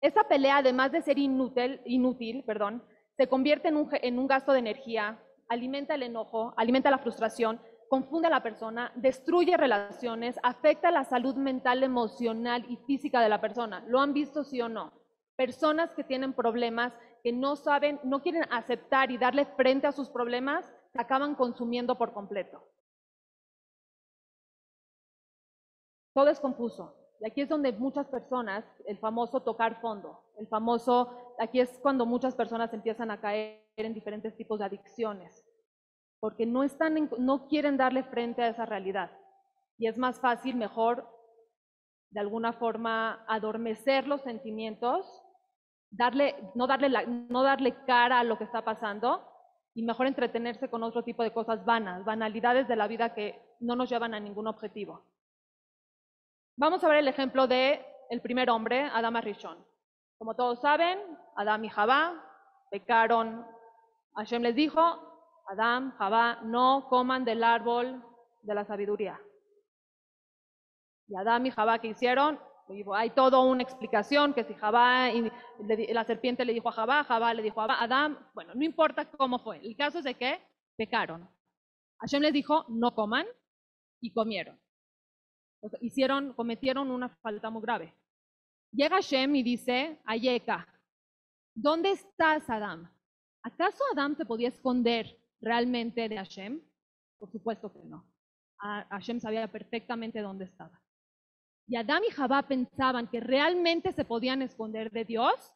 Esa pelea, además de ser inútil, inútil perdón, se convierte en un, en un gasto de energía, alimenta el enojo, alimenta la frustración, confunde a la persona, destruye relaciones, afecta la salud mental, emocional y física de la persona. ¿Lo han visto sí o no? Personas que tienen problemas, que no saben, no quieren aceptar y darle frente a sus problemas, se acaban consumiendo por completo. Todo es confuso. Y aquí es donde muchas personas, el famoso tocar fondo, el famoso, aquí es cuando muchas personas empiezan a caer en diferentes tipos de adicciones, porque no, están en- no quieren darle frente a esa realidad. Y es más fácil, mejor, de alguna forma, adormecer los sentimientos, darle, no, darle la- no darle cara a lo que está pasando y mejor entretenerse con otro tipo de cosas vanas, banalidades de la vida que no nos llevan a ningún objetivo. Vamos a ver el ejemplo de el primer hombre, Adama Rishon. Como todos saben, Adán y Jabá pecaron. Hashem les dijo, Adán, Jabá, no coman del árbol de la sabiduría. Y Adán y Jabá, ¿qué hicieron? Hay toda una explicación que si Jabá, y la serpiente le dijo a Jabá, Jabá le dijo a Adán, bueno, no importa cómo fue. El caso es que pecaron. Hashem les dijo, no coman, y comieron. Hicieron, cometieron una falta muy grave. Llega Hashem y dice, Ayeka, ¿dónde estás, Adán? ¿Acaso Adán se podía esconder realmente de Hashem? Por supuesto que no. A- Hashem sabía perfectamente dónde estaba. ¿Y Adán y Jabá pensaban que realmente se podían esconder de Dios?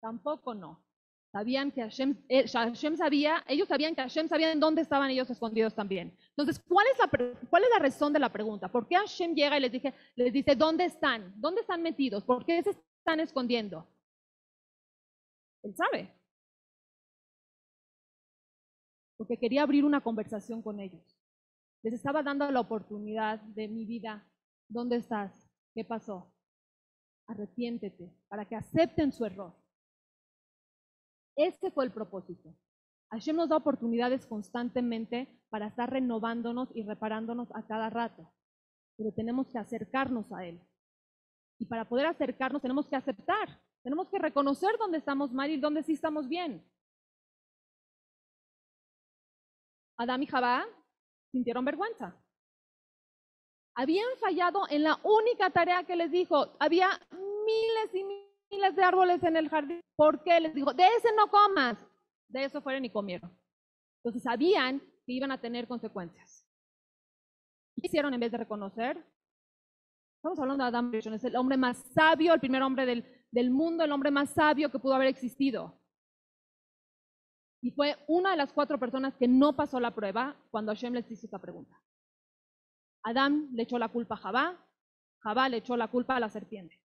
Tampoco no. Sabían que eh, Hashem sabía, ellos sabían que Hashem sabía en dónde estaban ellos escondidos también. Entonces, ¿cuál es, la, pre- ¿cuál es la razón de la pregunta? ¿Por qué Hashem llega y les, dije, les dice, ¿dónde están? ¿Dónde están metidos? ¿Por qué se están escondiendo? Él sabe. Porque quería abrir una conversación con ellos. Les estaba dando la oportunidad de mi vida. ¿Dónde estás? ¿Qué pasó? Arrepiéntete para que acepten su error. Este fue el propósito. Hashem nos da oportunidades constantemente para estar renovándonos y reparándonos a cada rato. Pero tenemos que acercarnos a Él. Y para poder acercarnos tenemos que aceptar. Tenemos que reconocer dónde estamos mal y dónde sí estamos bien. Adán y Jabá sintieron vergüenza. Habían fallado en la única tarea que les dijo. Había miles y miles de árboles en el jardín. ¿Por qué? Les dijo, de ese no comas. De eso fueron y comieron. Entonces sabían que iban a tener consecuencias. ¿Qué hicieron en vez de reconocer? Estamos hablando de Adam es el hombre más sabio, el primer hombre del, del mundo, el hombre más sabio que pudo haber existido. Y fue una de las cuatro personas que no pasó la prueba cuando Hashem les hizo esta pregunta. Adán le echó la culpa a Jabá, Jabá le echó la culpa a la serpiente.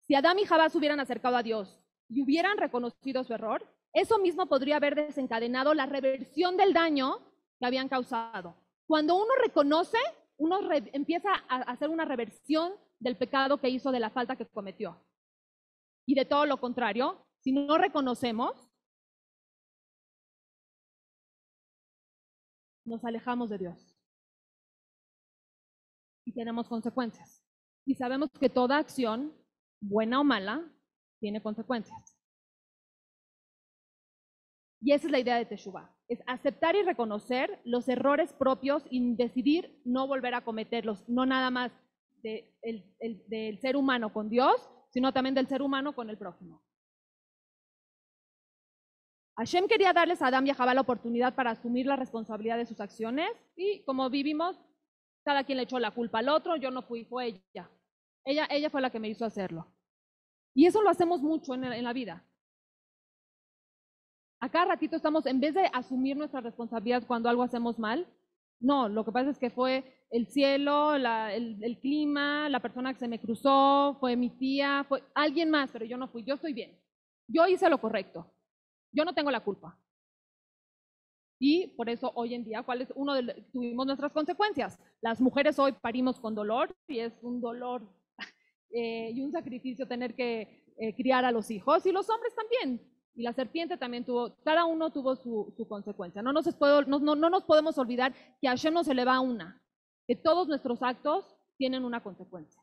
Si Adán y Jabá se hubieran acercado a Dios y hubieran reconocido su error, eso mismo podría haber desencadenado la reversión del daño que habían causado. Cuando uno reconoce, uno empieza a hacer una reversión del pecado que hizo, de la falta que cometió. Y de todo lo contrario, si no reconocemos, nos alejamos de Dios. Y tenemos consecuencias. Y sabemos que toda acción, buena o mala, tiene consecuencias. Y esa es la idea de Teshuvah. Es aceptar y reconocer los errores propios y decidir no volver a cometerlos, no nada más de- el- el- del ser humano con Dios, sino también del ser humano con el prójimo. Hashem quería darles a Adán y a Jabá la oportunidad para asumir la responsabilidad de sus acciones y como vivimos, cada quien le echó la culpa al otro, yo no fui, fue ella. Ella, ella fue la que me hizo hacerlo. Y eso lo hacemos mucho en, la vida. A ratito estamos, en vez de asumir nuestra responsabilidad cuando algo hacemos mal, no, lo que pasa es que fue el cielo, la- el, el clima, la persona que se me cruzó, fue mi tía, fue alguien más, pero yo no fui, yo estoy bien. Yo hice lo correcto. Yo no tengo la culpa. Y por eso hoy en día, ¿cuál es uno de tuvimos nuestras consecuencias? Las mujeres hoy parimos con dolor y es un dolor eh, y un sacrificio tener que eh, criar a los hijos y los hombres también. Y la serpiente también tuvo, cada uno tuvo su, su consecuencia. No nos, puedo- no, no- no nos podemos olvidar que a Hashem no se le va una, que todos nuestros actos tienen una consecuencia.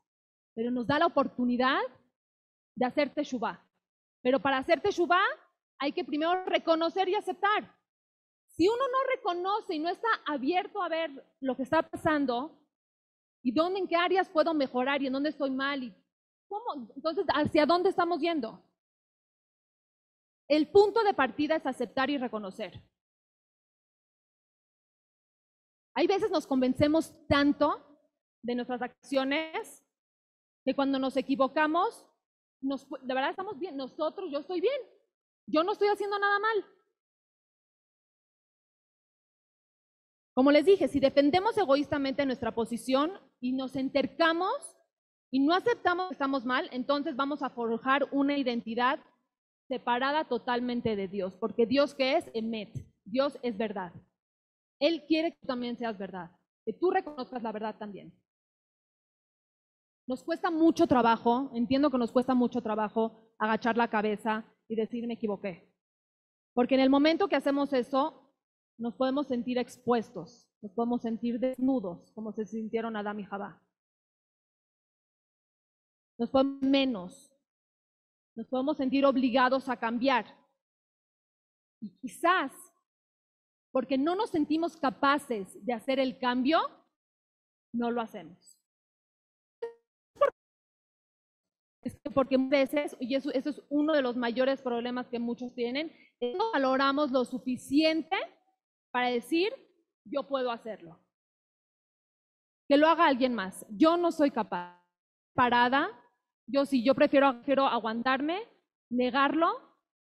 Pero nos da la oportunidad de hacer teshuvah. Pero para hacer teshuvah hay que primero reconocer y aceptar. Si uno no reconoce y no está abierto a ver lo que está pasando y dónde, en qué áreas puedo mejorar y en dónde estoy mal y cómo, entonces, ¿hacia dónde estamos yendo? El punto de partida es aceptar y reconocer. Hay veces nos convencemos tanto de nuestras acciones que cuando nos equivocamos, nos, de verdad estamos bien, nosotros, yo estoy bien, yo no estoy haciendo nada mal. Como les dije, si defendemos egoístamente nuestra posición y nos entercamos y no aceptamos que estamos mal, entonces vamos a forjar una identidad separada totalmente de Dios, porque Dios que es Emet, Dios es verdad. Él quiere que tú también seas verdad, que tú reconozcas la verdad también. Nos cuesta mucho trabajo, entiendo que nos cuesta mucho trabajo agachar la cabeza y decir me equivoqué. Porque en el momento que hacemos eso, nos podemos sentir expuestos, nos podemos sentir desnudos, como se sintieron Adán y Jabá. Nos podemos menos, nos podemos sentir obligados a cambiar. Y quizás, porque no nos sentimos capaces de hacer el cambio, no lo hacemos. Es porque muchas veces, y eso, eso, es uno de los mayores problemas que muchos tienen, no valoramos lo suficiente para decir, yo puedo hacerlo. Que lo haga alguien más. Yo no soy capaz. Parada, yo sí, yo prefiero, prefiero aguantarme, negarlo.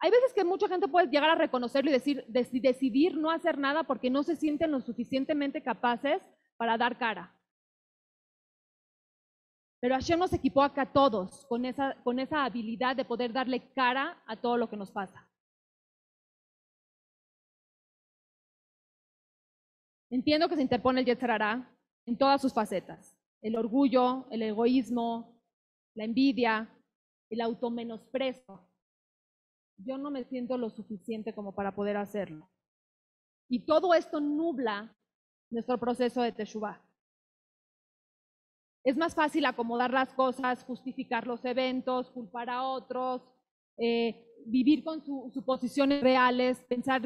Hay veces que mucha gente puede llegar a reconocerlo y decir, decidir no hacer nada porque no se sienten lo suficientemente capaces para dar cara. Pero Hashem nos equipó acá a todos con esa, con esa habilidad de poder darle cara a todo lo que nos pasa. Entiendo que se interpone el Yetzarará en todas sus facetas. El orgullo, el egoísmo, la envidia, el automenosprecio. Yo no me siento lo suficiente como para poder hacerlo. Y todo esto nubla nuestro proceso de Teshuvah. Es más fácil acomodar las cosas, justificar los eventos, culpar a otros, eh, vivir con sus suposiciones reales, pensar,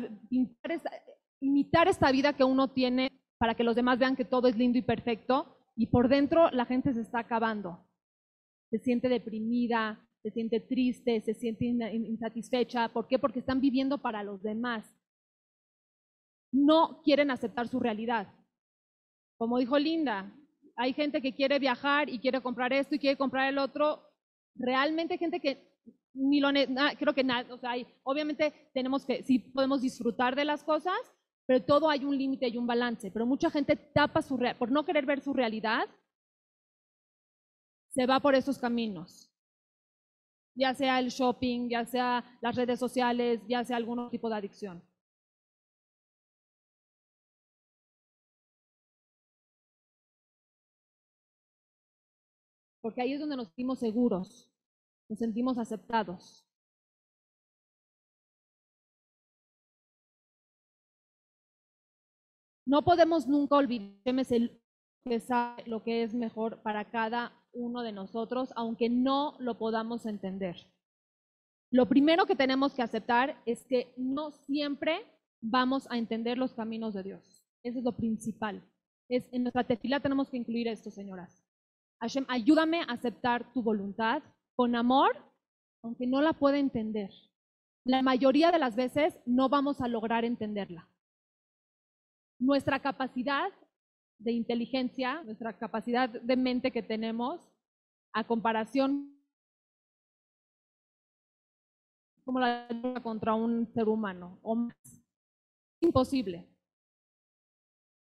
imitar esta vida que uno tiene para que los demás vean que todo es lindo y perfecto y por dentro la gente se está acabando. Se siente deprimida, se siente triste, se siente insatisfecha. ¿Por qué? Porque están viviendo para los demás. No quieren aceptar su realidad. Como dijo Linda, hay gente que quiere viajar y quiere comprar esto y quiere comprar el otro. Realmente hay gente que ni lo creo que nada, sea, obviamente tenemos que sí podemos disfrutar de las cosas, pero todo hay un límite y un balance. Pero mucha gente tapa su por no querer ver su realidad, se va por esos caminos. Ya sea el shopping, ya sea las redes sociales, ya sea algún tipo de adicción. porque ahí es donde nos sentimos seguros, nos sentimos aceptados. No podemos nunca olvidar lo que es mejor para cada uno de nosotros, aunque no lo podamos entender. Lo primero que tenemos que aceptar es que no siempre vamos a entender los caminos de Dios. Eso es lo principal. Es, en nuestra tefila tenemos que incluir esto, señoras. Hashem, ayúdame a aceptar tu voluntad con amor, aunque no la pueda entender. La mayoría de las veces no vamos a lograr entenderla. Nuestra capacidad de inteligencia, nuestra capacidad de mente que tenemos, a comparación como la contra un ser humano o más. Imposible.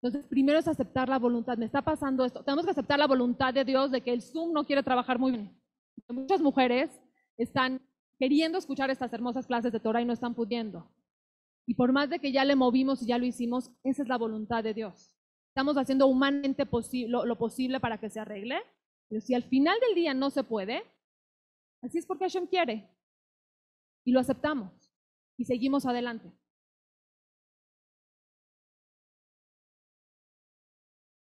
Entonces, primero es aceptar la voluntad. Me está pasando esto. Tenemos que aceptar la voluntad de Dios de que el Zoom no quiere trabajar muy bien. Muchas mujeres están queriendo escuchar estas hermosas clases de Torah y no están pudiendo. Y por más de que ya le movimos y ya lo hicimos, esa es la voluntad de Dios. Estamos haciendo humanamente lo, lo, posible para que se arregle, pero si al final del día no se puede, así es porque Hashem quiere. Y lo aceptamos y seguimos adelante.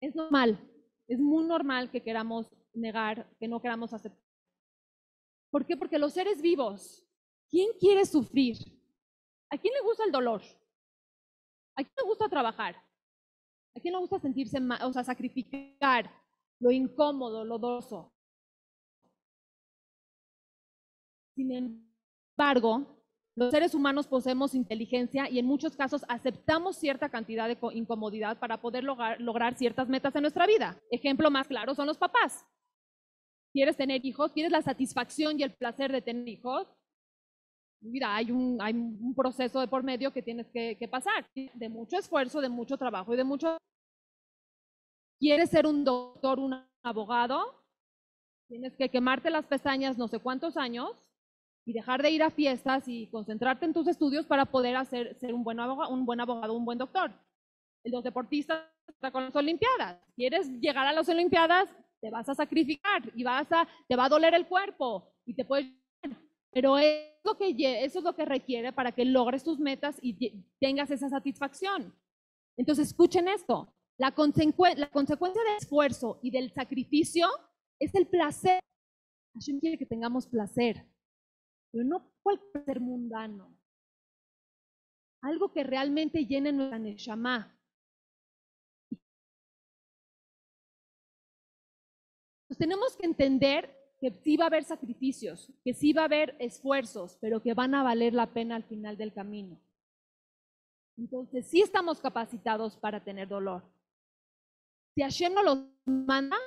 Es normal, es muy normal que queramos negar, que no queramos aceptar. ¿Por qué? Porque los seres vivos, ¿quién quiere sufrir? ¿A quién le gusta el dolor? ¿A quién le gusta trabajar? ¿A quién le gusta sentirse mal, o sea, sacrificar lo incómodo, lo doso? Sin embargo, los seres humanos poseemos inteligencia y en muchos casos aceptamos cierta cantidad de incomodidad para poder lograr, ciertas metas en nuestra vida. Ejemplo más claro son los papás. quieres tener hijos, quieres la satisfacción y el placer de tener hijos, mira, hay un, hay un proceso de por medio que tienes que, que pasar, de mucho esfuerzo, de mucho trabajo y de mucho... ¿Quieres ser un doctor, un abogado? Tienes que quemarte las pestañas no sé cuántos años y dejar de ir a fiestas y concentrarte en tus estudios para poder hacer, ser un buen abogado, un buen abogado, un buen doctor. Los deportistas están con las Olimpiadas. ¿Quieres llegar a las Olimpiadas? Te vas a sacrificar y vas a, te va a doler el cuerpo y te puedes... Pero es, lo que, eso es lo que requiere para que logres tus metas y tengas esa satisfacción. Entonces, escuchen esto. La, consecu- la consecuencia del esfuerzo y del sacrificio es el placer. Hashem quiere que tengamos placer, pero no cualquier placer mundano. Algo que realmente llene nuestra neshama. Tenemos que entender que sí va a haber sacrificios, que sí va a haber esfuerzos, pero que van a valer la pena al final del camino. Entonces, sí estamos capacitados para tener dolor. Si Hashem no los manda,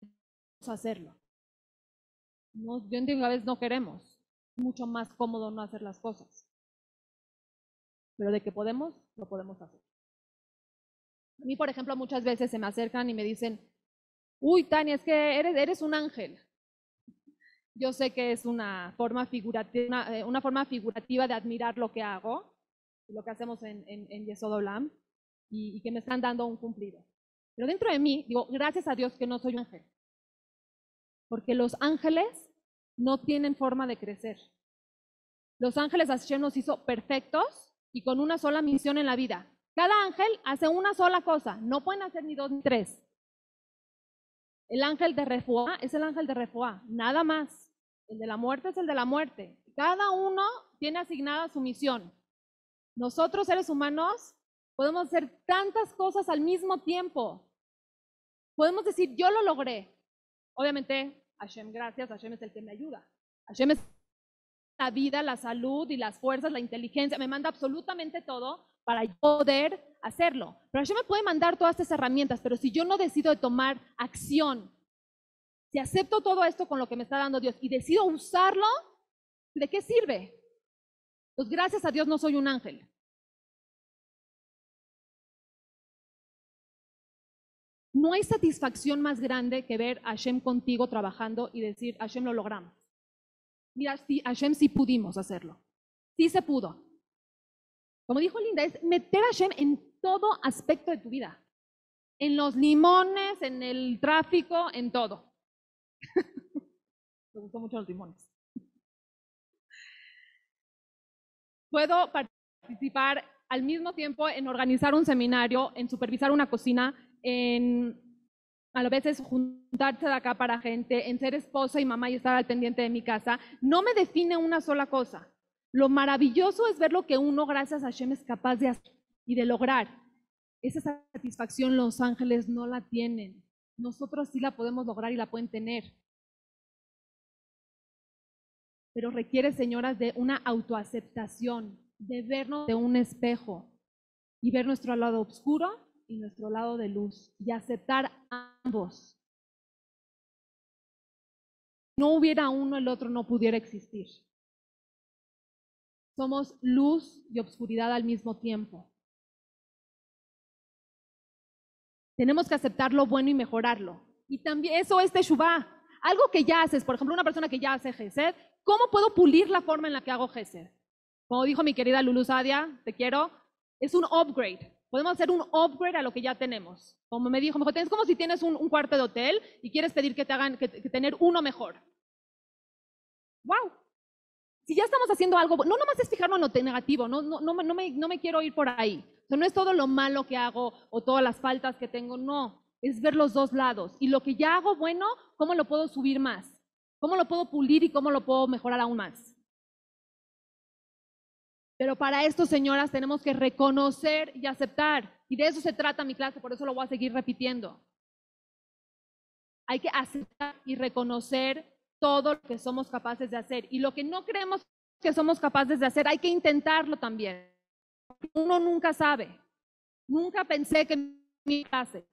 vamos a hacerlo. No, yo entiendo que a veces no queremos. Es mucho más cómodo no hacer las cosas. Pero de que podemos, lo podemos hacer. A mí, por ejemplo, muchas veces se me acercan y me dicen, uy, Tania, es que eres, eres un ángel. Yo sé que es una forma, figurativa, una, eh, una forma figurativa de admirar lo que hago, lo que hacemos en, en, en Yesod Olam, y, y que me están dando un cumplido. Pero dentro de mí, digo, gracias a Dios que no soy un ángel. Porque los ángeles no tienen forma de crecer. Los ángeles Hashem nos hizo perfectos y con una sola misión en la vida. Cada ángel hace una sola cosa, no pueden hacer ni dos ni tres. El ángel de Refuá es el ángel de Refuá, nada más. El de la muerte es el de la muerte. Cada uno tiene asignada su misión. Nosotros, seres humanos, podemos hacer tantas cosas al mismo tiempo. Podemos decir, yo lo logré. Obviamente, Hashem, gracias, Hashem es el que me ayuda. Hashem es la vida, la salud y las fuerzas, la inteligencia, me manda absolutamente todo para poder hacerlo. Pero Hashem me puede mandar todas estas herramientas, pero si yo no decido de tomar acción, si acepto todo esto con lo que me está dando Dios y decido usarlo, ¿de qué sirve? Pues gracias a Dios no soy un ángel. No hay satisfacción más grande que ver a Hashem contigo trabajando y decir, Hashem lo logramos. Mira, sí, Hashem sí pudimos hacerlo. Sí se pudo. Como dijo Linda, es meter a Hashem en todo aspecto de tu vida. En los limones, en el tráfico, en todo. Me gustó mucho los limones. Puedo participar al mismo tiempo en organizar un seminario, en supervisar una cocina, en a veces juntarse de acá para gente, en ser esposa y mamá y estar al pendiente de mi casa, no me define una sola cosa. Lo maravilloso es ver lo que uno, gracias a Hashem, es capaz de hacer y de lograr. Esa satisfacción los ángeles no la tienen. Nosotros sí la podemos lograr y la pueden tener. Pero requiere, señoras, de una autoaceptación, de vernos de un espejo y ver nuestro lado oscuro y nuestro lado de luz y aceptar ambos. No hubiera uno, el otro no pudiera existir. Somos luz y obscuridad al mismo tiempo. Tenemos que aceptar lo bueno y mejorarlo. Y también eso es Teshuvah. Algo que ya haces, por ejemplo, una persona que ya hace Gesed, ¿cómo puedo pulir la forma en la que hago Gesed? Como dijo mi querida Lulu Sadia, te quiero, es un upgrade. Podemos hacer un upgrade a lo que ya tenemos. Como me dijo, mejor es como si tienes un, un, cuarto de hotel y quieres pedir que te hagan, que, que tener uno mejor. ¡Wow! Si ya estamos haciendo algo, no nomás es fijarnos en lo negativo, no, no, no, no, me, no me quiero ir por ahí. O no es todo lo malo que hago o todas las faltas que tengo, no. Es ver los dos lados. Y lo que ya hago bueno, ¿cómo lo puedo subir más? ¿Cómo lo puedo pulir y cómo lo puedo mejorar aún más? Pero para esto, señoras, tenemos que reconocer y aceptar. Y de eso se trata mi clase, por eso lo voy a seguir repitiendo. Hay que aceptar y reconocer todo lo que somos capaces de hacer. Y lo que no creemos que somos capaces de hacer, hay que intentarlo también. Uno nunca sabe. Nunca pensé que mi clase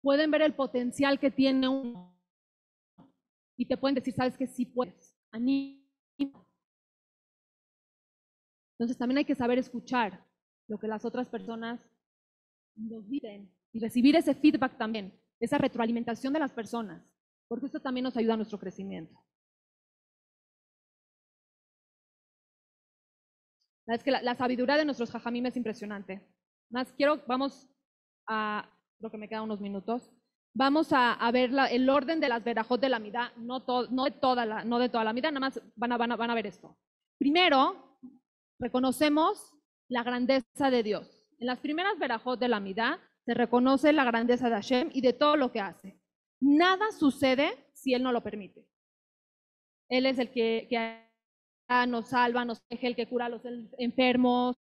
pueden ver el potencial que tiene uno y te pueden decir, sabes que sí puedes, anima. Entonces también hay que saber escuchar lo que las otras personas nos dicen y recibir ese feedback también, esa retroalimentación de las personas, porque eso también nos ayuda a nuestro crecimiento. Es que la, sabiduría de nuestros jajamim es impresionante. Más quiero, vamos a, creo que me quedan unos minutos, vamos a, a ver el orden de las verajot de la mitad, no, to- no, de toda la, no de toda la mitad, nada más van a, van, a, van a ver esto. Primero, reconocemos la grandeza de Dios. En las primeras verajot de la mitad se reconoce la grandeza de Hashem y de todo lo que hace. Nada sucede si Él no lo permite. Él es el que, que nos salva, nos deja, el que cura a los enfermos,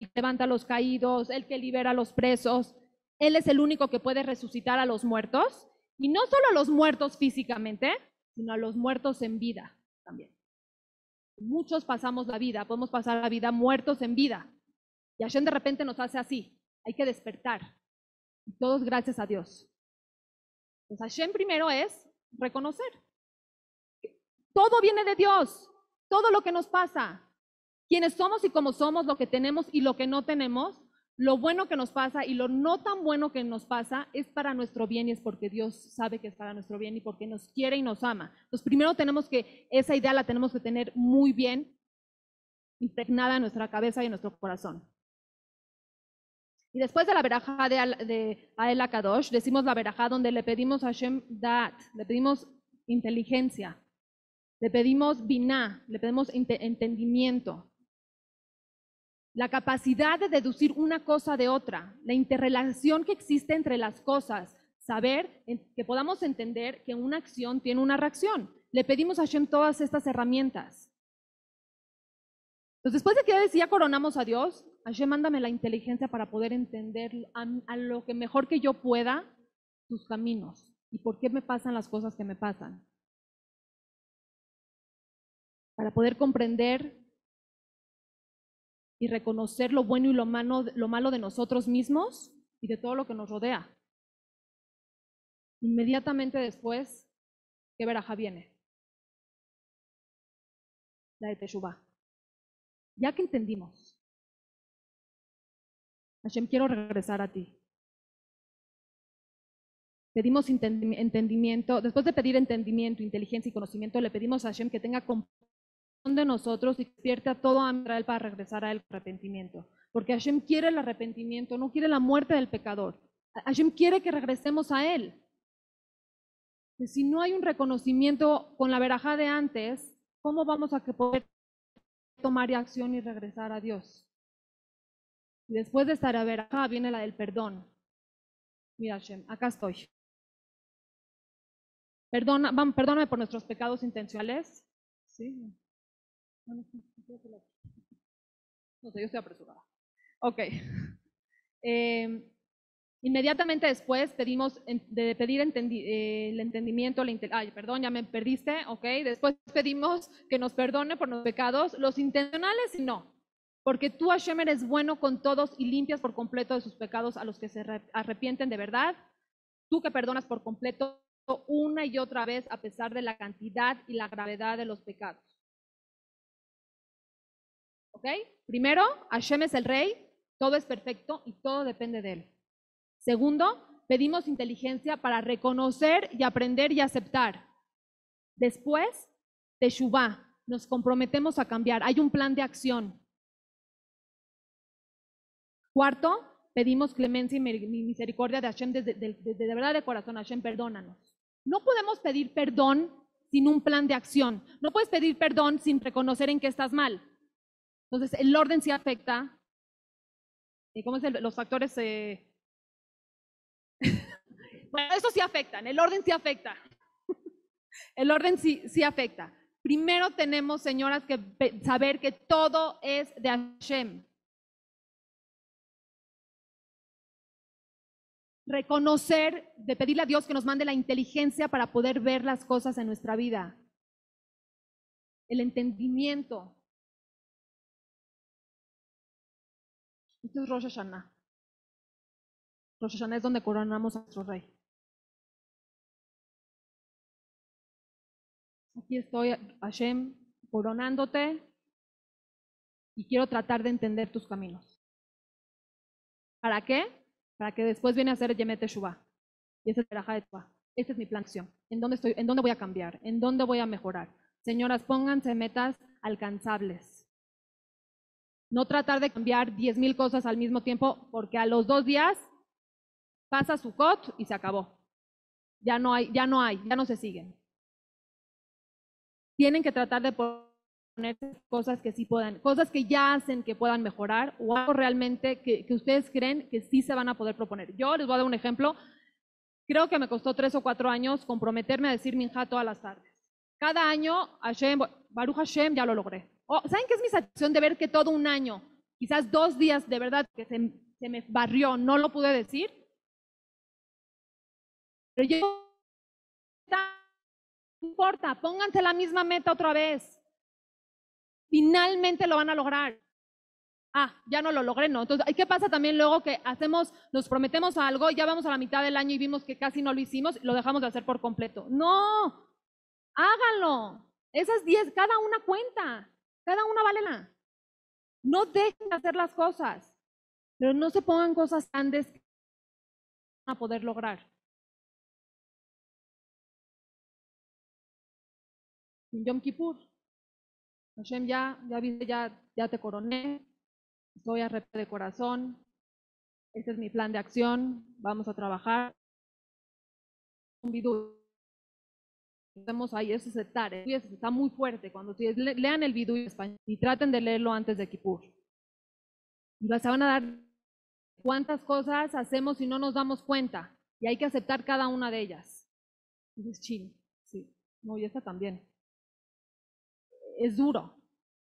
el que levanta a los caídos, el que libera a los presos. Él es el único que puede resucitar a los muertos, y no solo a los muertos físicamente, sino a los muertos en vida también. Muchos pasamos la vida, podemos pasar la vida muertos en vida. Y Hashem de repente nos hace así, hay que despertar. Todos gracias a Dios. Pues Hashem primero es reconocer. Todo viene de Dios, todo lo que nos pasa. Quienes somos y como somos, lo que tenemos y lo que no tenemos, lo bueno que nos pasa y lo no tan bueno que nos pasa es para nuestro bien y es porque Dios sabe que es para nuestro bien y porque nos quiere y nos ama. Entonces, primero tenemos que, esa idea la tenemos que tener muy bien impregnada en nuestra cabeza y en nuestro corazón. Y después de la verajá de, de Ael Akadosh, decimos la verajá donde le pedimos a Hashem Dat, le pedimos inteligencia, le pedimos biná, le pedimos entendimiento, la capacidad de deducir una cosa de otra, la interrelación que existe entre las cosas, saber que podamos entender que una acción tiene una reacción. Le pedimos a Hashem todas estas herramientas. Entonces, después de que ya coronamos a Dios, Hashem, mándame la inteligencia para poder entender a, a lo que mejor que yo pueda tus caminos y por qué me pasan las cosas que me pasan. Para poder comprender y reconocer lo bueno y lo malo, lo malo de nosotros mismos y de todo lo que nos rodea. Inmediatamente después, ¿qué veraja viene? La de Teshuvah. Ya que entendimos, Hashem, quiero regresar a ti. Pedimos entendi- entendimiento, después de pedir entendimiento, inteligencia y conocimiento, le pedimos a Hashem que tenga de nosotros y despierte a todo a Israel para regresar a él arrepentimiento. Porque Hashem quiere el arrepentimiento, no quiere la muerte del pecador. Hashem quiere que regresemos a él. Que si no hay un reconocimiento con la verajá de antes, ¿cómo vamos a poder tomar acción y regresar a Dios? Y después de esta verajá viene la del perdón. Mira, Hashem, acá estoy. Perdona, perdóname por nuestros pecados intencionales. Sí. No, sé, yo estoy apresurada. Ok. Eh, inmediatamente después pedimos de pedir eh, el entendimiento, la ay, perdón, ya me perdiste, ok. Después pedimos que nos perdone por los pecados, los intencionales no. Porque tú, Hashem, eres bueno con todos y limpias por completo de sus pecados a los que se arre- arrepienten de verdad. Tú que perdonas por completo una y otra vez a pesar de la cantidad y la gravedad de los pecados. Primero, Hashem es el rey, todo es perfecto y todo depende de él. Segundo, pedimos inteligencia para reconocer y aprender y aceptar. Después, Teshuvah, nos comprometemos a cambiar. Hay un plan de acción. Cuarto, pedimos clemencia y mi- mi- misericordia de Hashem desde, de, de- de verdad de corazón. Hashem, perdónanos. No podemos pedir perdón sin un plan de acción. No puedes pedir perdón sin reconocer en qué estás mal. Entonces, el orden sí afecta. ¿Y cómo es los factores? eh? bueno, eso sí afectan. El orden sí afecta. el orden sí, sí afecta. Primero tenemos, señoras, que saber que todo es de Hashem. reconocer, de pedirle a Dios que nos mande la inteligencia para poder ver las cosas en nuestra vida. El entendimiento. Esto es Rosh Hashanah. Rosh Hashanah es donde coronamos a nuestro rey. Aquí estoy, Hashem, coronándote y quiero tratar de entender tus caminos. ¿Para qué? Para que después viene a ser Yemete Y ese es el Esta es mi plan ¿En dónde, estoy, ¿En dónde voy a cambiar? ¿En dónde voy a mejorar? Señoras, pónganse metas alcanzables. No tratar de cambiar 10.000 cosas al mismo tiempo, porque a los dos días pasa su cot y se acabó. Ya no hay, ya no hay, ya no se siguen. Tienen que tratar de poner cosas que sí puedan, cosas que ya hacen que puedan mejorar o algo realmente que, ustedes creen que sí se van a poder proponer. Yo les voy a dar un ejemplo. Creo que me costó tres o cuatro años comprometerme a decir minja todas las tardes. Cada año, Hashem, Baruch Hashem, ya lo logré. Oh, ¿Saben qué es mi satisfacción de ver que todo un año, quizás dos días de verdad que se, se me barrió, no lo pude decir? Pero yo, no importa, pónganse la misma meta otra vez. Finalmente lo van a lograr. Ah, ya no lo logré, no. Entonces, ¿qué pasa también luego que hacemos, nos prometemos algo, ya vamos a la mitad del año y vimos que casi no lo hicimos, lo dejamos de hacer por completo? No, háganlo. Esas 10, cada una cuenta, cada una vale. No dejen de hacer las cosas, pero no se pongan cosas grandes que van a poder lograr. En Yom Kippur, Hashem ya, ya ya, te coroné, estoy a repente de corazón, este es mi plan de acción, vamos a trabajar. Un Estamos ahí, eso es estar, está muy fuerte. Cuando lean el video en español y traten de leerlo antes de Kippur. Y van a dar cuántas cosas hacemos y no nos damos cuenta. Y hay que aceptar cada una de ellas. Es chill, sí. No, y esta también. Es duro.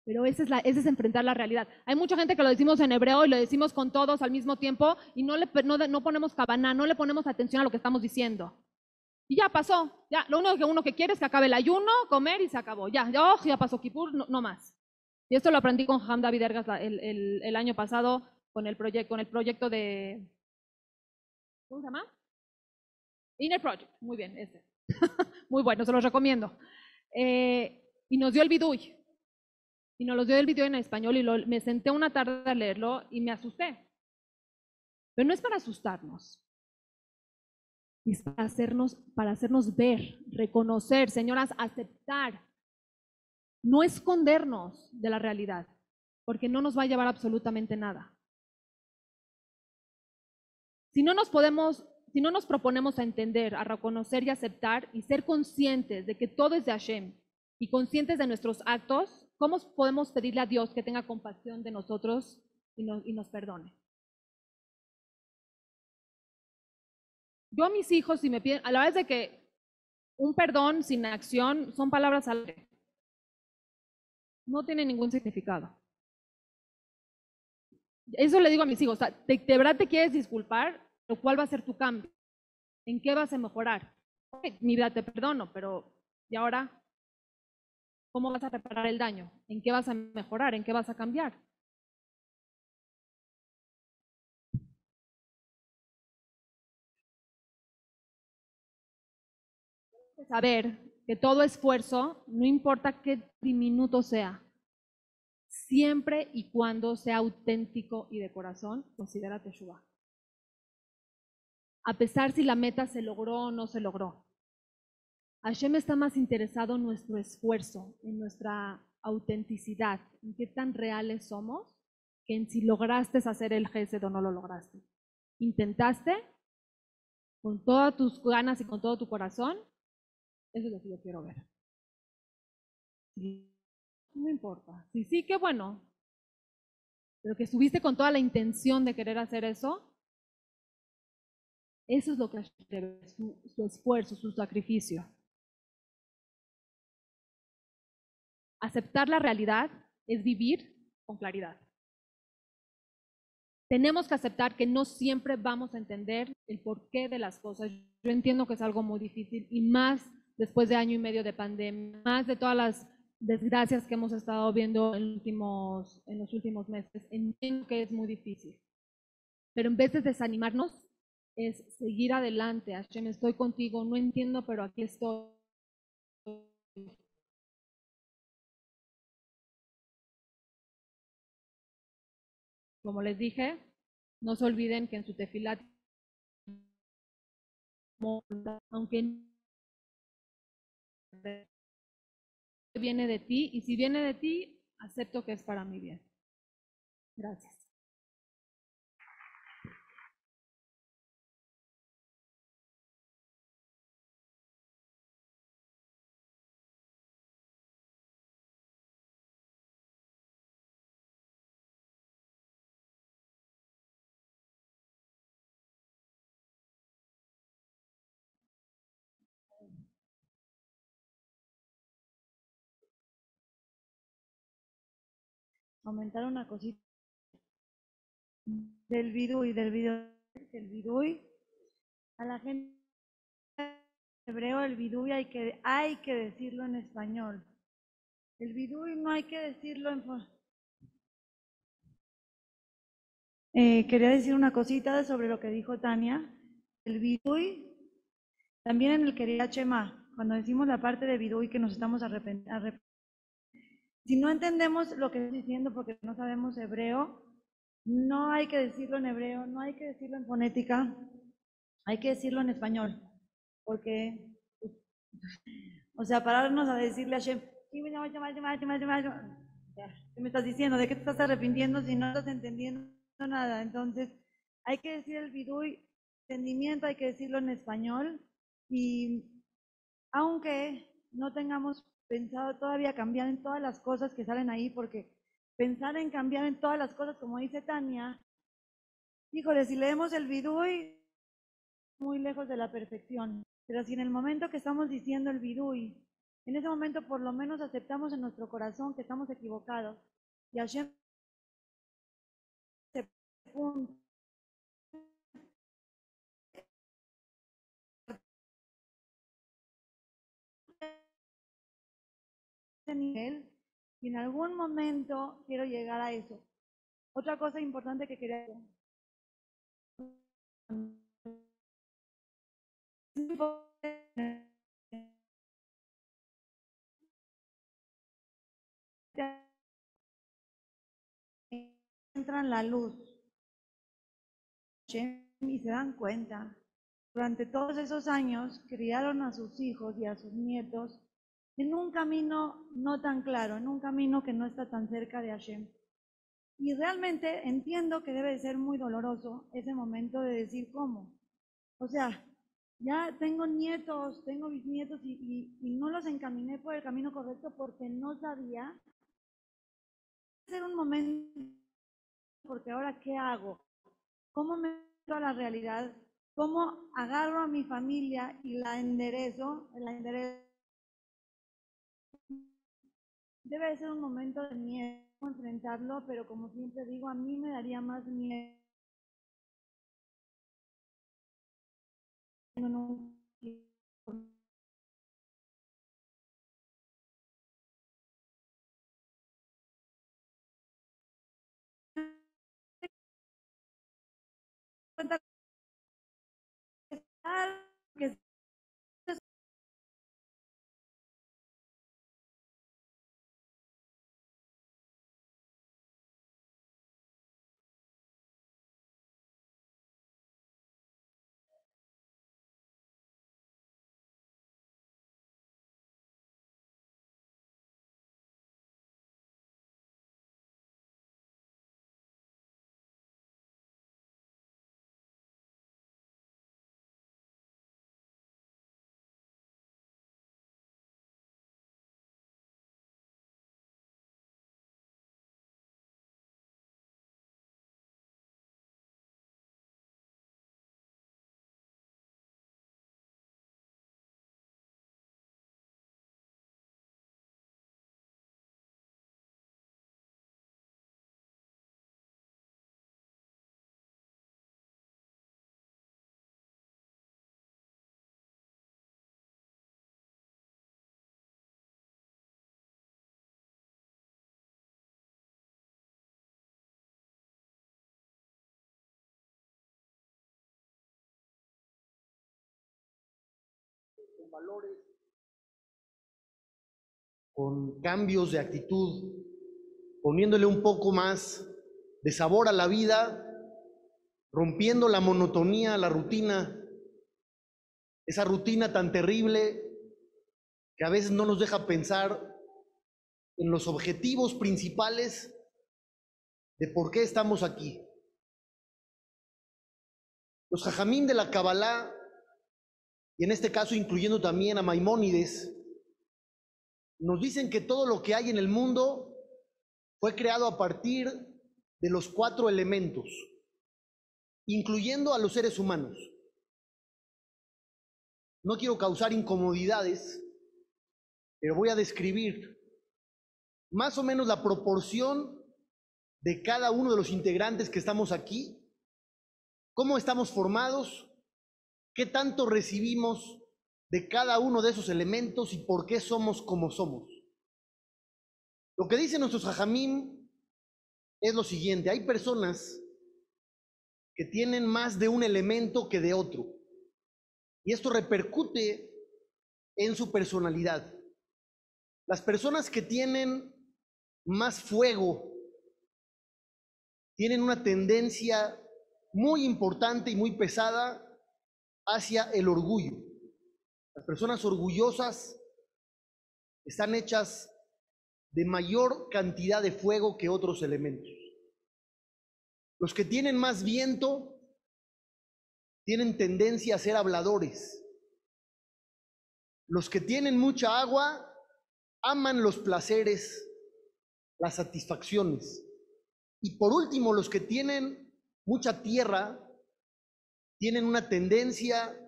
Pero ese es, la, ese es enfrentar la realidad. Hay mucha gente que lo decimos en hebreo y lo decimos con todos al mismo tiempo y no, le, no, no ponemos cabana, no le ponemos atención a lo que estamos diciendo. Y ya pasó. Ya, lo único que uno que quiere es que acabe el ayuno, comer y se acabó. Ya, ya, oh, ya pasó Kipur, no, no, más. Y esto lo aprendí con Ham David Ergas el, el, el, año pasado con el, proyecto, con el proyecto de. ¿Cómo se llama? Inner Project. Muy bien, ese. Muy bueno, se los recomiendo. Eh, y nos dio el bidui. Y nos lo dio el video en español y lo, me senté una tarde a leerlo y me asusté. Pero no es para asustarnos es para hacernos, ver, reconocer, señoras, aceptar, no escondernos de la realidad, porque no nos va a llevar absolutamente nada. Si no nos proponemos a entender, a reconocer y aceptar y ser conscientes de que todo es de Hashem y conscientes de nuestros actos, ¿cómo podemos pedirle a Dios que tenga compasión de nosotros y nos, y nos perdone? Yo a mis hijos, si me piden, a la vez de que un perdón sin acción son palabras al aire. No tiene ningún significado. Eso le digo a mis hijos, de, de, verdad te quieres disculpar, lo cual va a ser tu cambio. ¿En qué vas a mejorar? Okay, mira, te perdono, pero ¿y ahora? ¿Cómo vas a reparar el daño? ¿En qué vas a mejorar? ¿En qué vas a cambiar? Saber que todo esfuerzo, no importa qué diminuto sea, siempre y cuando sea auténtico y de corazón, considera Teshuvah. A pesar si la meta se logró o no se logró. Hashem está más interesado en nuestro esfuerzo, en nuestra autenticidad, en qué tan reales somos, que en si lograste hacer el gesed o no lo lograste. ¿Intentaste? Con todas tus ganas y con todo tu corazón, eso es lo que yo quiero ver. no importa. Si sí, qué bueno. Pero que estuviste con toda la intención de querer hacer eso, eso es lo que su, su esfuerzo, su sacrificio. Aceptar la realidad es vivir con claridad. Tenemos que aceptar que no siempre vamos a entender el porqué de las cosas. Yo entiendo que es algo muy difícil y más después de año y medio de pandemia, más de todas las desgracias que hemos estado viendo en, últimos, en los últimos meses. Entiendo que es muy difícil. Pero en vez de desanimarnos, es seguir adelante. Hashem, estoy contigo, no entiendo, pero aquí estoy. Como les dije, no se olviden que en su tefilat, aunque viene de ti, y si viene de ti, acepto que es para mi bien. Gracias. Aumentar una cosita del vidui, del video, del vidui. A la gente hebreo el vidui hay que, hay que decirlo en español. El vidui no hay que decirlo en... Eh, quería decir una cosita sobre lo que dijo Tania. El vidui, también en el quería Chema, cuando decimos la parte de vidui que nos estamos arrepentiendo, si no entendemos lo que estoy diciendo porque no sabemos hebreo, no hay que decirlo en hebreo, no hay que decirlo en fonética, hay que decirlo en español. Porque, o sea, pararnos a decirle a Hashem, ¿qué me estás diciendo? ¿De qué te estás arrepintiendo si no estás entendiendo nada? Entonces, hay que decir el vidui, entendimiento, hay que decirlo en español. Y aunque no tengamos pensado todavía cambiar en todas las cosas que salen ahí, porque pensar en cambiar en todas las cosas, como dice Tania, híjole, si leemos el vidui, muy lejos de la perfección. Pero si en el momento que estamos diciendo el vidui, en ese momento por lo menos aceptamos en nuestro corazón que estamos equivocados, y Hashem se punto nivel y en algún momento quiero llegar a eso. Otra cosa importante que quería entran la luz y se dan cuenta. Durante todos esos años criaron a sus hijos y a sus nietos en un camino no tan claro, en un camino que no está tan cerca de Hashem. Y realmente entiendo que debe de ser muy doloroso ese momento de decir cómo. O sea, ya tengo nietos, tengo bisnietos y, y, y no los encaminé por el camino correcto porque no sabía. Ser un momento, porque ahora, ¿qué hago? ¿Cómo me meto a la realidad? ¿Cómo agarro a mi familia y la enderezo? La enderezo debe de ser un momento de miedo enfrentarlo, pero como siempre digo, a mí me daría más miedo. Con cambios de actitud, poniéndole un poco más de sabor a la vida, rompiendo la monotonía, la rutina, esa rutina tan terrible que a veces no nos deja pensar en los objetivos principales de por qué estamos aquí. Los jajamín de la Kabbalah, y en este caso incluyendo también a Maimónides, nos dicen que todo lo que hay en el mundo fue creado a partir de los cuatro elementos, incluyendo a los seres humanos. No quiero causar incomodidades, pero voy a describir más o menos la proporción de cada uno de los integrantes que estamos aquí, cómo estamos formados, qué tanto recibimos de cada uno de esos elementos y por qué somos como somos. Lo que dicen nuestros jajamim es lo siguiente, hay personas que tienen más de un elemento que de otro, y esto repercute en su personalidad. Las personas que tienen más fuego tienen una tendencia muy importante y muy pesada hacia el orgullo. Las personas orgullosas están hechas de mayor cantidad de fuego que otros elementos. Los que tienen más viento tienen tendencia a ser habladores. Los que tienen mucha agua aman los placeres, las satisfacciones. Y por último, los que tienen mucha tierra tienen una tendencia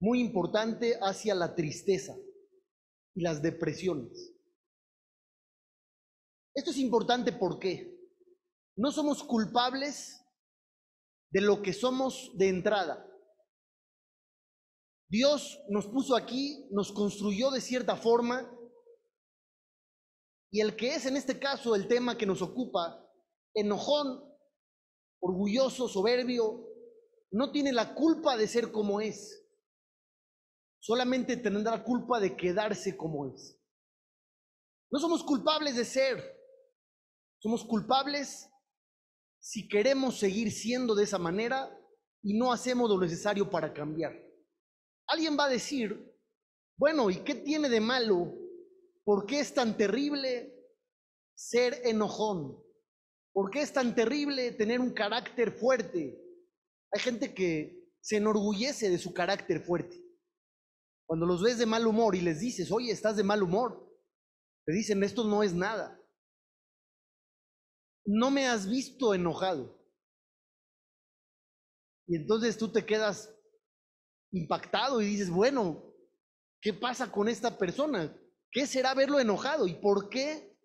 muy importante hacia la tristeza y las depresiones. Esto es importante porque no somos culpables de lo que somos de entrada. Dios nos puso aquí, nos construyó de cierta forma, y el que es en este caso el tema que nos ocupa, enojón, orgulloso, soberbio, no tiene la culpa de ser como es, solamente tendrá culpa de quedarse como es. No somos culpables de ser, somos culpables si queremos seguir siendo de esa manera y no hacemos lo necesario para cambiar. Alguien va a decir, bueno, ¿y qué tiene de malo? ¿Por qué es tan terrible ser enojón? ¿Por qué es tan terrible tener un carácter fuerte? Hay gente que se enorgullece de su carácter fuerte. Cuando los ves de mal humor y les dices, oye, estás de mal humor, te dicen, esto no es nada. No me has visto enojado. Y entonces tú te quedas impactado y dices, bueno, ¿qué pasa con esta persona? ¿Qué será verlo enojado? ¿Y por qué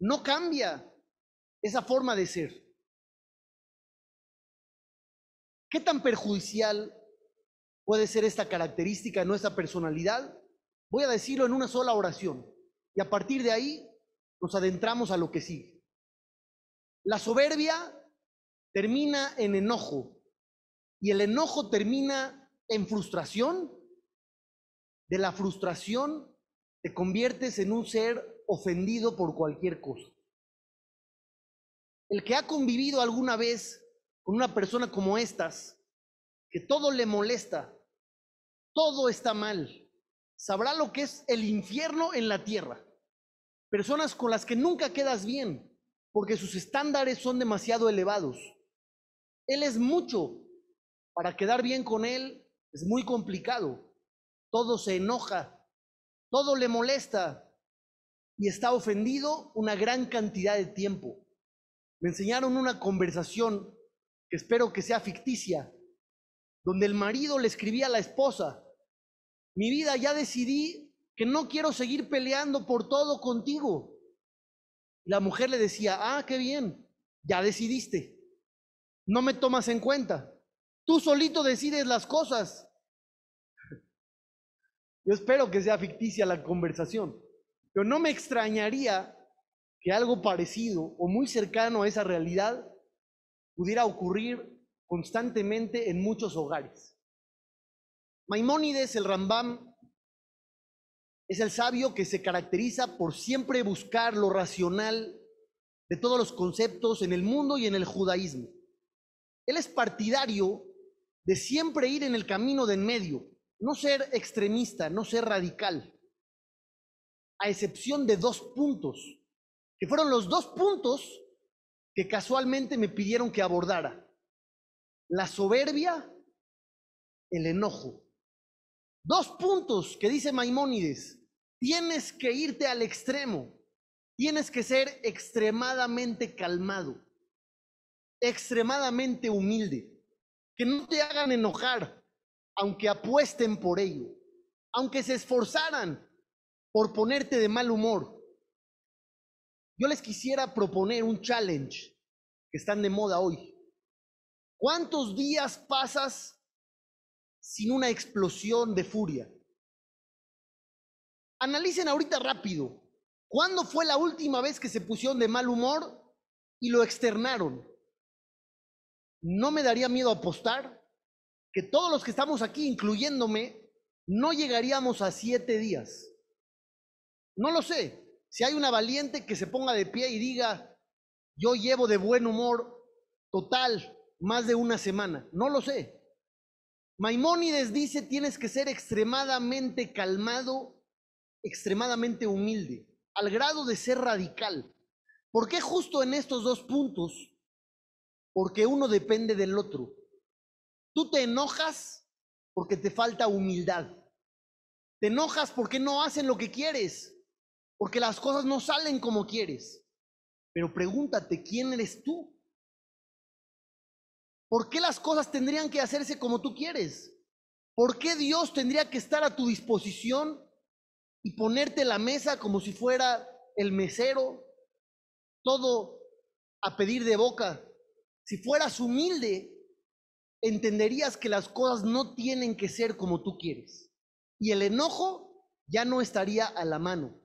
no cambia esa forma de ser? ¿Qué tan perjudicial puede ser esta característica de nuestra personalidad? Voy a decirlo en una sola oración y a partir de ahí nos adentramos a lo que sigue. La soberbia termina en enojo y el enojo termina en frustración. De la frustración te conviertes en un ser ofendido por cualquier cosa. El que ha convivido alguna vez con una persona como estas, que todo le molesta, todo está mal, sabrá lo que es el infierno en la tierra. Personas con las que nunca quedas bien, porque sus estándares son demasiado elevados. Él es mucho para quedar bien con él, es muy complicado. Todo se enoja, todo le molesta y está ofendido una gran cantidad de tiempo. Me enseñaron una conversación que espero que sea ficticia, donde el marido le escribía a la esposa, mi vida, ya decidí que no quiero seguir peleando por todo contigo. la mujer le decía, ah, qué bien, ya decidiste, no me tomas en cuenta. Tú solito decides las cosas. Yo espero que sea ficticia la conversación, pero no me extrañaría que algo parecido o muy cercano a esa realidad pudiera ocurrir constantemente en muchos hogares. Maimónides, el Rambam, es el sabio que se caracteriza por siempre buscar lo racional de todos los conceptos en el mundo y en el judaísmo. Él es partidario de siempre ir en el camino de en medio, no ser extremista, no ser radical, a excepción de dos puntos, que fueron los dos puntos que casualmente me pidieron que abordara. La soberbia, el enojo. Dos puntos que dice Maimónides, tienes que irte al extremo, tienes que ser extremadamente calmado, extremadamente humilde, que no te hagan enojar, aunque apuesten por ello, aunque se esforzaran por ponerte de mal humor. Yo les quisiera proponer un challenge que están de moda hoy. ¿Cuántos días pasas sin una explosión de furia? Analicen ahorita rápido. ¿Cuándo fue la última vez que se pusieron de mal humor y lo externaron? No me daría miedo apostar que todos los que estamos aquí, incluyéndome, no llegaríamos a siete días. No lo sé. Si hay una valiente que se ponga de pie y diga, yo llevo de buen humor total más de una semana. No lo sé. Maimónides dice, tienes que ser extremadamente calmado, extremadamente humilde, al grado de ser radical. ¿Por qué justo en estos dos puntos? Porque uno depende del otro. Tú te enojas porque te falta humildad. Te enojas porque no hacen lo que quieres, porque las cosas no salen como quieres. Pero pregúntate, ¿quién eres tú? ¿Por qué las cosas tendrían que hacerse como tú quieres? ¿Por qué Dios tendría que estar a tu disposición y ponerte la mesa como si fuera el mesero? Todo a pedir de boca. Si fueras humilde, entenderías que las cosas no tienen que ser como tú quieres. Y el enojo ya no estaría a la mano.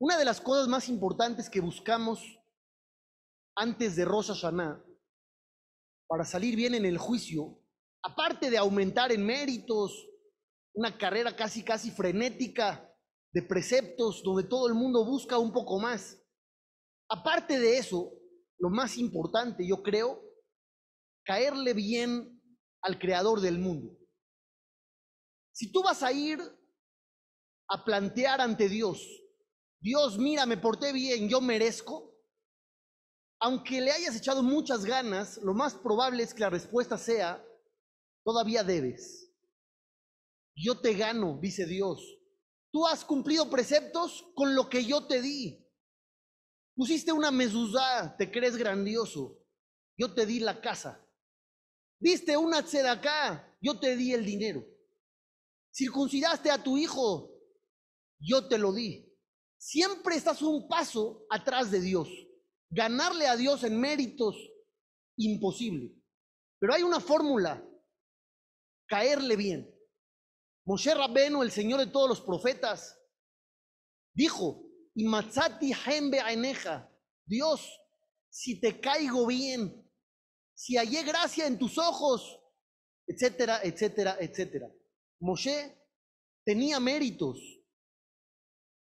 Una de las cosas más importantes que buscamos antes de Rosh Hashanah para salir bien en el juicio, aparte de aumentar en méritos, una carrera casi casi frenética de preceptos donde todo el mundo busca un poco más. Aparte de eso, lo más importante, yo creo, caerle bien al creador del mundo. Si tú vas a ir a plantear ante Dios, Dios, mira, me porté bien, yo merezco, aunque le hayas echado muchas ganas, lo más probable es que la respuesta sea, todavía debes. Yo te gano, dice Dios. Tú has cumplido preceptos con lo que yo te di. Pusiste una mezuzá, te crees grandioso. Yo te di la casa. Diste una acá, yo te di el dinero. Circuncidaste a tu hijo, yo te lo di. Siempre estás un paso atrás de Dios. Ganarle a Dios en méritos, imposible. Pero hay una fórmula, caerle bien. Moshe Rabeno, el Señor de todos los profetas, dijo, y matzati hembe aeneja, Dios, si te caigo bien, si hallé gracia en tus ojos, etcétera, etcétera, etcétera. Moshe tenía méritos,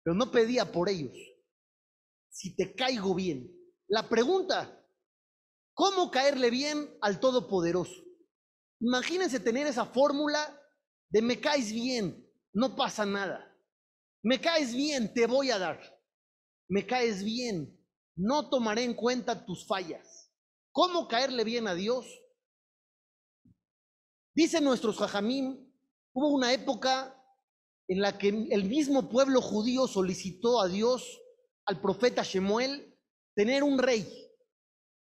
pero no pedía por ellos. Si te caigo bien. La pregunta, ¿cómo caerle bien al Todopoderoso? Imagínense tener esa fórmula de me caes bien, no pasa nada. Me caes bien, te voy a dar. Me caes bien, no tomaré en cuenta tus fallas. ¿Cómo caerle bien a Dios? Dicen nuestros jajamim, hubo una época en la que el mismo pueblo judío solicitó a Dios, al profeta Shemuel, tener un rey.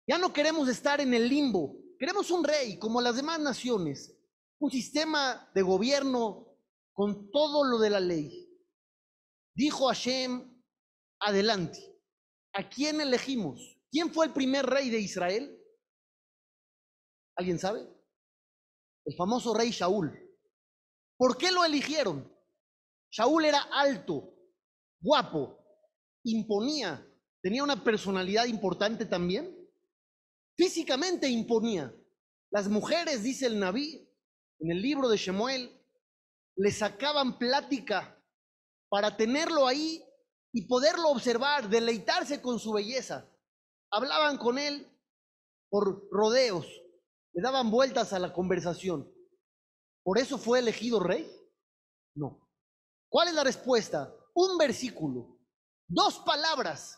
Ya no queremos estar en el limbo, queremos un rey como las demás naciones, un sistema de gobierno con todo lo de la ley. Dijo Hashem, adelante, ¿a quién elegimos? ¿Quién fue el primer rey de Israel? ¿Alguien sabe? El famoso rey Shaul. ¿Por qué lo eligieron? Shaul era alto, guapo, imponía, tenía una personalidad importante también. Físicamente imponía. Las mujeres, dice el Naví, en el libro de Shemuel, le sacaban plática para tenerlo ahí y poderlo observar, deleitarse con su belleza. Hablaban con él por rodeos, le daban vueltas a la conversación. ¿Por eso fue elegido rey? No. ¿Cuál es la respuesta? Un versículo, dos palabras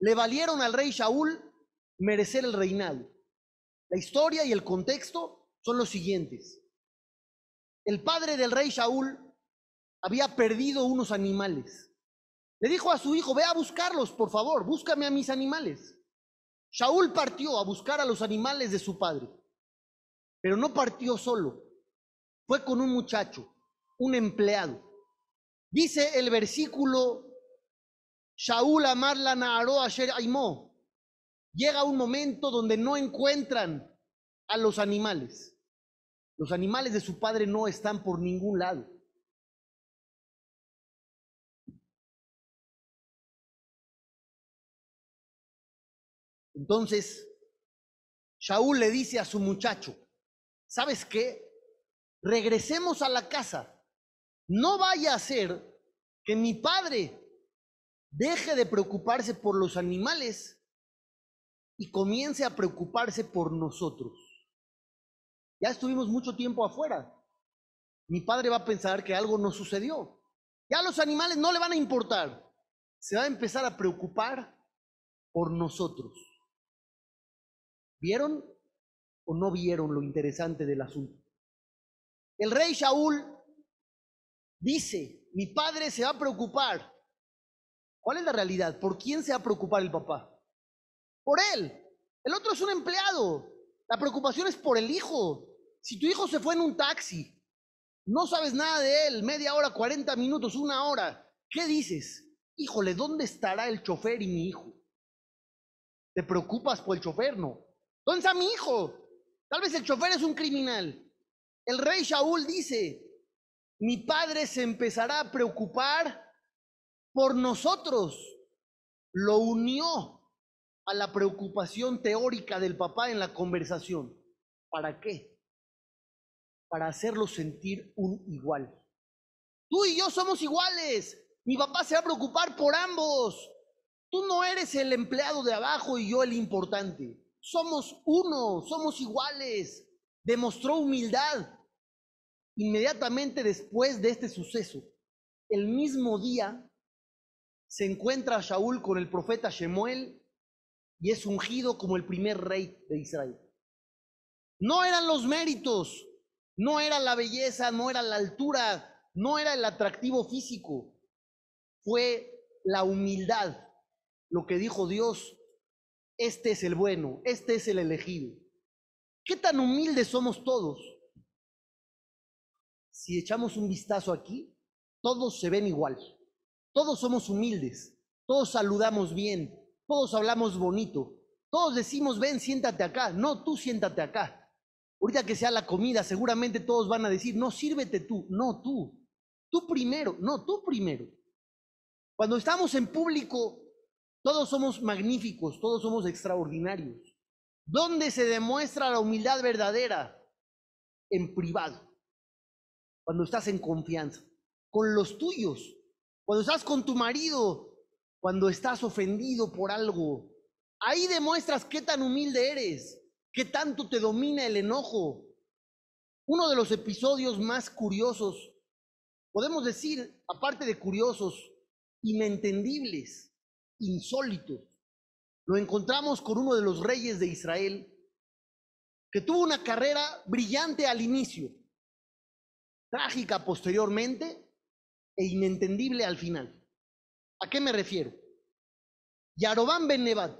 le valieron al rey Shaul merecer el reinado. La historia y el contexto son los siguientes. El padre del rey Shaul había perdido unos animales. Le dijo a su hijo, ve a buscarlos, por favor, búscame a mis animales. Shaul partió a buscar a los animales de su padre, pero no partió solo, fue con un muchacho, un empleado. Dice el versículo, Shaul amarla naaró asher aimó. Llega un momento donde no encuentran a los animales. Los animales de su padre no están por ningún lado. Entonces, Shaul le dice a su muchacho, ¿sabes qué? Regresemos a la casa. No vaya a ser que mi padre deje de preocuparse por los animales y comience a preocuparse por nosotros. Ya estuvimos mucho tiempo afuera. Mi padre va a pensar que algo no sucedió. Ya los animales no le van a importar. Se va a empezar a preocupar por nosotros. ¿Vieron o no vieron lo interesante del asunto? El rey Shaul dice, mi padre se va a preocupar. ¿Cuál es la realidad? ¿Por quién se va a preocupar el papá? Por él. El otro es un empleado. La preocupación es por el hijo. Si tu hijo se fue en un taxi, no sabes nada de él, media hora, 40 minutos, una hora, ¿qué dices? Híjole, ¿dónde estará el chofer y mi hijo? ¿Te preocupas por el chofer? No. ¿Dónde está mi hijo? Tal vez el chofer es un criminal. El rey Shaul dice, mi padre se empezará a preocupar por nosotros. Lo unió a la preocupación teórica del papá en la conversación. ¿Para qué? Para hacerlo sentir un igual. Tú y yo somos iguales. Mi papá se va a preocupar por ambos. Tú no eres el empleado de abajo y yo el importante. Somos uno, somos iguales. Demostró humildad. Inmediatamente después de este suceso, el mismo día, se encuentra Shaul con el profeta Shemuel y es ungido como el primer rey de Israel. No eran los méritos, no era la belleza, no era la altura, no era el atractivo físico, fue la humildad, lo que dijo Dios, este es el bueno, este es el elegido. ¿Qué tan humildes somos todos? Si echamos un vistazo aquí, todos se ven igual. Todos somos humildes, todos saludamos bien, todos hablamos bonito, todos decimos, ven, siéntate acá. No, tú siéntate acá. Ahorita que sea la comida, seguramente todos van a decir, no, sírvete tú. No, tú. Tú primero. No, tú primero. Cuando estamos en público, todos somos magníficos, todos somos extraordinarios. ¿Dónde se demuestra la humildad verdadera? En privado. Cuando estás en confianza. Con los tuyos. Cuando estás con tu marido. Cuando estás ofendido por algo. Ahí demuestras qué tan humilde eres. Qué tanto te domina el enojo. Uno de los episodios más curiosos, podemos decir, aparte de curiosos, inentendibles, insólitos, lo encontramos con uno de los reyes de Israel, que tuvo una carrera brillante al inicio, trágica posteriormente e inentendible al final. ¿A qué me refiero? Yarobán Ben Nebat.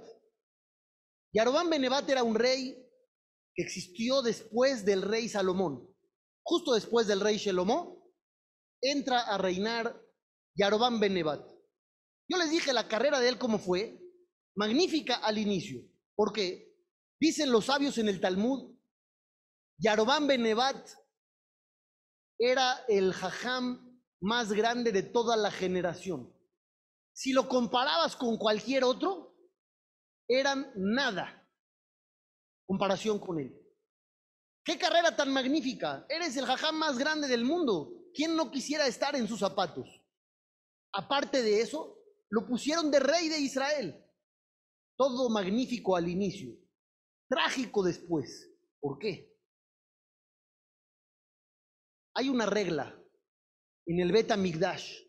Yarobán Ben Nebat era un rey que existió después del rey Salomón. Justo después del rey Shelomó, entra a reinar Yarobán Ben Nebat. Yo les dije la carrera de él cómo fue, magnífica al inicio, porque dicen los sabios en el Talmud, Yarobán Ben era el jajam más grande de toda la generación. Si lo comparabas con cualquier otro, eran nada comparación con él. ¡Qué carrera tan magnífica! Eres el jajam más grande del mundo. ¿Quién no quisiera estar en sus zapatos? Aparte de eso, lo pusieron de rey de Israel. Todo magnífico al inicio, trágico después. ¿Por qué? Hay una regla en el Beta Migdash.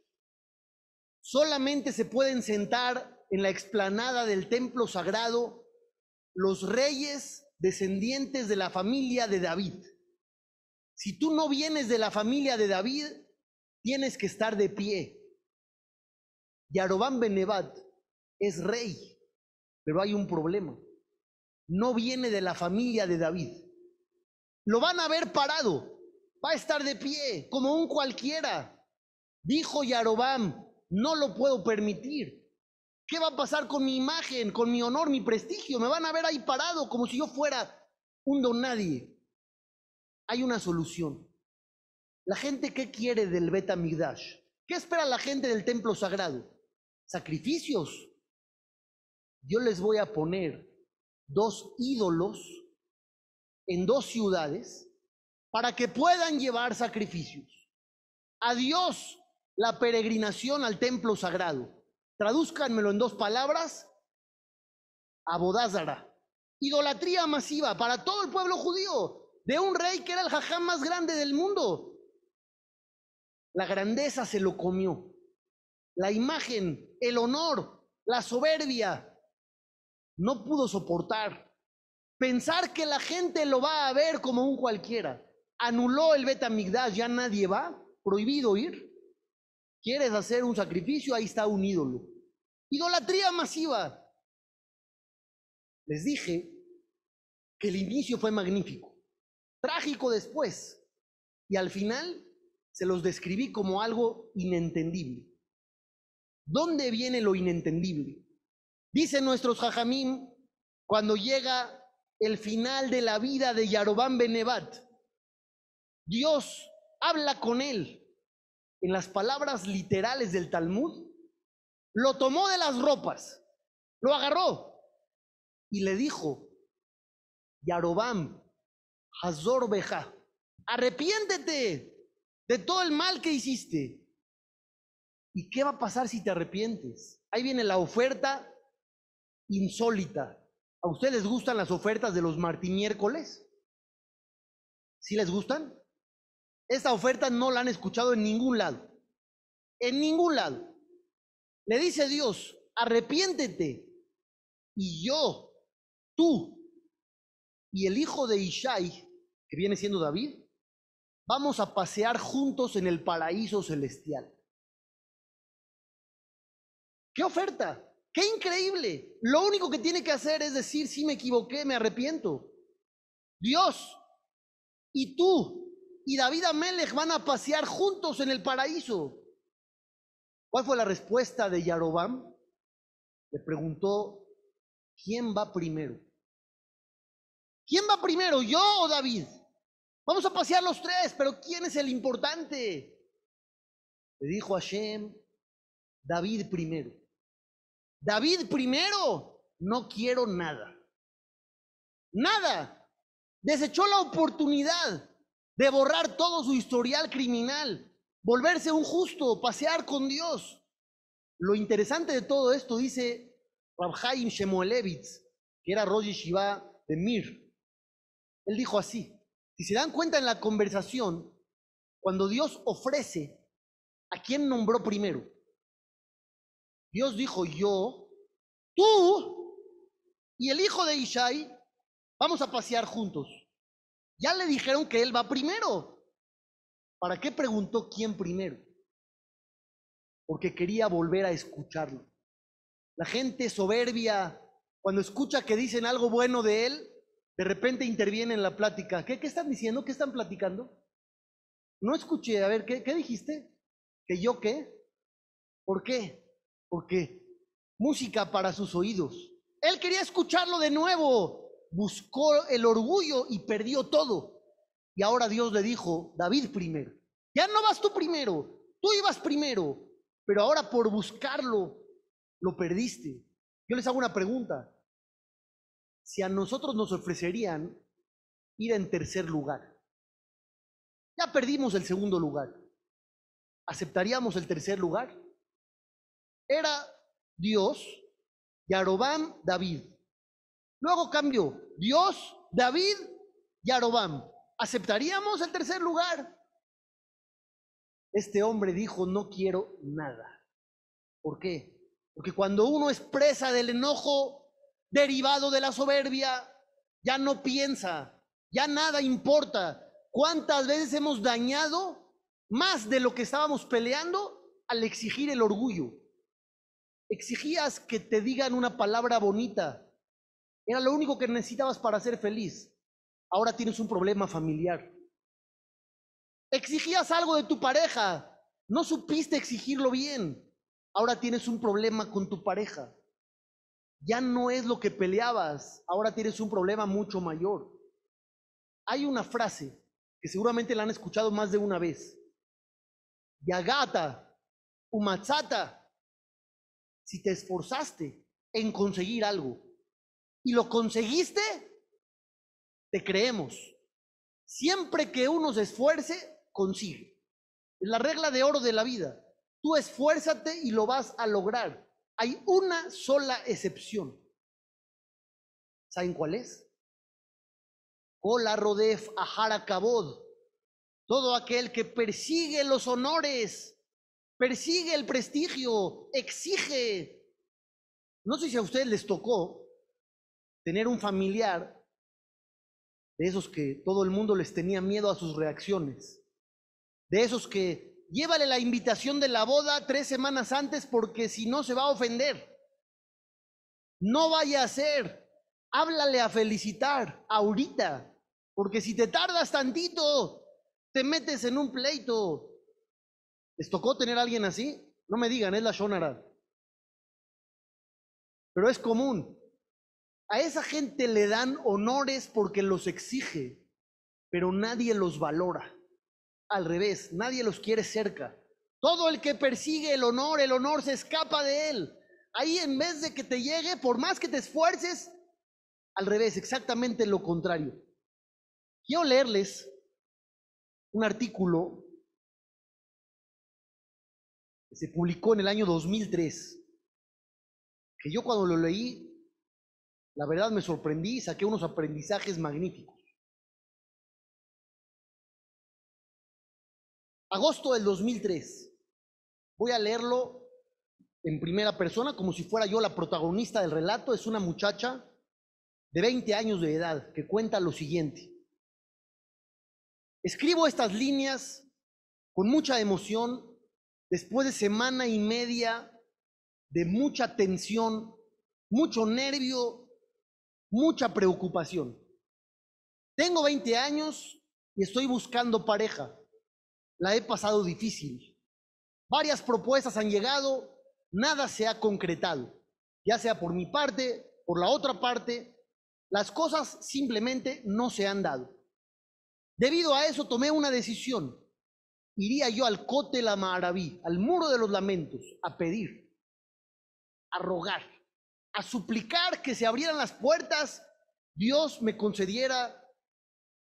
Solamente se pueden sentar en la explanada del templo sagrado los reyes descendientes de la familia de David. Si tú no vienes de la familia de David, tienes que estar de pie. Yarobán Benevat es rey, pero hay un problema. No viene de la familia de David. Lo van a ver parado, va a estar de pie, como un cualquiera. Dijo Yarobam, no lo puedo permitir. ¿Qué va a pasar con mi imagen, con mi honor, mi prestigio? Me van a ver ahí parado como si yo fuera un don nadie. Hay una solución. La gente, ¿qué quiere del Beta Migdash? ¿Qué espera la gente del templo sagrado? Sacrificios. Yo les voy a poner dos ídolos en dos ciudades para que puedan llevar sacrificios. A Dios la peregrinación al templo sagrado. Tradúzcanmelo en dos palabras. Abodázara. Idolatría masiva para todo el pueblo judío de un rey que era el jajam más grande del mundo. La grandeza se lo comió. La imagen, el honor, la soberbia, no pudo soportar. Pensar que la gente lo va a ver como un cualquiera. Anuló el Betamigdash, ya nadie va, prohibido ir. ¿Quieres hacer un sacrificio? Ahí está un ídolo. Idolatría masiva. Les dije que el inicio fue magnífico, trágico después, y al final se los describí como algo inentendible. ¿Dónde viene lo inentendible? Dicen nuestros jajamim cuando llega el final de la vida de Yarobán Benevat. Dios habla con él en las palabras literales del Talmud. Lo tomó de las ropas, lo agarró y le dijo, Yarobam, Hazor Beja, arrepiéntete de todo el mal que hiciste. ¿Y qué va a pasar si te arrepientes? Ahí viene la oferta insólita. ¿A ustedes les gustan las ofertas de los martimiércoles? ¿Sí les gustan? Esta oferta no la han escuchado en ningún lado. En ningún lado. Le dice Dios, arrepiéntete. Y yo, tú y el hijo de Ishai, que viene siendo David, vamos a pasear juntos en el paraíso celestial. ¿Qué oferta? ¡Qué increíble! Lo único que tiene que hacer es decir, si me equivoqué, me arrepiento. Dios y tú y David Amelech van a pasear juntos en el paraíso. ¿Cuál fue la respuesta de Yarobam? Le preguntó, ¿quién va primero? ¿Quién va primero, yo o David? Vamos a pasear los tres, pero ¿quién es el importante? Le dijo Hashem, David primero. David primero, no quiero nada. Nada. Desechó la oportunidad de borrar todo su historial criminal, volverse un justo, pasear con Dios. Lo interesante de todo esto, dice Rabhaim Shemuelevitz, que era Rosh Shiva de Mir. Él dijo así, si se dan cuenta en la conversación, cuando Dios ofrece, ¿a quién nombró primero? Dios dijo, yo, tú y el hijo de Ishai vamos a pasear juntos. Ya le dijeron que él va primero. ¿Para qué preguntó quién primero? Porque quería volver a escucharlo. La gente soberbia, cuando escucha que dicen algo bueno de él, de repente interviene en la plática. ¿Qué, qué están diciendo? ¿Qué están platicando? No escuché. A ver, ¿qué, dijiste? ¿Que yo qué? ¿Por qué? Porque música para sus oídos. Él quería escucharlo de nuevo. Buscó el orgullo y perdió todo. Y ahora Dios le dijo, David primero. Ya no vas tú primero, tú ibas primero, pero ahora por buscarlo lo perdiste. Yo les hago una pregunta. Si a nosotros nos ofrecerían ir en tercer lugar, ya perdimos el segundo lugar, ¿aceptaríamos el tercer lugar? Era Dios, Yarobam, David. Luego cambió, Dios, David, Yarobam. ¿Aceptaríamos el tercer lugar? Este hombre dijo, no quiero nada. ¿Por qué? Porque cuando uno es presa del enojo derivado de la soberbia, ya no piensa, ya nada importa. ¿Cuántas veces hemos dañado más de lo que estábamos peleando al exigir el orgullo? Exigías que te digan una palabra bonita. Era lo único que necesitabas para ser feliz. Ahora tienes un problema familiar. Exigías algo de tu pareja. No supiste exigirlo bien. Ahora tienes un problema con tu pareja. Ya no es lo que peleabas. Ahora tienes un problema mucho mayor. Hay una frase que seguramente la han escuchado más de una vez. Yagata, umatzata. Si te esforzaste en conseguir algo y lo conseguiste, te creemos. Siempre que uno se esfuerce, consigue. Es la regla de oro de la vida. Tú esfuérzate y lo vas a lograr. Hay una sola excepción. ¿Saben cuál es? Hola Rodef Ahara Kabod. Todo aquel que persigue los honores, persigue el prestigio, exige. No sé si a ustedes les tocó tener un familiar de esos que todo el mundo les tenía miedo a sus reacciones, de esos que llévale la invitación de la boda tres semanas antes porque si no se va a ofender. No vaya a ser, háblale a felicitar ahorita, porque si te tardas tantito, te metes en un pleito. ¿Les tocó tener a alguien así? No me digan, es la Shonara. Pero es común. A esa gente le dan honores porque los exige, pero nadie los valora. Al revés, nadie los quiere cerca. Todo el que persigue el honor, el honor se escapa de él. Ahí en vez de que te llegue, por más que te esfuerces, al revés, exactamente lo contrario. Quiero leerles un artículo que se publicó en el año 2003, que yo cuando lo leí, la verdad me sorprendí y saqué unos aprendizajes magníficos. Agosto del 2003. Voy a leerlo en primera persona como si fuera yo la protagonista del relato. Es una muchacha de 20 años de edad que cuenta lo siguiente. Escribo estas líneas con mucha emoción después de semana y media de mucha tensión, mucho nervio, mucha preocupación. Tengo 20 años y estoy buscando pareja. La he pasado difícil. Varias propuestas han llegado, nada se ha concretado, ya sea por mi parte, por la otra parte, las cosas simplemente no se han dado. Debido a eso tomé una decisión. Iría yo al Cote la Maraví, al muro de los lamentos, a pedir, a rogar, a suplicar que se abrieran las puertas, Dios me concediera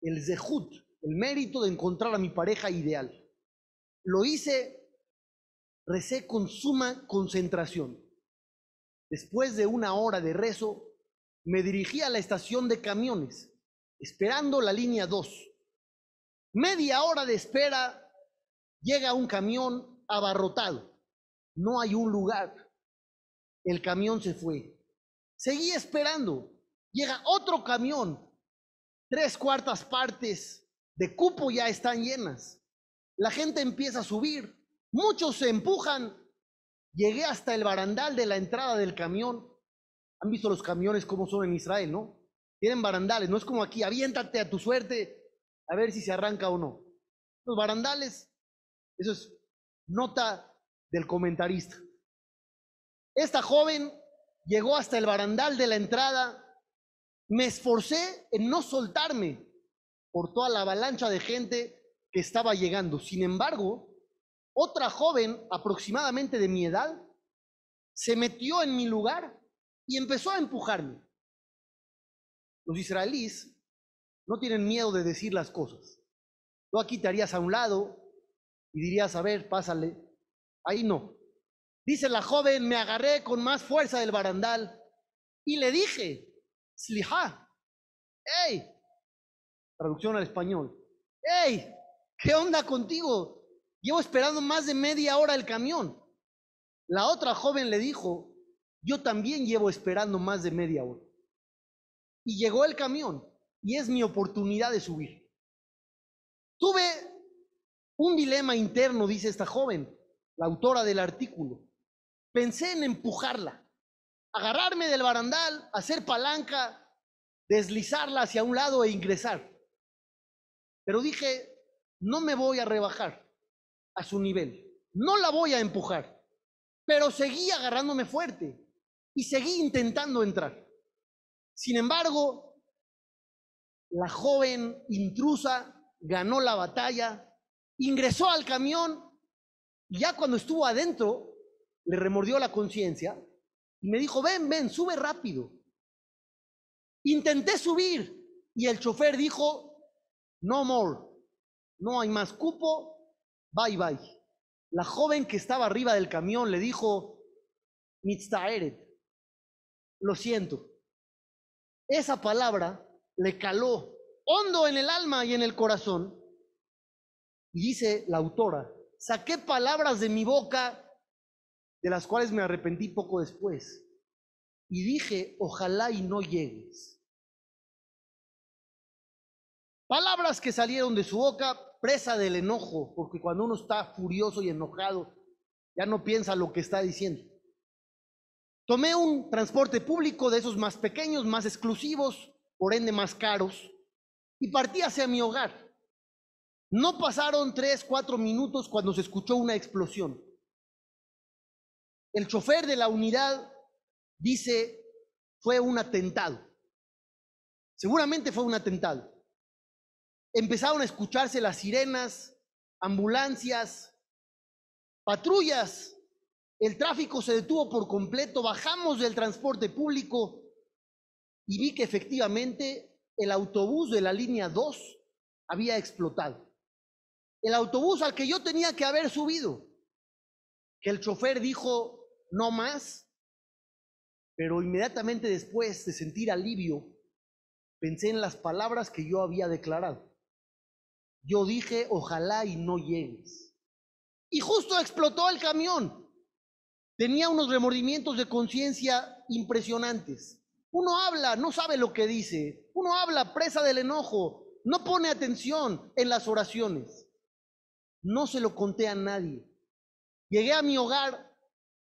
el zehut, el mérito de encontrar a mi pareja ideal. Lo hice, recé con suma concentración. Después de una hora de rezo, me dirigí a la estación de camiones, esperando la línea 2 Media hora de espera, llega un camión abarrotado. No hay un lugar. El camión se fue. Seguí esperando. Llega otro camión. Tres cuartas partes de cupo ya están llenas. La gente empieza a subir. Muchos se empujan. Llegué hasta el barandal de la entrada del camión. Han visto los camiones como son en Israel, ¿no? Tienen barandales, no es como aquí, aviéntate a tu suerte, a ver si se arranca o no. Los barandales, eso es nota del comentarista. Esta joven llegó hasta el barandal de la entrada. Me esforcé en no soltarme por toda la avalancha de gente que estaba llegando. Sin embargo, otra joven aproximadamente de mi edad se metió en mi lugar y empezó a empujarme. Los israelíes no tienen miedo de decir las cosas. Tú aquí te harías a un lado y dirías, a ver, pásale. Ahí no. Dice la joven, me agarré con más fuerza del barandal y le dije, Sliha, hey, traducción al español, hey, ¿qué onda contigo? Llevo esperando más de media hora el camión. La otra joven le dijo, yo también llevo esperando más de media hora. Y llegó el camión y es mi oportunidad de subir. Tuve un dilema interno, dice esta joven, la autora del artículo. Pensé en empujarla, agarrarme del barandal, hacer palanca, deslizarla hacia un lado e ingresar. Pero dije, no me voy a rebajar a su nivel, no la voy a empujar, pero seguí agarrándome fuerte y seguí intentando entrar. Sin embargo, la joven intrusa ganó la batalla, ingresó al camión y ya cuando estuvo adentro, le remordió la conciencia y me dijo, ven, ven, sube rápido. Intenté subir y el chofer dijo, no more, no hay más cupo, bye bye. La joven que estaba arriba del camión le dijo, mitztaeret, lo siento. Esa palabra le caló hondo en el alma y en el corazón. Y dice la autora, saqué palabras de mi boca de las cuales me arrepentí poco después. Y dije, ojalá y no llegues. Palabras que salieron de su boca presa del enojo, porque cuando uno está furioso y enojado, ya no piensa lo que está diciendo. Tomé un transporte público de esos más pequeños, más exclusivos, por ende más caros, y partí hacia mi hogar. No pasaron tres, cuatro minutos cuando se escuchó una explosión. El chofer de la unidad dice, fue un atentado. Seguramente fue un atentado. Empezaron a escucharse las sirenas, ambulancias, patrullas. El tráfico se detuvo por completo, bajamos del transporte público y vi que efectivamente el autobús de la línea 2 había explotado. El autobús al que yo tenía que haber subido, que el chofer dijo, no más, pero inmediatamente después de sentir alivio, pensé en las palabras que yo había declarado. Yo dije, ojalá y no llegues. Y justo explotó el camión. Tenía unos remordimientos de conciencia impresionantes. Uno habla, no sabe lo que dice. Uno habla presa del enojo, no pone atención en las oraciones. No se lo conté a nadie. Llegué a mi hogar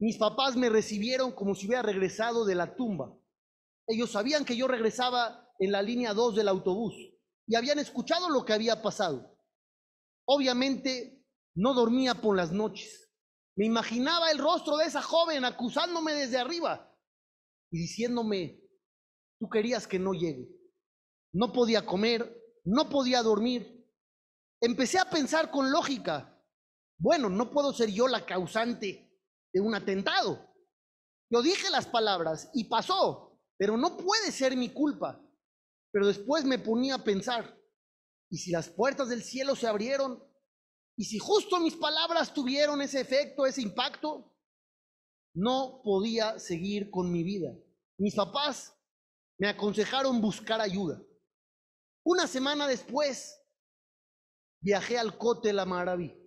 mis papás me recibieron como si hubiera regresado de la tumba. Ellos sabían que yo regresaba en la línea 2 del autobús y habían escuchado lo que había pasado. Obviamente no dormía por las noches. Me imaginaba el rostro de esa joven acusándome desde arriba y diciéndome, tú querías que no llegue. No podía comer, no podía dormir. Empecé a pensar con lógica, bueno, no puedo ser yo la causante de un atentado. Yo dije las palabras y pasó, pero no puede ser mi culpa. Pero después me ponía a pensar, ¿y si las puertas del cielo se abrieron? ¿Y si justo mis palabras tuvieron ese efecto, ese impacto? No podía seguir con mi vida. Mis papás me aconsejaron buscar ayuda. Una semana después, viajé al Cote La Maraví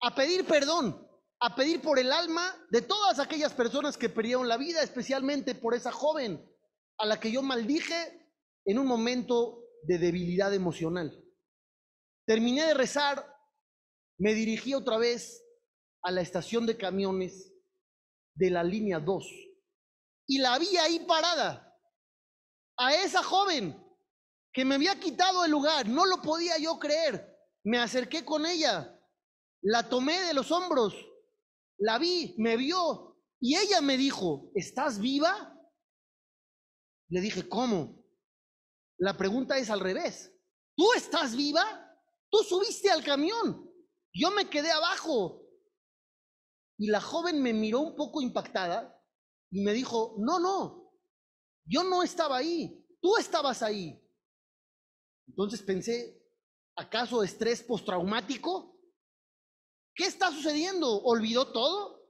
a pedir perdón a pedir por el alma de todas aquellas personas que perdieron la vida, especialmente por esa joven a la que yo maldije en un momento de debilidad emocional. Terminé de rezar, me dirigí otra vez a la estación de camiones de la línea 2 y la vi ahí parada, a esa joven que me había quitado el lugar, no lo podía yo creer, me acerqué con ella, la tomé de los hombros la vi, me vio y ella me dijo, ¿estás viva? Le dije, ¿cómo? La pregunta es al revés. ¿Tú estás viva? Tú subiste al camión. Yo me quedé abajo. Y la joven me miró un poco impactada y me dijo, no, no, yo no estaba ahí, tú estabas ahí. Entonces pensé, ¿acaso estrés postraumático? ¿Qué está sucediendo? ¿Olvidó todo?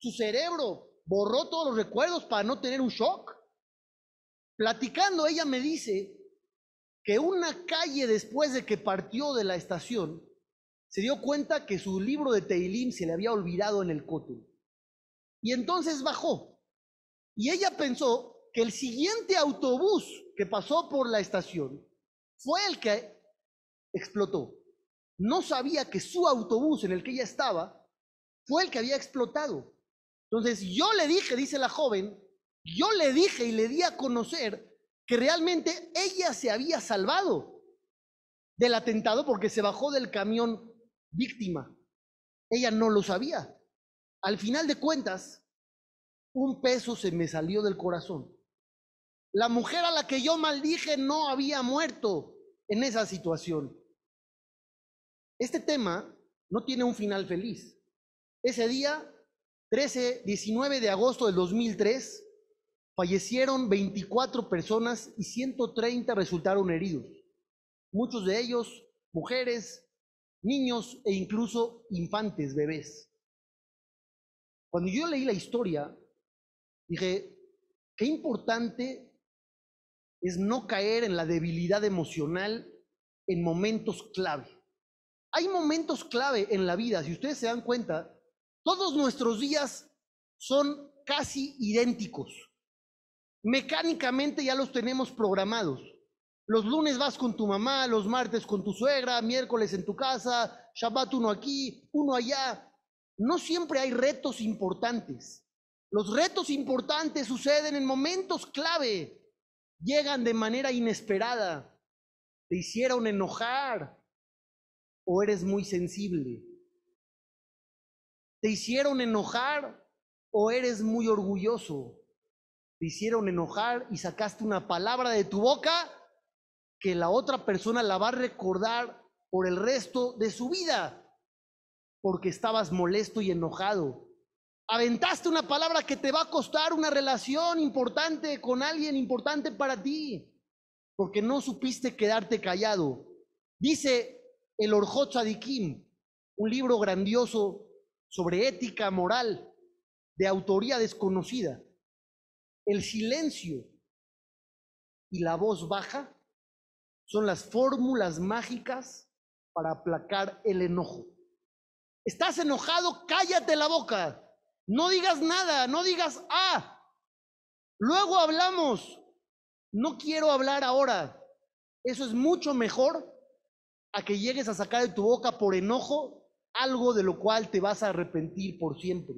Su cerebro borró todos los recuerdos para no tener un shock. Platicando, ella me dice que una calle después de que partió de la estación, se dio cuenta que su libro de Teilim se le había olvidado en el cótel. Y entonces bajó. Y ella pensó que el siguiente autobús que pasó por la estación fue el que explotó. No sabía que su autobús en el que ella estaba fue el que había explotado. Entonces yo le dije, dice la joven, yo le dije y le di a conocer que realmente ella se había salvado del atentado porque se bajó del camión víctima. Ella no lo sabía. Al final de cuentas, un peso se me salió del corazón. La mujer a la que yo maldije no había muerto en esa situación. Este tema no tiene un final feliz. Ese día, 13, 19 de agosto del 2003, fallecieron 24 personas y 130 resultaron heridos. Muchos de ellos mujeres, niños e incluso infantes, bebés. Cuando yo leí la historia, dije, qué importante es no caer en la debilidad emocional en momentos clave. Hay momentos clave en la vida, si ustedes se dan cuenta, todos nuestros días son casi idénticos. Mecánicamente ya los tenemos programados. Los lunes vas con tu mamá, los martes con tu suegra, miércoles en tu casa, Shabbat uno aquí, uno allá. No siempre hay retos importantes. Los retos importantes suceden en momentos clave. Llegan de manera inesperada. Te hicieron enojar o eres muy sensible. Te hicieron enojar o eres muy orgulloso. Te hicieron enojar y sacaste una palabra de tu boca que la otra persona la va a recordar por el resto de su vida, porque estabas molesto y enojado. Aventaste una palabra que te va a costar una relación importante con alguien importante para ti, porque no supiste quedarte callado. Dice el Orjot Tzadikim, un libro grandioso sobre ética moral de autoría desconocida. El silencio y la voz baja son las fórmulas mágicas para aplacar el enojo. ¿Estás enojado? Cállate la boca. No digas nada, no digas, ah, luego hablamos. No quiero hablar ahora. Eso es mucho mejor a que llegues a sacar de tu boca por enojo algo de lo cual te vas a arrepentir por siempre.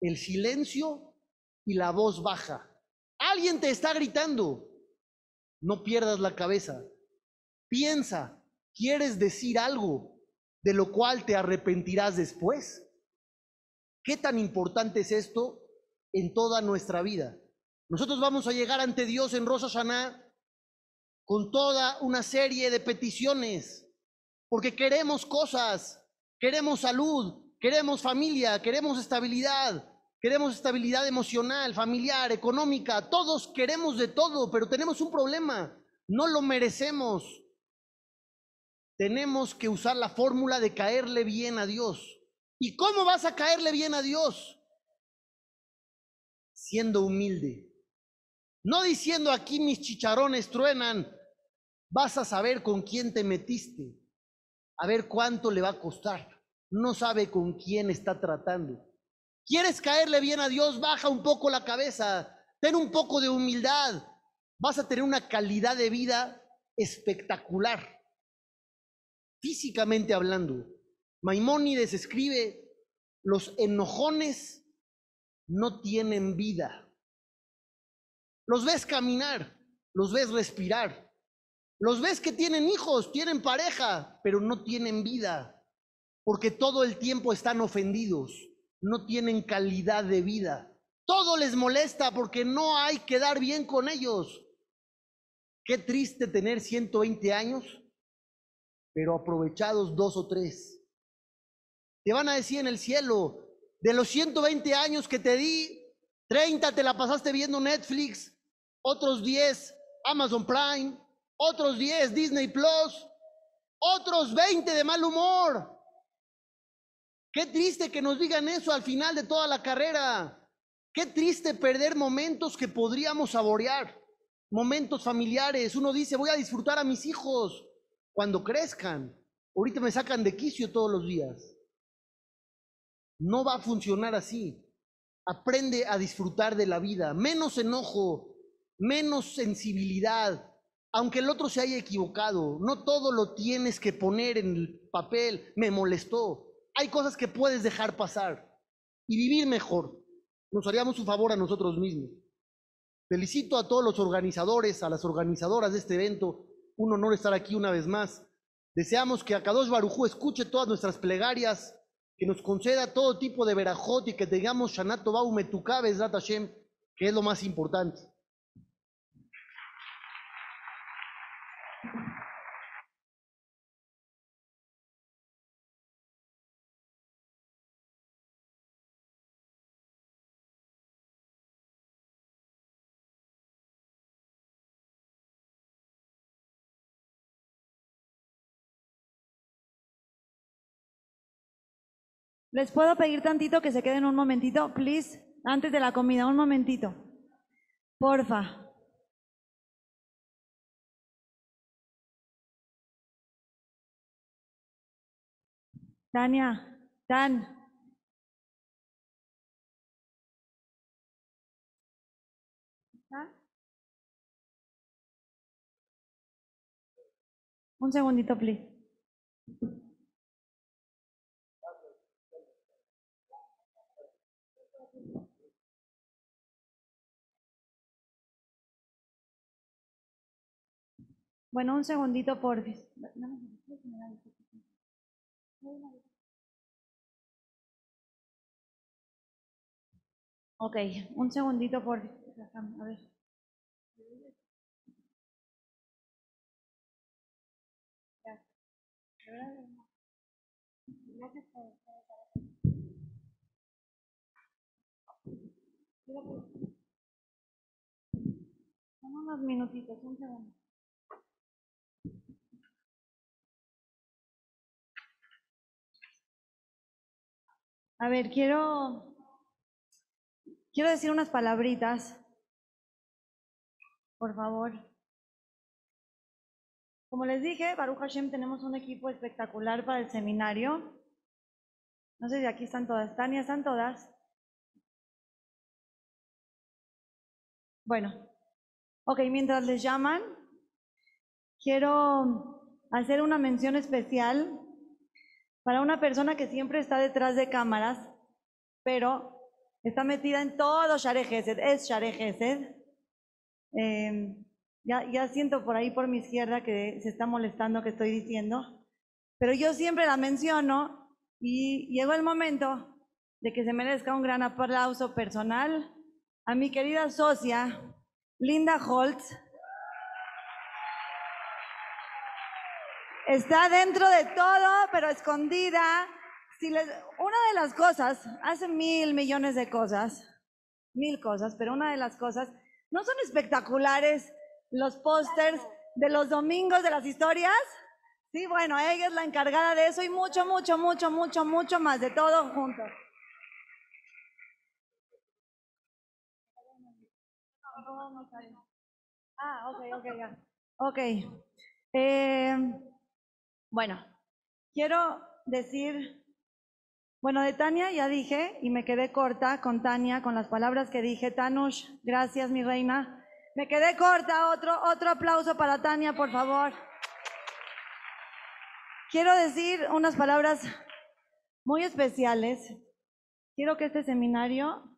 El silencio y la voz baja. Alguien te está gritando. No pierdas la cabeza. Piensa, ¿quieres decir algo de lo cual te arrepentirás después? ¿Qué tan importante es esto en toda nuestra vida? Nosotros vamos a llegar ante Dios en Hashanah con toda una serie de peticiones, porque queremos cosas, queremos salud, queremos familia, queremos estabilidad, Queremos estabilidad emocional, familiar, económica. Todos queremos de todo, pero tenemos un problema. No lo merecemos. Tenemos que usar la fórmula de caerle bien a Dios. ¿Y cómo vas a caerle bien a Dios? Siendo humilde. No diciendo aquí mis chicharrones truenan. Vas a saber con quién te metiste. A ver cuánto le va a costar. No sabe con quién está tratando. ¿Quieres caerle bien a Dios? Baja un poco la cabeza, ten un poco de humildad. Vas a tener una calidad de vida espectacular. Físicamente hablando, Maimónides escribe, los enojones no tienen vida. Los ves caminar, los ves respirar, los ves que tienen hijos, tienen pareja, pero no tienen vida, porque todo el tiempo están ofendidos no tienen calidad de vida. Todo les molesta porque no hay que dar bien con ellos. Qué triste tener 120 años, pero aprovechados dos o tres. Te van a decir en el cielo, de los 120 años que te di, 30 te la pasaste viendo Netflix, otros 10 Amazon Prime, otros 10 Disney Plus, otros 20 de mal humor. Qué triste que nos digan eso al final de toda la carrera. Qué triste perder momentos que podríamos saborear, momentos familiares. Uno dice, voy a disfrutar a mis hijos cuando crezcan. Ahorita me sacan de quicio todos los días. No va a funcionar así. Aprende a disfrutar de la vida. Menos enojo, menos sensibilidad. Aunque el otro se haya equivocado, no todo lo tienes que poner en el papel. Me molestó. Hay cosas que puedes dejar pasar y vivir mejor. Nos haríamos un favor a nosotros mismos. Felicito a todos los organizadores, a las organizadoras de este evento. Un honor estar aquí una vez más. Deseamos que Akadosh Barujú escuche todas nuestras plegarias, que nos conceda todo tipo de verajot y que tengamos Shanato Bau Metukabes Hashem, que es lo más importante. ¿Les puedo pedir tantito que se queden un momentito, please? Antes de la comida, un momentito. Porfa. Tania, Tan. Un segundito, please. Bueno, un segundito, por Ok, un segundito, por A ver. Gracias por minutitos, un segundo. A ver, quiero, quiero decir unas palabritas, por favor. Como les dije, Baruch Hashem tenemos un equipo espectacular para el seminario. No sé si aquí están todas. Tania, ¿están todas? Bueno, ok, mientras les llaman, quiero hacer una mención especial para una persona que siempre está detrás de cámaras, pero está metida en todo Share Gesed, es Share Gesed. Em, ya, ya siento por ahí por mi izquierda que se está molestando que estoy diciendo, pero yo siempre la menciono y llegó el momento de que se merezca un gran aplauso personal a mi querida socia, Linda Holtz, Está dentro de todo, pero escondida. Una de las cosas, hace mil millones de cosas, mil cosas, pero una de las cosas, ¿no son espectaculares los pósters de los domingos de las historias? Sí, bueno, ella es la encargada de eso y mucho, mucho, mucho, mucho, mucho más de todo junto. Ah, ok, ok, ya. Ok. Eh, bueno, quiero decir, bueno, de Tania ya dije y me quedé corta con Tania, con las palabras que dije. Tanush, gracias mi reina. Me quedé corta, otro, otro aplauso para Tania, por favor. Quiero decir unas palabras muy especiales. Quiero que este seminario,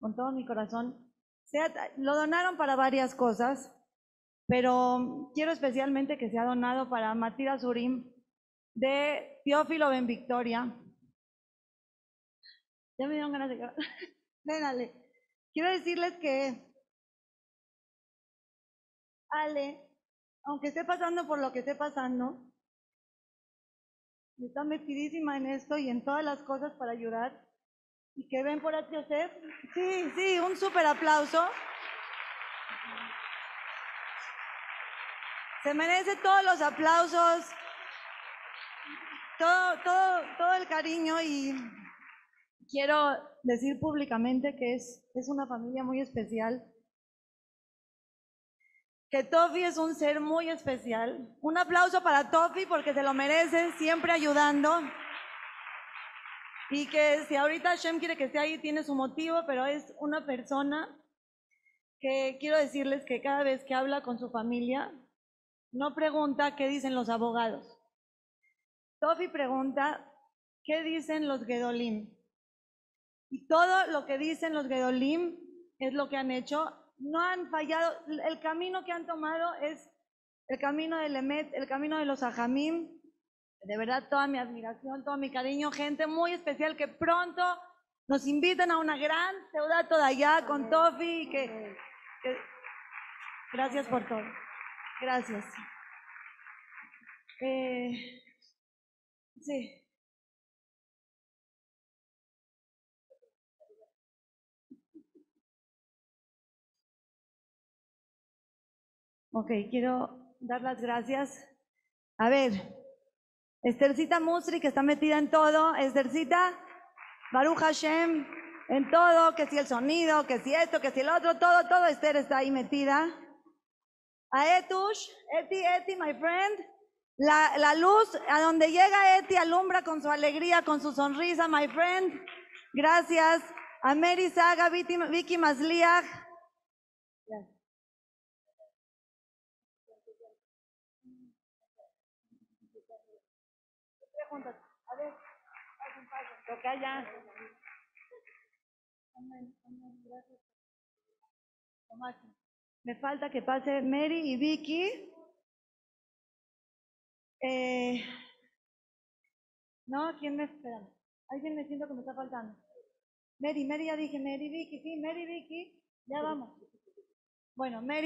con todo mi corazón, sea, lo donaron para varias cosas, pero quiero especialmente que sea donado para Matías Urim de Teófilo Ben Victoria. Ya me dieron ganas de Vénale. Quiero decirles que Ale, aunque esté pasando por lo que esté pasando, está metidísima en esto y en todas las cosas para ayudar. Y que ven por aquí, Joseph. Sí, sí, un súper aplauso. Se merece todos los aplausos todo, todo, todo el cariño y quiero decir públicamente que es, es una familia muy especial. Que Tofi es un ser muy especial. Un aplauso para Tofi porque se lo merece, siempre ayudando. Y que si ahorita Shem quiere que esté ahí, tiene su motivo, pero es una persona que quiero decirles que cada vez que habla con su familia, no pregunta qué dicen los abogados. Tofi pregunta qué dicen los Gedolim. Y todo lo que dicen los Gedolim es lo que han hecho. No han fallado. El camino que han tomado es el camino del Emet, el camino de los Ajamim. De verdad, toda mi admiración, todo mi cariño. Gente muy especial que pronto nos invitan a una gran ciudad toda allá con Tofi. que- gracias por todo. Gracias. Eh, sí. Ok, quiero dar las gracias. A ver, Esthercita Musri, que está metida en todo. Esthercita, Baruch Hashem, en todo, que si el sonido, que si esto, que si el otro, todo, todo Esther está ahí metida. A Etush, Eti, Eti, my friend. La, la luz, a donde llega Eti, alumbra con su alegría, con su sonrisa, my friend. Gracias. A Mary Saga, Vicky, Vicky Masliach. A ver, gracias. Me falta que pase Mary y Vicky. Eh, no, ¿quién me espera? Alguien me siento que me está faltando. Mary, Mary ya dije, Mary, Vicky, sí, Mary, Vicky, ya vamos. Bueno, Mary.